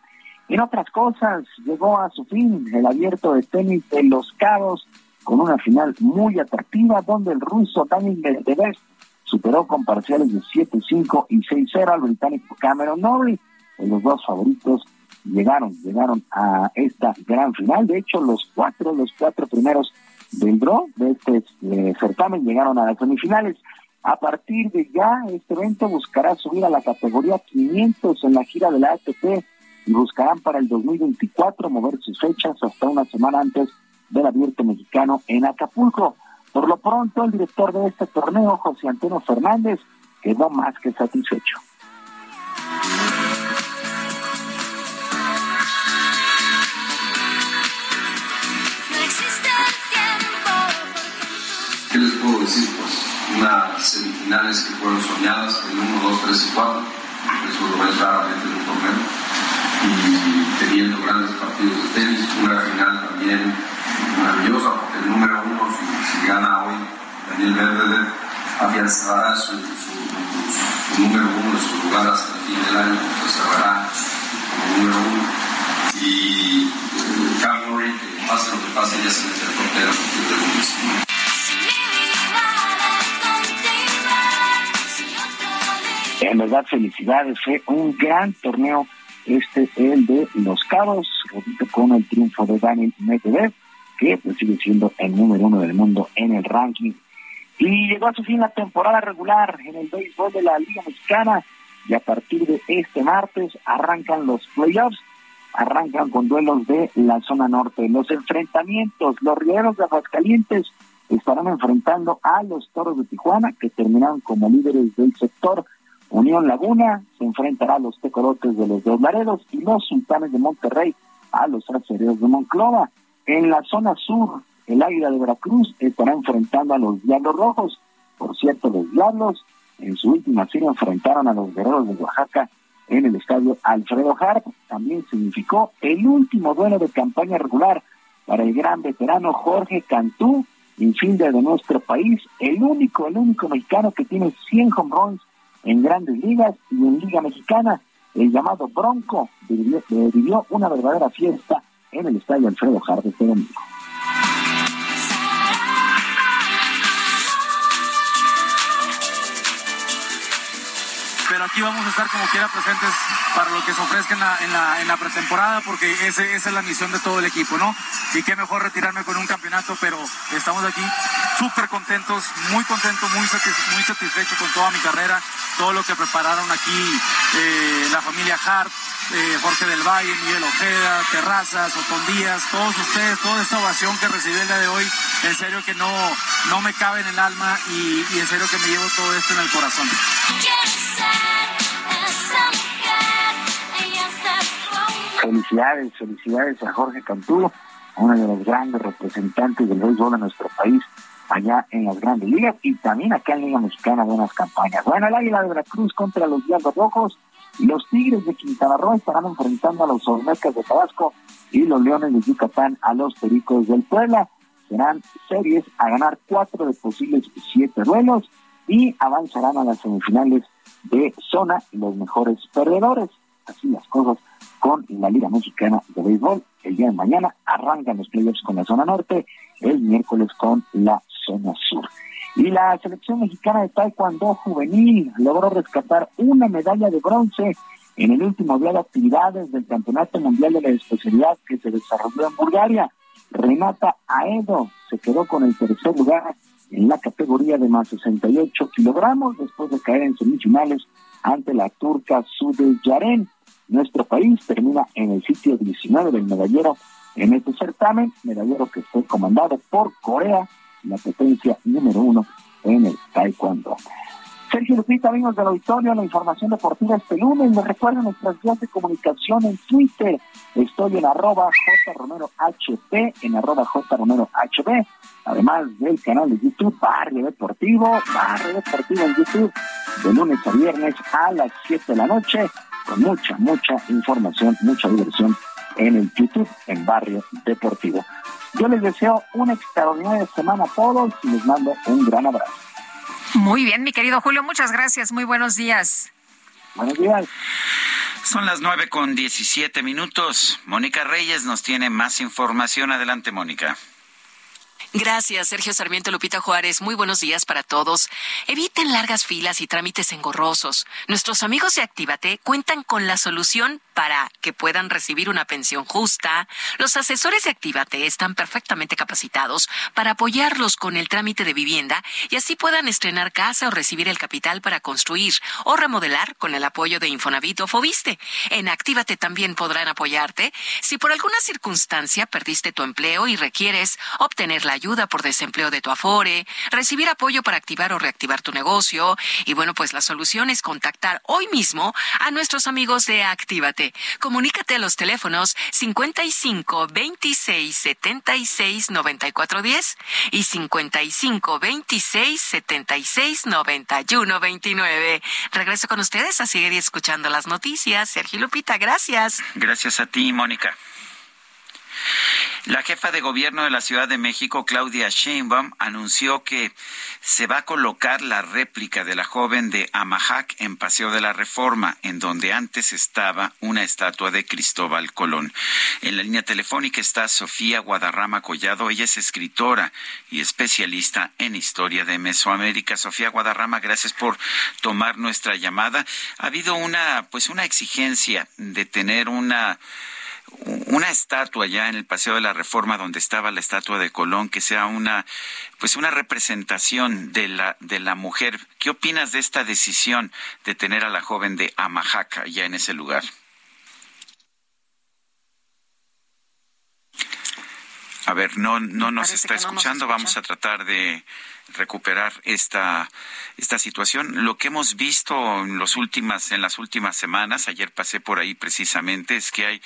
En otras cosas, llegó a su fin el abierto de tenis de Los Cabos con una final muy atractiva donde el ruso Daniel Medvedev superó con parciales de 7-5 y 6-0 al británico Cameron Norrie. Los dos favoritos llegaron, llegaron a esta gran final. De hecho, los cuatro, los cuatro primeros del draw de este eh, certamen llegaron a las semifinales. A partir de ya, este evento buscará subir a la categoría 500 en la gira de la ATP y buscarán para el 2024 mover sus fechas hasta una semana antes del abierto mexicano en Acapulco. Por lo pronto, el director de este torneo, José Antonio Fernández, quedó más que satisfecho. ¿Qué les puedo decir? Pues unas semifinales que fueron soñadas en 1, 2, 3 y 4. Eso lo ves raramente en un torneo. Y teniendo grandes partidos de tenis, una final también maravillosa, porque el número uno, si, si gana hoy Daniel Medvedev, afianzará su, su, su, número uno de su lugar hasta el fin del año, se cerrará como número uno. Y eh, Cam Norrie, que pase lo que pase, ya se mete a frontera a partir del lunes. En verdad, felicidades. Fue un gran torneo este, el de Los Cabos, con el triunfo de Daniel Medvedev, que pues, sigue siendo el número uno del mundo en el ranking. Y llegó a su fin la temporada regular en el béisbol de la Liga Mexicana y a partir de este martes arrancan los playoffs, arrancan con duelos de la zona norte. Los enfrentamientos, los rieleros de Aguascalientes estarán enfrentando a los Toros de Tijuana, que terminaron como líderes del sector Unión Laguna se enfrentará a los Tecorotes de los Dos Laredos y los Sultanes de Monterrey a los Acereros de Monclova. En la zona sur, el Águila de Veracruz estará enfrentando a los Diablos Rojos. Por cierto, los Diablos en su última serie enfrentaron a los Guerreros de Oaxaca en el estadio Alfredo Harp. También significó el último duelo de campaña regular para el gran veterano Jorge Cantú, infielder de nuestro país, el único, el único mexicano que tiene 100 home runs en grandes ligas y en Liga Mexicana. El llamado Bronco vivió, una verdadera fiesta en el estadio Alfredo Jardes este domingo. Aquí vamos a estar como quiera presentes para lo que se ofrezca en la, en la, pretemporada, porque ese, esa es la misión de todo el equipo, ¿no? Y qué mejor retirarme con un campeonato, pero estamos aquí súper contentos, muy contentos, muy, muy satisfechos con toda mi carrera, todo lo que prepararon aquí eh, la familia Hart, eh, Jorge del Valle, Miguel Ojeda, Terrazas, Otón Díaz, todos ustedes, toda esta ovación que recibí el día de hoy, en serio que no, no me cabe en el alma y, y en serio que me llevo todo esto en el corazón. Felicidades, felicidades a Jorge Cantú, uno de los grandes representantes del béisbol de nuestro país allá en las grandes ligas y también acá en Liga Mexicana buenas campañas. Bueno, el Águila de Veracruz contra los Diablos Rojos los Tigres de Quintana Roo estarán enfrentando a los Olmecas de Tabasco y los Leones de Yucatán a los Pericos del Puebla. Serán series a ganar cuatro de posibles siete duelos y avanzarán a las semifinales de zona los mejores perdedores. Así las cosas con la Liga Mexicana de Béisbol. El día de mañana arrancan los playoffs con la zona norte, el miércoles con la zona sur. Y la selección mexicana de Taekwondo juvenil logró rescatar una medalla de bronce en el último día de actividades del Campeonato Mundial de la Especialidad que se desarrolló en Bulgaria. Renata Aedo se quedó con el tercer lugar en la categoría de más 68 kilogramos después de caer en semifinales ante la turca Sude Yaren. Nuestro país termina en el sitio 19 del medallero en este certamen, medallero que fue comandado por Corea, la potencia número uno en el taekwondo. Sergio Lupita, amigos del auditorio, la información deportiva este lunes. Me recuerden nuestras vías de comunicación en Twitter. Estoy en arroba jromerohp, en arroba además del canal de YouTube Barrio Deportivo, Barrio Deportivo en YouTube, de lunes a viernes a las 7 de la noche. Con mucha, mucha información, mucha diversión en el YouTube, en Barrio Deportivo. Yo les deseo una extraordinaria semana a todos y les mando un gran abrazo. Muy bien, mi querido Julio, muchas gracias. Muy buenos días. Buenos días. Son las nueve con diecisiete minutos. Mónica Reyes nos tiene más información. Adelante, Mónica. Gracias, Sergio Sarmiento Lupita Juárez. Muy buenos días para todos. Eviten largas filas y trámites engorrosos. Nuestros amigos de Actívate cuentan con la solución para que puedan recibir una pensión justa. Los asesores de Actívate están perfectamente capacitados para apoyarlos con el trámite de vivienda y así puedan estrenar casa o recibir el capital para construir o remodelar con el apoyo de Infonavit o Fobiste. En Actívate también podrán apoyarte si por alguna circunstancia perdiste tu empleo y requieres obtener la ayuda por desempleo de tu Afore, recibir apoyo para activar o reactivar tu negocio. Y bueno, pues la solución es contactar hoy mismo a nuestros amigos de Actívate. Comunícate a los teléfonos 55 26 76 94 10 y 55 26 76 91 29. Regreso con ustedes a seguir escuchando las noticias. Sergio Lupita, gracias. Gracias a ti, Mónica. La jefa de gobierno de la Ciudad de México, Claudia Sheinbaum, anunció que se va a colocar la réplica de la joven de Amahac en Paseo de la Reforma, en donde antes estaba una estatua de Cristóbal Colón. En la línea telefónica está Sofía Guadarrama Collado. Ella es escritora y especialista en historia de Mesoamérica. Sofía Guadarrama, gracias por tomar nuestra llamada. Ha habido una, pues, una exigencia de tener una una estatua ya en el Paseo de la Reforma donde estaba la estatua de Colón que sea una pues una representación de la de la mujer. ¿Qué opinas de esta decisión de tener a la joven de Amajaca ya en ese lugar? A ver, no no nos está escuchando, vamos a tratar de recuperar esta, esta situación. Lo que hemos visto en, los últimas, en las últimas semanas, ayer pasé por ahí precisamente, es que hay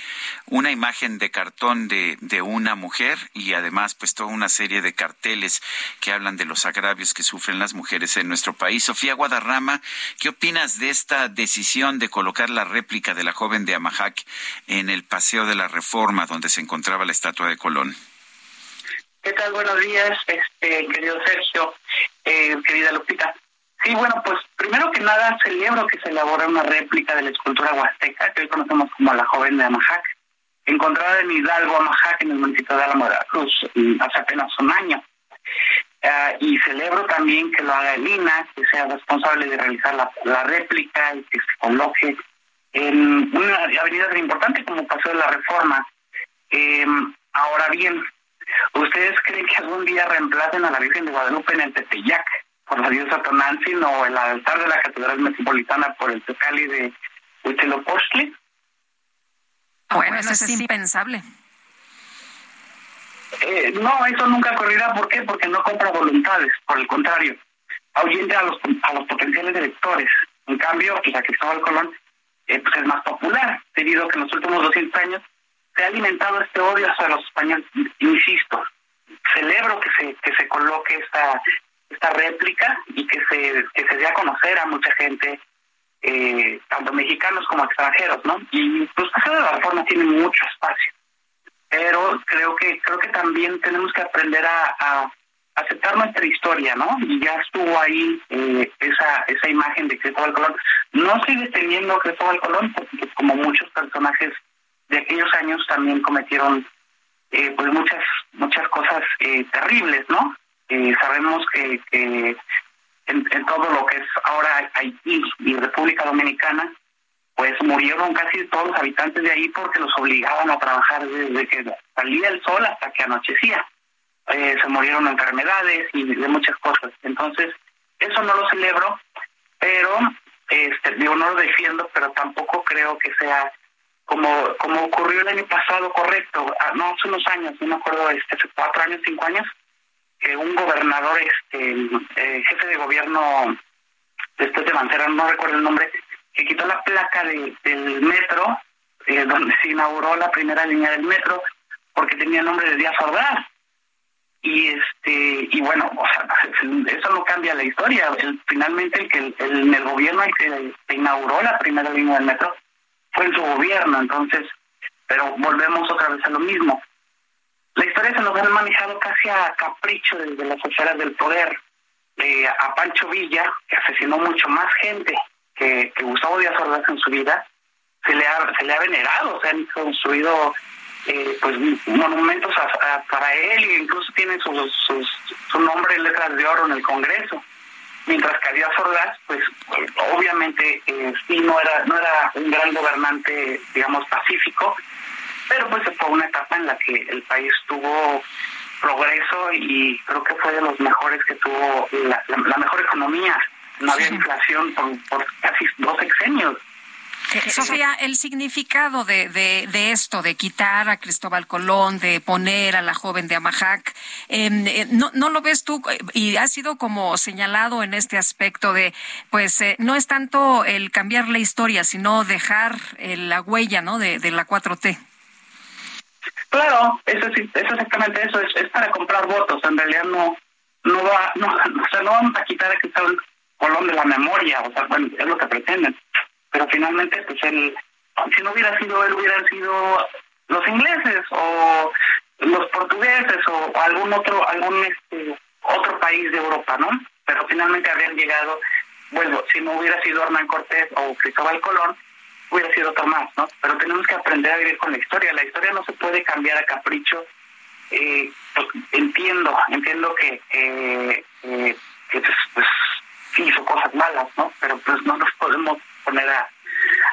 una imagen de cartón de, de una mujer y además pues toda una serie de carteles que hablan de los agravios que sufren las mujeres en nuestro país. Sofía Guadarrama, ¿qué opinas de esta decisión de colocar la réplica de la joven de Amajac en el Paseo de la Reforma donde se encontraba la estatua de Colón? ¿Qué tal? Buenos días, este querido Sergio, eh, querida Lupita. Sí, bueno, pues primero que nada celebro que se elabore una réplica de la escultura huasteca, que hoy conocemos como la joven de Amajac, encontrada en Hidalgo, Amajac, en el municipio de Álamo de la Cruz, hace apenas un año. Ah, y celebro también que lo haga el INA, que sea responsable de realizar la, réplica y que se coloque en una avenida tan importante como Paseo de la Reforma. Eh, ahora bien, ¿Ustedes creen que algún día reemplacen a la Virgen de Guadalupe en el Tepeyac por la diosa Tonantzin o el altar de la Catedral Metropolitana por el Tecali de Huitzilopochtli? Bueno, eso es impensable. Eh, no, eso nunca ocurrirá. ¿Por qué? Porque no compra voluntades. Por el contrario, ahuyente a los, a los potenciales electores. En cambio, la Cristóbal Colón eh, pues es más popular, debido a que en los últimos 200 años se ha alimentado este odio hacia los españoles. Insisto, celebro que se que se coloque esta esta réplica y que se que se dé a conocer a mucha gente, eh, tanto mexicanos como extranjeros, ¿no? Y pues Paseo de la Reforma tiene mucho espacio, pero creo que creo que también tenemos que aprender a, a aceptar nuestra historia, ¿no? Y ya estuvo ahí eh, esa esa imagen de Cristóbal Colón. No sigue teniendo Cristóbal Colón, porque como muchos personajes de aquellos años también cometieron eh, pues muchas muchas cosas eh, terribles, ¿no? Eh, sabemos que, que en, en, todo lo que es ahora Haití y República Dominicana, pues murieron casi todos los habitantes de ahí porque los obligaban a trabajar desde que salía el sol hasta que anochecía. se murieron enfermedades y de muchas cosas. Entonces, eso no lo celebro, pero este, digo, no lo defiendo, pero tampoco creo que sea como, como ocurrió el año pasado, correcto, ah, no hace unos años, no me acuerdo, este, hace cuatro años, cinco años, que un gobernador, este, eh, jefe de gobierno, después de Mancera, no recuerdo el nombre, que quitó la placa de, del metro, eh, donde se inauguró la primera línea del metro, porque tenía nombre de Díaz Ordaz. Y este y bueno, o sea, eso no cambia la historia. El, finalmente el que el, el, el gobierno el que inauguró la primera línea del metro fue en su gobierno, entonces, pero volvemos otra vez a lo mismo. La historia se nos ha manejado casi a capricho desde las esferas del poder. Eh, a Pancho Villa, que asesinó mucho más gente que, que Gustavo Díaz Ordaz en su vida, se le ha, venerado, se han construido eh, pues monumentos para él e incluso tiene sus, su nombre en letras de oro en el Congreso. Mientras que Díaz Ordaz, pues obviamente eh, sí no era, no era un gran gobernante, digamos, pacífico, pero pues fue una etapa en la que el país tuvo progreso y creo que fue de los mejores que tuvo la, mejor economía. No había inflación por, por casi dos sexenios. Eh, Sofía, el significado de, de, esto, de quitar a Cristóbal Colón, de poner a la joven de Amajac, em, eh, no, ¿no lo ves tú? Y ha sido como señalado en este aspecto de, pues, eh, no es tanto el cambiar la historia, sino dejar la huella, ¿no? De, de la 4T. Claro, eso es, exactamente eso, es, para comprar votos, en realidad no no va, no, o sea, no vamos a quitar a Cristóbal Colón de la memoria, o sea, bueno, es lo que pretenden, pero finalmente, pues él, si no hubiera sido él, hubieran sido los ingleses o los portugueses o algún otro, algún este, otro país de Europa, ¿no? Pero finalmente habrían llegado, bueno, si no hubiera sido Hernán Cortés o Cristóbal Colón, hubiera sido otro más, ¿no? Pero tenemos que aprender a vivir con la historia. La historia no se puede cambiar a capricho. Eh, pues, entiendo, entiendo que, eh, eh, que pues, pues, hizo cosas malas, ¿no? Pero pues no nos podemos poner a,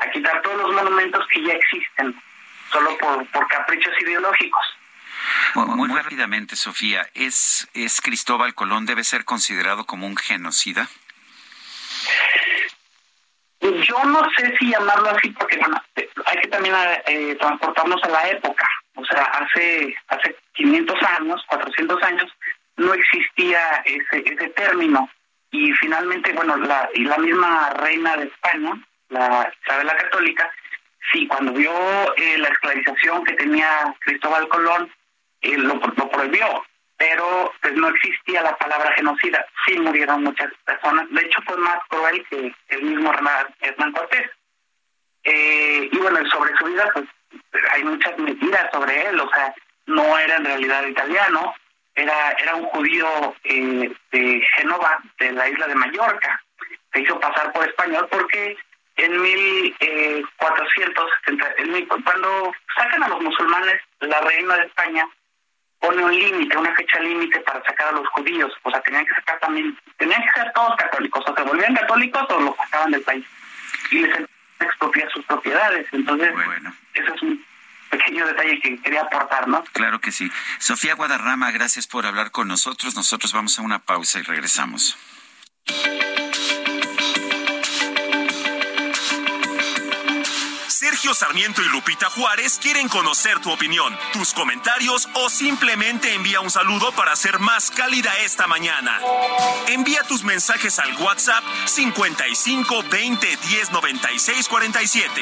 a quitar todos los monumentos que ya existen solo por, por caprichos ideológicos. muy rápidamente, Sofía, ¿es, ¿es Cristóbal Colón debe ser considerado como un genocida? Yo no sé si llamarlo así porque hay que también eh, transportarnos a la época. O sea, hace hace 500 años, 400 años, no existía ese, ese término. Y finalmente, bueno, la, y la misma reina de España, la Isabel Católica, sí, cuando vio eh, la esclavización que tenía Cristóbal Colón, eh, lo, lo prohibió pero pues no existía la palabra genocida. Sí murieron muchas personas. De hecho, fue más cruel que el mismo Hernán Cortés. Eh, y bueno, sobre su vida, pues hay muchas mentiras sobre él. O sea, no era en realidad italiano, era, era un judío eh, de Génova, de la isla de Mallorca. Se hizo pasar por español porque en 1470, eh, cuando sacan a los musulmanes, la reina de España pone un límite, una fecha límite para sacar a los judíos. O sea, tenían que sacar también, tenían que ser todos católicos, o se volvían católicos o los sacaban del país. Y les expropiar sus propiedades. Entonces, bueno. eso es un pequeño detalle que quería aportar, ¿no? Claro que sí. Sofía Guadarrama, gracias por hablar con nosotros. Nosotros vamos a una pausa y regresamos. Sergio Sarmiento y Lupita Juárez quieren conocer tu opinión, tus comentarios o simplemente envía un saludo para ser más cálida esta mañana. Envía tus mensajes al WhatsApp 55 20 10 96 47.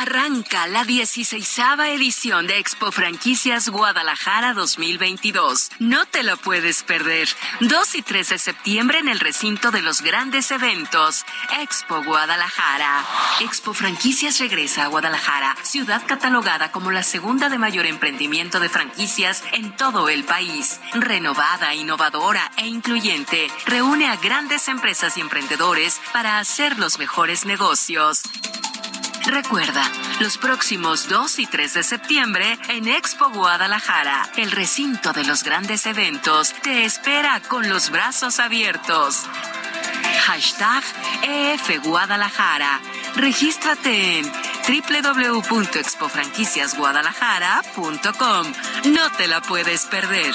Arranca la 16 edición de Expo Franquicias Guadalajara 2022. No te lo puedes perder. 2 y 3 de septiembre en el recinto de los grandes eventos. Expo Guadalajara. Expo Franquicias regresa a Guadalajara, ciudad catalogada como la segunda de mayor emprendimiento de franquicias en todo el país. Renovada, innovadora e incluyente, reúne a grandes empresas y emprendedores para hacer los mejores negocios. Recuerda, los próximos 2 y 3 de septiembre en Expo Guadalajara, el recinto de los grandes eventos, te espera con los brazos abiertos. Hashtag EF Guadalajara. Regístrate en www.expofranquiciasguadalajara.com. No te la puedes perder.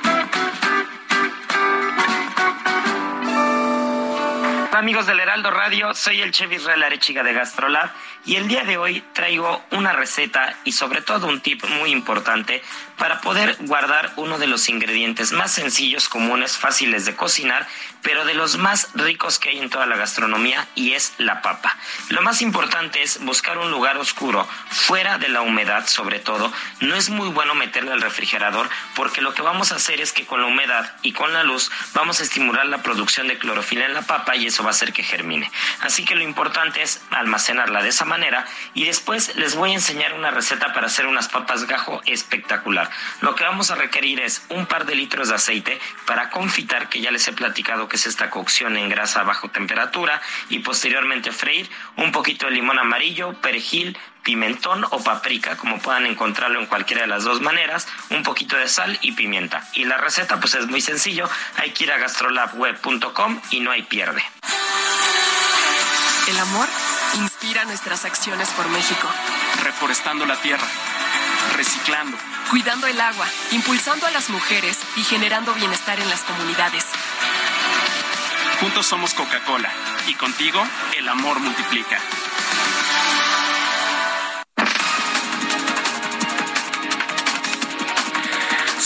Amigos del Heraldo Radio? Soy el chef Israel Arechiga de Gastrolab y el día de hoy traigo una receta y sobre todo un tip muy importante para poder guardar uno de los ingredientes más sencillos, comunes, fáciles de cocinar, pero de los más ricos que hay en toda la gastronomía y es la papa. Lo más importante es buscar un lugar oscuro, fuera de la humedad sobre todo. No es muy bueno meterle al refrigerador porque lo que vamos a hacer es que con la humedad y con la luz vamos a estimular la producción de clorofila en la papa y eso va hacer que germine. Así que lo importante es almacenarla de esa manera y después les voy a enseñar una receta para hacer unas papas gajo espectacular. Lo que vamos a requerir es un par de litros de aceite para confitar, que ya les he platicado que es esta cocción en grasa a bajo temperatura y posteriormente freír, un poquito de limón amarillo, perejil, pimentón o paprika, como puedan encontrarlo en cualquiera de las dos maneras, un poquito de sal y pimienta. Y la receta pues es muy sencillo, hay que ir a gastrolabweb.com y no hay pierde. El amor inspira nuestras acciones por México. Reforestando la tierra, reciclando, cuidando el agua, impulsando a las mujeres y generando bienestar en las comunidades. Juntos somos Coca-Cola y contigo el amor multiplica.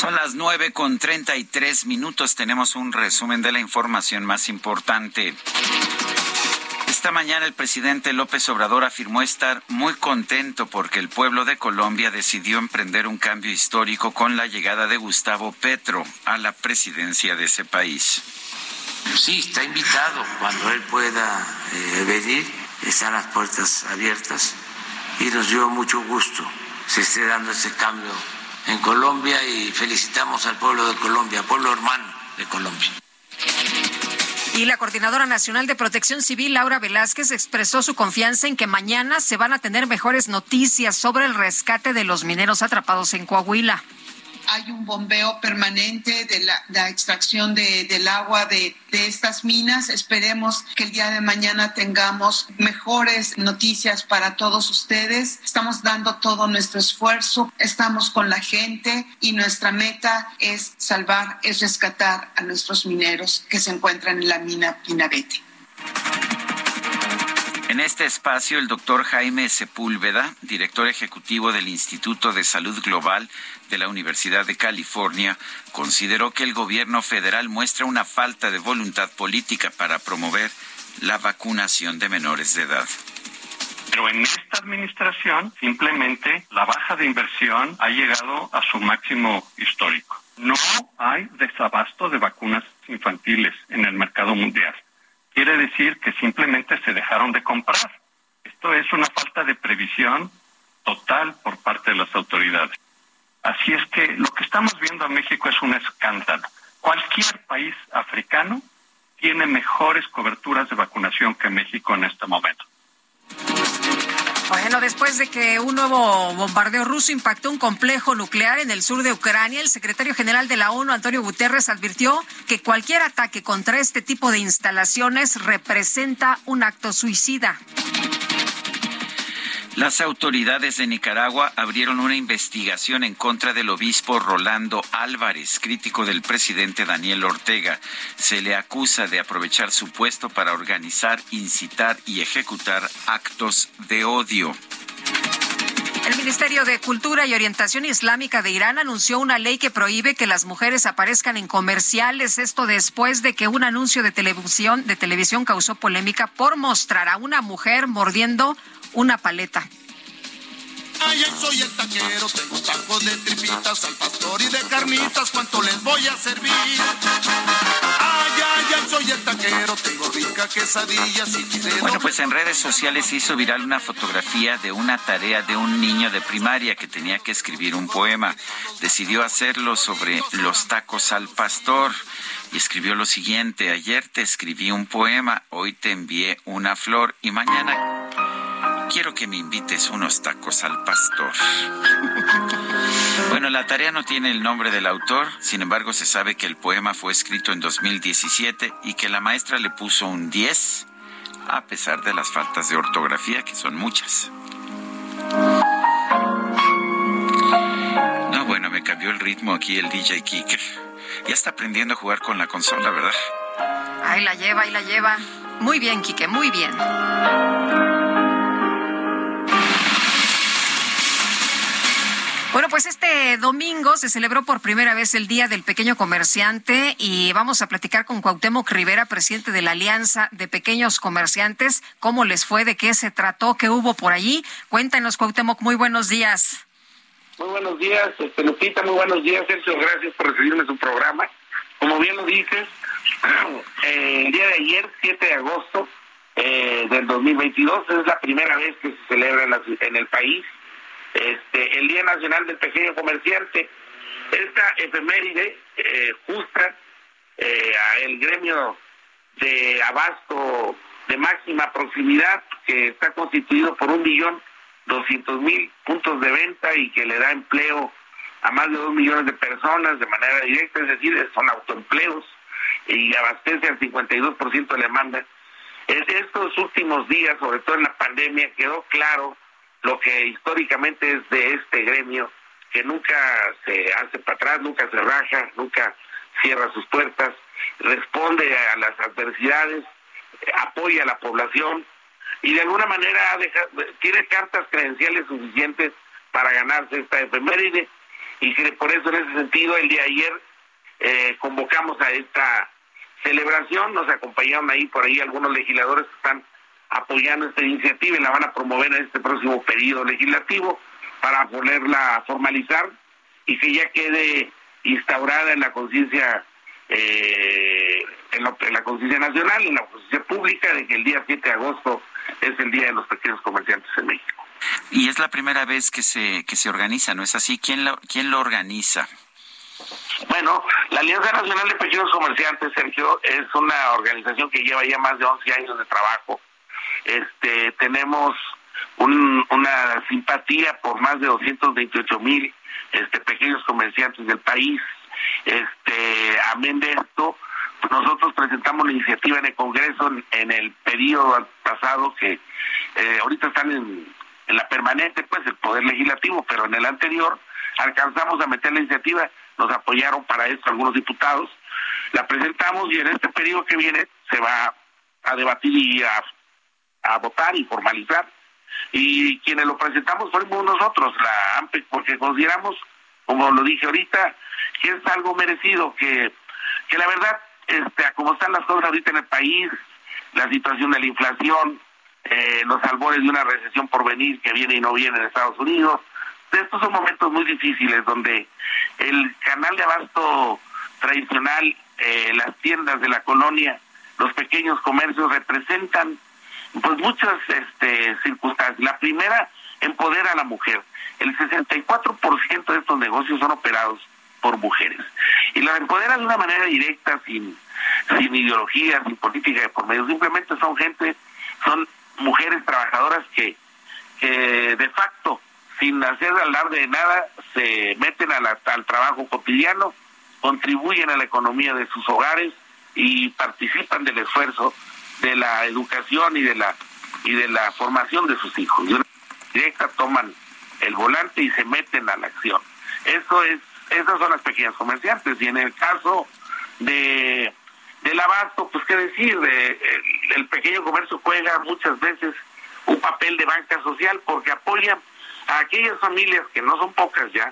Son las nueve con treinta y tres minutos. Tenemos un resumen de la información más importante. Esta mañana el presidente López Obrador afirmó estar muy contento porque el pueblo de Colombia decidió emprender un cambio histórico con la llegada de Gustavo Petro a la presidencia de ese país. Sí, está invitado cuando él pueda eh, venir, están las puertas abiertas y nos dio mucho gusto se esté dando ese cambio en Colombia y felicitamos al pueblo de Colombia, pueblo hermano de Colombia. Y la Coordinadora Nacional de Protección Civil, Laura Velázquez, expresó su confianza en que mañana se van a tener mejores noticias sobre el rescate de los mineros atrapados en Coahuila hay un bombeo permanente de la, extracción del agua de, de, estas minas. Esperemos que el día de mañana tengamos mejores noticias para todos ustedes. Estamos dando todo nuestro esfuerzo, estamos con la gente y nuestra meta es salvar, es rescatar a nuestros mineros que se encuentran en la mina Pinabete. En este espacio, el doctor Jaime Sepúlveda, director ejecutivo del Instituto de Salud Global la Universidad de California, consideró que el gobierno federal muestra una falta de voluntad política para promover la vacunación de menores de edad. Pero en esta administración simplemente la baja de inversión ha llegado a su máximo histórico. No hay desabasto de vacunas infantiles en el mercado mundial quiere decir que simplemente se dejaron de comprar. Esto es una falta de previsión total por parte de las autoridades. Así es que lo que estamos viendo en México es un escándalo. Cualquier país africano tiene mejores coberturas de vacunación que México en este momento. Bueno, después de que un nuevo bombardeo ruso impactó un complejo nuclear en el sur de Ucrania, el secretario general de la ONU, Antonio Guterres, advirtió que cualquier ataque contra este tipo de instalaciones representa un acto suicida. Las autoridades de Nicaragua abrieron una investigación en contra del obispo Rolando Álvarez, crítico del presidente Daniel Ortega. Se le acusa de aprovechar su puesto para organizar, incitar y ejecutar actos de odio. El Ministerio de Cultura y Orientación Islámica de Irán anunció una ley que prohíbe que las mujeres aparezcan en comerciales. Esto después de que un anuncio de televisión, de televisión causó polémica por mostrar a una mujer mordiendo una paleta. Ay, ay, soy el taquero, tengo tacos de tripitas al pastor y de carnitas, ¿cuánto les voy a servir? Ay, ay, ay, soy el taquero, tengo rica quesadilla, si Bueno, pues en redes sociales se hizo viral una fotografía de una tarea de un niño de primaria que tenía que escribir un poema. Decidió hacerlo sobre los tacos al pastor y escribió lo siguiente, ayer te escribí un poema, hoy te envié una flor y mañana quiero que me invites unos tacos al pastor. Bueno, la tarea no tiene el nombre del autor, sin embargo se sabe que el poema fue escrito en 2017 y que la maestra le puso un 10 a pesar de las faltas de ortografía, que son muchas. No, bueno, me cambió el ritmo aquí el DJ Kicker. Ya está aprendiendo a jugar con la consola, ¿verdad? Ahí la lleva, ahí la lleva. Muy bien, Quique, muy bien. Bueno, pues este domingo se celebró por primera vez el Día del Pequeño Comerciante y vamos a platicar con Cuauhtémoc Rivera, presidente de la Alianza de Pequeños Comerciantes. ¿Cómo les fue? ¿De qué se trató? ¿Qué hubo por allí? Cuéntanos, Cuauhtémoc, muy buenos días. Muy buenos días, este, Lupita, muy buenos días, Sergio, gracias por recibirme su programa. Como bien lo dices, el día de ayer, 7 de agosto eh, del 2022, es la primera vez que se celebra en el país este, el Día Nacional del Pequeño Comerciante. Esta efeméride eh, justa eh, a el gremio de abasto de máxima proximidad que está constituido por un millón doscientos mil puntos de venta y que le da empleo a más de dos millones de personas de manera directa, es decir, son autoempleos y abastece al 52% de la demanda. En estos últimos días, sobre todo en la pandemia, quedó claro lo que históricamente es de este gremio, que nunca se hace para atrás, nunca se raja, nunca cierra sus puertas, responde a las adversidades, apoya a la población y de alguna manera tiene cartas credenciales suficientes para ganarse esta efeméride. Y por eso en ese sentido el día de ayer eh, convocamos a esta celebración, nos acompañaron ahí por ahí algunos legisladores que están apoyando esta iniciativa y la van a promover en este próximo periodo legislativo para poderla formalizar y que ya quede instaurada en la conciencia eh, en, la conciencia nacional, en la conciencia pública, de que el día 7 de agosto es el Día de los Pequeños Comerciantes en México. Y es la primera vez que se, que se organiza, ¿no es así? ¿Quién lo, quién lo organiza? Bueno, la Alianza Nacional de Pequeños Comerciantes, Sergio, es una organización que lleva ya más de 11 años de trabajo este, tenemos una simpatía por más de 228 mil este, pequeños comerciantes del país. Este, amén de esto, nosotros presentamos la iniciativa en el Congreso en, el periodo pasado que eh, ahorita están en, en, la permanente, pues el Poder Legislativo, pero en el anterior alcanzamos a meter la iniciativa, nos apoyaron para esto algunos diputados, la presentamos y en este periodo que viene se va a debatir y a a votar y formalizar. Y quienes lo presentamos fuimos nosotros, la AMPE, porque consideramos, como lo dije ahorita, que es algo merecido, que, que la verdad, este, como están las cosas ahorita en el país, la situación de la inflación, eh, los albores de una recesión por venir que viene y no viene en Estados Unidos, estos son momentos muy difíciles donde el canal de abasto tradicional, eh, las tiendas de la colonia, los pequeños comercios representan pues muchas este, circunstancias. La primera, empodera a la mujer. El 64% de estos negocios son operados por mujeres. Y la empodera de una manera directa, sin, sin ideología, sin política de por medio. Simplemente son gente, son mujeres trabajadoras que, de facto, sin hacer alarde de nada, se meten al trabajo cotidiano, contribuyen a la economía de sus hogares y participan del esfuerzo de la educación y de la y de la formación de sus hijos. De directa toman el volante y se meten a la acción. Eso es, esas son las pequeñas comerciantes. Y en el caso de del abasto, pues qué decir, de, el, pequeño comercio juega muchas veces un papel de banca social porque apoya a aquellas familias que no son pocas ya,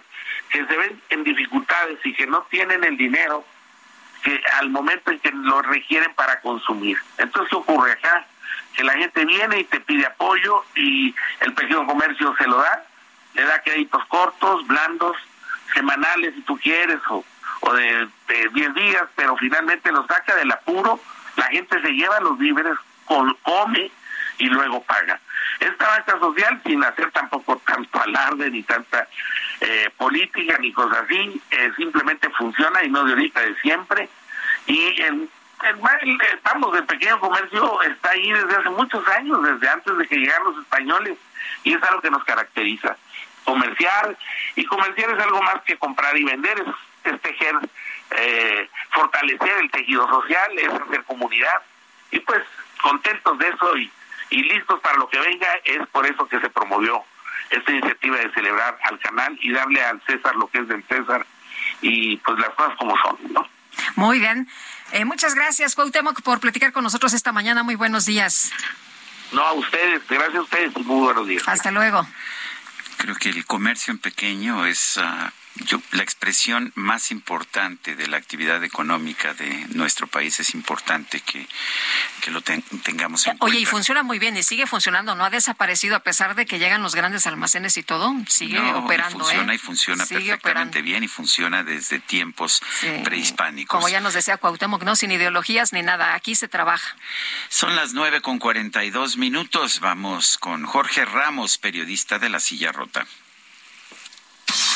que se ven en dificultades y que no tienen el dinero que al momento en que lo requieren para consumir. Entonces, ¿qué ocurre acá? Que la gente viene y te pide apoyo y el pequeño comercio se lo da, le da créditos cortos, blandos, semanales si tú quieres, o, o de 10 días, pero finalmente lo saca del apuro, la gente se lleva los víveres, come y luego paga. Esta banca social, sin hacer tampoco tanto alarde ni tanta eh, política ni cosas así, eh, simplemente funciona y no de ahorita, de siempre. Y el, el, estamos, el pequeño comercio está ahí desde hace muchos años, desde antes de que llegaran los españoles, y es algo que nos caracteriza. Comerciar, y comerciar es algo más que comprar y vender, es, tejer, eh, fortalecer el tejido social, es hacer comunidad, y pues contentos de eso y, y listos para lo que venga, es por eso que se promovió esta iniciativa de celebrar al canal y darle al César lo que es del César y pues las cosas como son, ¿no? Muy bien. Eh, muchas gracias, Cuauhtémoc, por platicar con nosotros esta mañana. Muy buenos días. No, a ustedes, gracias a ustedes muy buenos días. Hasta luego. Creo que el comercio en pequeño es uh, yo, la expresión más importante de la actividad económica de nuestro país es importante que, que lo ten, tengamos en Oye, cuenta. y funciona muy bien y sigue funcionando, no ha desaparecido a pesar de que llegan los grandes almacenes y todo, sigue No, operando. Y funciona ¿eh? y funciona Sigue perfectamente operando. bien y funciona desde tiempos Sí. prehispánicos. Como ya nos decía Cuauhtémoc, no, sin ideologías ni nada, aquí se trabaja. Son las nueve con cuarenta y dos minutos. Vamos con Jorge Ramos, periodista de La Silla Rota.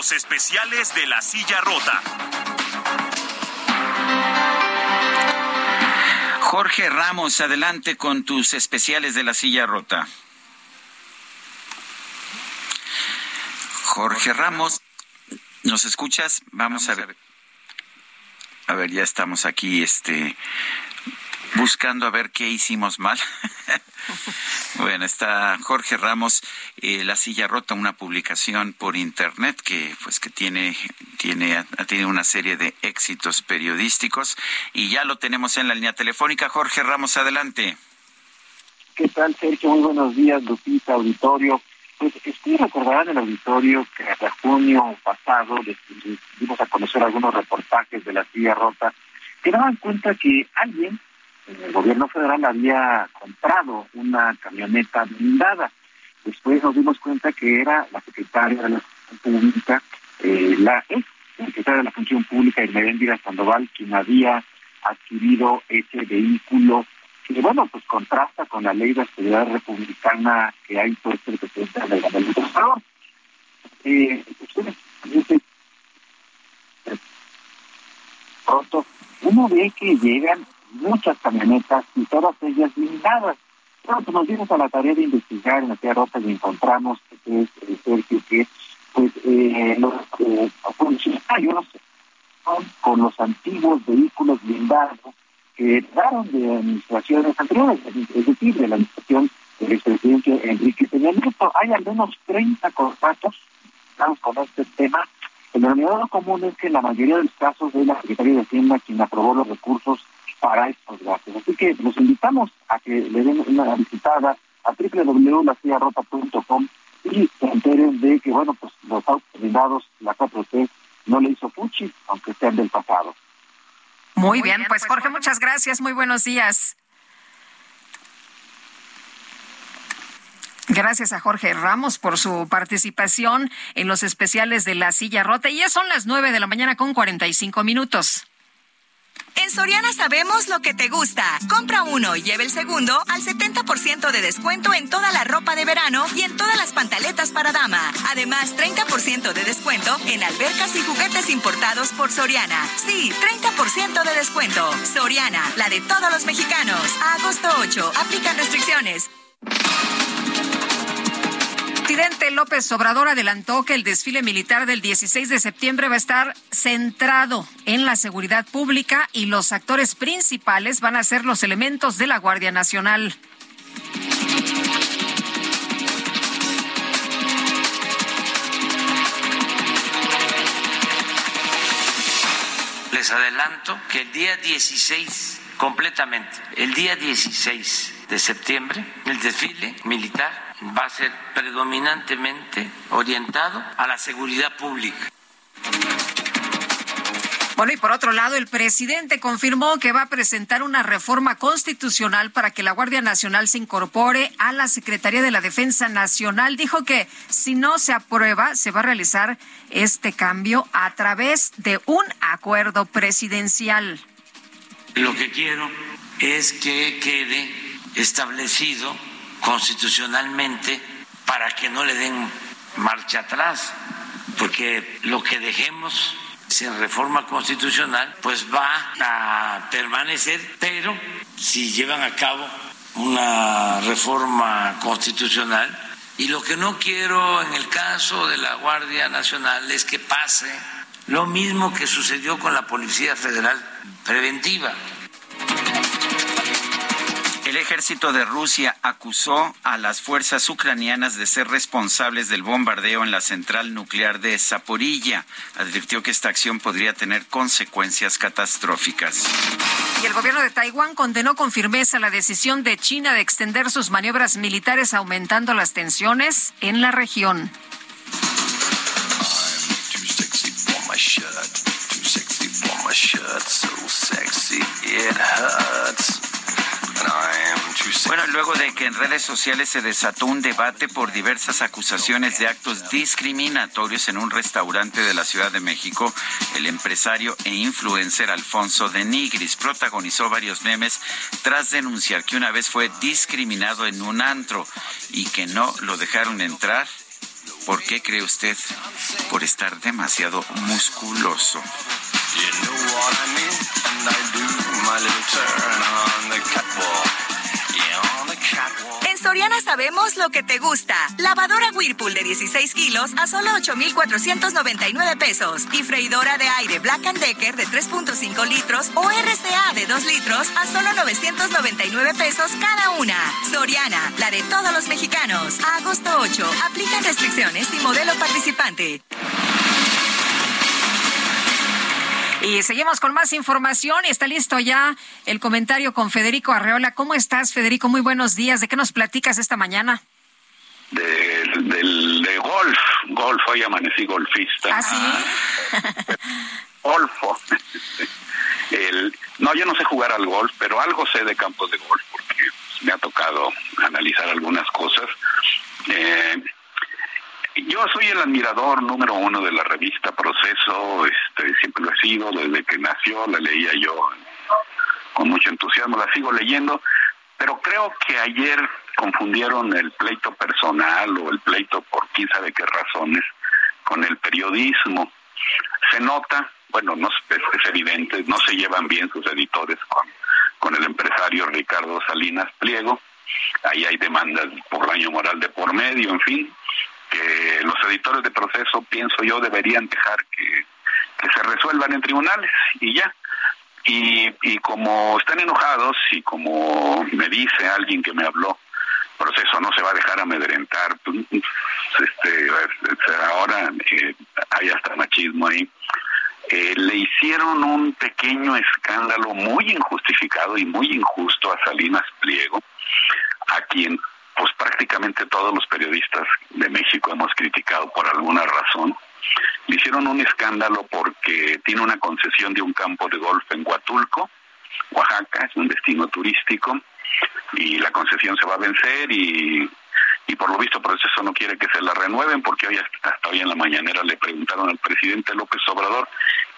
Los especiales de la silla rota. Jorge Ramos, adelante con tus especiales de La Silla Rota. Jorge Ramos, ¿nos escuchas? Vamos a ver. A ver, ya estamos aquí, este, buscando a ver qué hicimos mal. bueno, está Jorge Ramos, eh, La Silla Rota, una publicación por internet que, pues, que tiene, tiene, ha tenido una serie de éxitos periodísticos y ya lo tenemos en la línea telefónica. Jorge Ramos, adelante. ¿Qué tal, Sergio? Muy buenos días, Lupita, auditorio. Pues ustedes recordarán el auditorio que hasta junio pasado les dimos a conocer algunos reportajes de la silla rota que daban cuenta que alguien en el gobierno federal había comprado una camioneta blindada. Después nos dimos cuenta que era la secretaria de la Función Pública, eh, la ex secretaria de la Función Pública, Irmeréndira Sandoval, quien había adquirido ese vehículo que, bueno, pues contrasta con la ley de seguridad republicana que ha impuesto el presidente de la dicen, eh, pronto, uno ve que llegan muchas camionetas y todas ellas blindadas. Pues nos dimos a la tarea de investigar en aquella rota y encontramos que es Sergio, pues eh, los eh, funcionarios son con los antiguos vehículos blindados que heredaron de administraciones anteriores, es decir, de la administración del expresidente Enrique Peña Nieto. Hay al menos 30 contratos con este tema. El denominador común es que en la mayoría de los casos es la Secretaría de Hacienda quien aprobó los recursos para estos gastos. Así que los invitamos a que le den una visitada a www.laciarrota.com y se enteren de que, bueno, pues los autos la 4T, no le hizo fuchi, aunque sean del pasado. Muy bien, pues Jorge, muchas gracias, muy buenos días. Gracias a Jorge Ramos por su participación en los especiales de La Silla Rota. Y ya son las nueve de la mañana con 45 minutos. En Soriana sabemos lo que te gusta. Compra uno y lleve el segundo al 70% de descuento en toda la ropa de verano y en todas las pantaletas para dama. Además, 30% de descuento en albercas y juguetes importados por Soriana. Sí, 30% de descuento. Soriana, la de todos los mexicanos. A agosto 8, aplican restricciones. Presidente López Obrador adelantó que el desfile militar del 16 de septiembre va a estar centrado en la seguridad pública y los actores principales van a ser los elementos de la Guardia Nacional. Les adelanto que el día 16, completamente, el día 16 de septiembre, el desfile militar va a ser predominantemente orientado a la seguridad pública. Bueno, y por otro lado, el presidente confirmó que va a presentar una reforma constitucional para que la Guardia Nacional se incorpore a la Secretaría de la Defensa Nacional. Dijo que si no se aprueba, se va a realizar este cambio a través de un acuerdo presidencial. Lo que quiero es que quede establecido constitucionalmente para que no le den marcha atrás, porque lo que dejemos sin reforma constitucional, pues va a permanecer, pero si llevan a cabo una reforma constitucional, y lo que no quiero en el caso de la Guardia Nacional es que pase lo mismo que sucedió con la Policía Federal Preventiva. El ejército de Rusia acusó a las fuerzas ucranianas de ser responsables del bombardeo en la central nuclear de Zaporilla. Advirtió que esta acción podría tener consecuencias catastróficas. Y el gobierno de Taiwán condenó con firmeza la decisión de China de extender sus maniobras militares aumentando las tensiones en la región. Bueno, luego de que en redes sociales se desató un debate por diversas acusaciones de actos discriminatorios en un restaurante de la Ciudad de México, el empresario e influencer Alfonso de Nigris protagonizó varios memes tras denunciar que una vez fue discriminado en un antro y que no lo dejaron entrar. ¿Por qué cree usted? Por estar demasiado musculoso. Soriana sabemos lo que te gusta. Lavadora Whirlpool de 16 kilos a solo 8,499 pesos. Y freidora de aire Black Decker de 3.5 litros o RCA de 2 litros a solo 999 pesos cada una. Soriana, la de todos los mexicanos. Agosto 8. Aplican restricciones y modelo participante. Y seguimos con más información. Está listo ya el comentario con Federico Arreola. ¿Cómo estás, Federico? Muy buenos días. ¿De qué nos platicas esta mañana? De, del, de golf. Golf, hoy amanecí golfista. ¿Ah, sí? Golfo. El, no, yo no sé jugar al golf, pero algo sé de campos de golf porque me ha tocado analizar algunas cosas. Eh, yo soy el admirador número uno de la revista Proceso, este, siempre lo he sido, desde que nació la leía yo con mucho entusiasmo, la sigo leyendo, pero creo que ayer confundieron el pleito personal o el pleito por quién sabe qué razones con el periodismo. Se nota, bueno, no es, es evidente, no se llevan bien sus editores con, con el empresario Ricardo Salinas Pliego, ahí hay demandas por daño moral de por medio, en fin, que los editores de proceso, pienso yo, deberían dejar que, se resuelvan en tribunales y ya. Y, y como están enojados y como me dice alguien que me habló, proceso no se va a dejar amedrentar, pues, este, ahora eh, hay hasta machismo ahí. Eh, le hicieron un pequeño escándalo muy injustificado y muy injusto a Salinas Pliego, a quien pues prácticamente todos los periodistas de México hemos criticado por alguna razón. Le hicieron un escándalo porque tiene una concesión de un campo de golf en Huatulco, Oaxaca, es un destino turístico, y la concesión se va a vencer y, y por lo visto por eso no quiere que se la renueven porque hoy hasta hoy en la mañanera le preguntaron al presidente López Obrador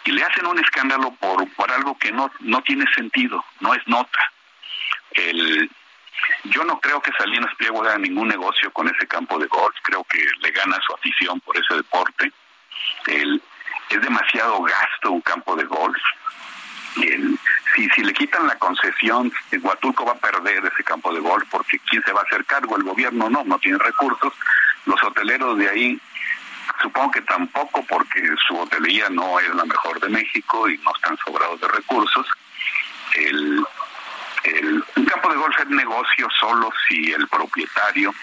y le hacen un escándalo por, por algo que no, no tiene sentido, no es nota. El, yo no creo que Salinas Pliego haga ningún negocio con ese campo de golf, creo que le gana su afición por ese deporte. es demasiado gasto un campo de golf. si, si le quitan la concesión, Huatulco va a perder ese campo de golf porque ¿quién se va a hacer cargo? El gobierno no, no tiene recursos. Los hoteleros de ahí supongo que tampoco porque su hotelería no es la mejor de México y no están sobrados de recursos. El, el, un campo de golf es negocio solo si el propietario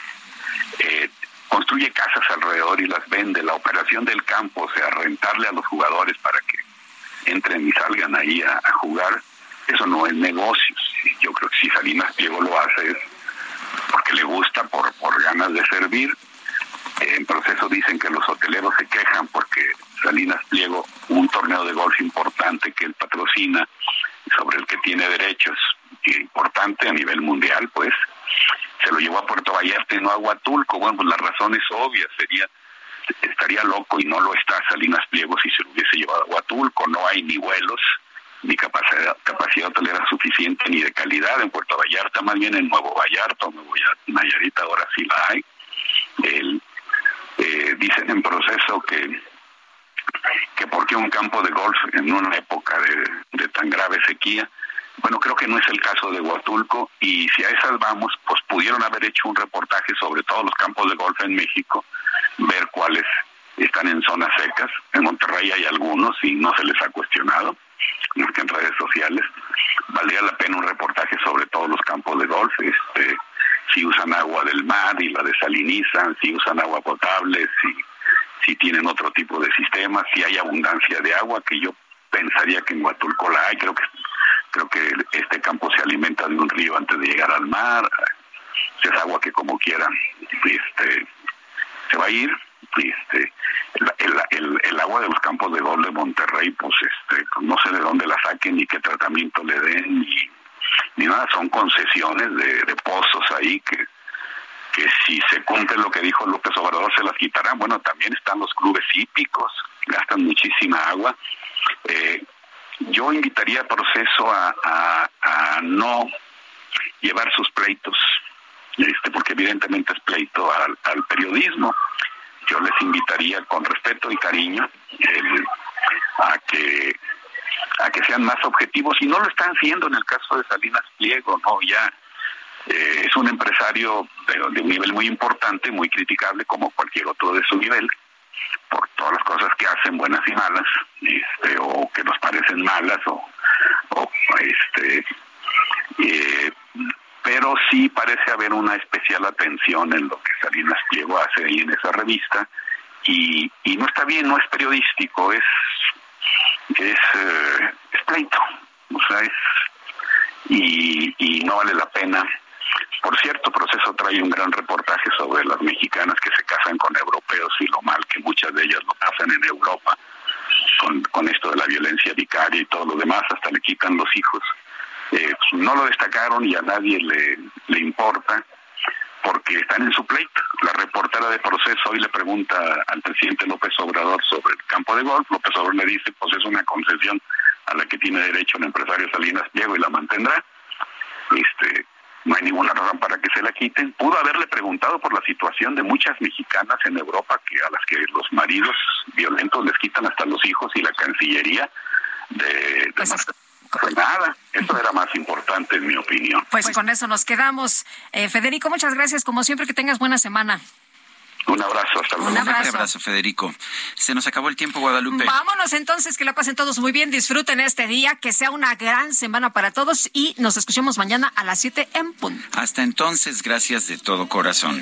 eh, construye casas alrededor y las vende. La operación del campo, o sea, rentarle a los jugadores para que entren y salgan ahí a, jugar, eso no es negocio. Yo creo que si Salinas Pliego lo hace es porque le gusta, por, por ganas de servir. en proceso dicen que los hoteleros se quejan porque Salinas Pliego, un torneo de golf importante que él patrocina, sobre el que tiene derechos importante a nivel mundial, pues se lo llevó a Puerto Vallarta y no a Huatulco. Bueno, pues la razón es obvia, sería estaría loco y no lo está Salinas Pliego si se lo hubiese llevado a Huatulco. No hay ni vuelos, ni capacidad, capacidad hotelera suficiente, ni de calidad en Puerto Vallarta, más bien en Nuevo Vallarta Nuevo Nayarita, ahora sí la hay. El, eh, dicen en proceso que que por qué un campo de golf en una época de, tan grave sequía. Bueno, creo que no es el caso de Huatulco y si a esas vamos, pues pudieron haber hecho un reportaje sobre todos los campos de golf en México, ver cuáles están en zonas secas. En Monterrey hay algunos y no se les ha cuestionado, más que en redes sociales. Valdría la pena un reportaje sobre todos los campos de golf, este, si usan agua del mar y la desalinizan, si usan agua potable, si tienen otro tipo de sistemas, si hay abundancia de agua, que yo pensaría que en Huatulco la hay, creo que creo que este campo se alimenta de un río antes de llegar al mar, es agua que como quiera este se va a ir, este el, agua de los campos de gol Monterrey, pues este no sé de dónde la saquen ni qué tratamiento le den ni, ni nada, son concesiones de, de pozos ahí que que si se cumple lo que dijo López Obrador se las quitarán. Bueno, también están los clubes hípicos, gastan muchísima agua. Eh, yo invitaría al proceso a, no llevar sus pleitos, este, porque evidentemente es pleito al, periodismo. Yo les invitaría con respeto y cariño a que a que sean más objetivos y no lo están siendo en el caso de Salinas Pliego, no ya eh, es un empresario de, un nivel muy importante, muy criticable como cualquier otro de su nivel, por todas las cosas que hacen buenas y malas, este, o que nos parecen malas, o, este, eh, pero sí parece haber una especial atención en lo que Salinas Pliego hace ahí en esa revista, y, y no está bien, no es periodístico, es es, eh, es pleito, o sea, es y, y no vale la pena por cierto, Proceso trae un gran reportaje sobre las mexicanas que se casan con europeos y lo mal que muchas de ellas lo pasan en Europa con, esto de la violencia vicaria y todo lo demás, hasta le quitan los hijos. Eh, pues, no lo destacaron y a nadie le, le importa porque están en su pleito. La reportera de proceso hoy le pregunta al presidente López Obrador sobre el campo de golf. López Obrador le dice, pues es una concesión a la que tiene derecho el empresario Salinas Diego y la mantendrá. Este, no hay ninguna razón para que se la quiten. Pudo haberle preguntado por la situación de muchas mexicanas en Europa que a las que los maridos violentos les quitan hasta los hijos y la Cancillería de, pues pues nada, eso era más importante en mi opinión. Pues con eso nos quedamos. Eh, Federico, muchas gracias. Como siempre, que tengas buena semana. Un abrazo, hasta luego. Un abrazo. Federico. Se nos acabó el tiempo, Guadalupe. Vámonos entonces, que la pasen todos muy bien, disfruten este día, que sea una gran semana para todos y nos escuchamos mañana a las 7 en punto. Hasta entonces, gracias de todo corazón.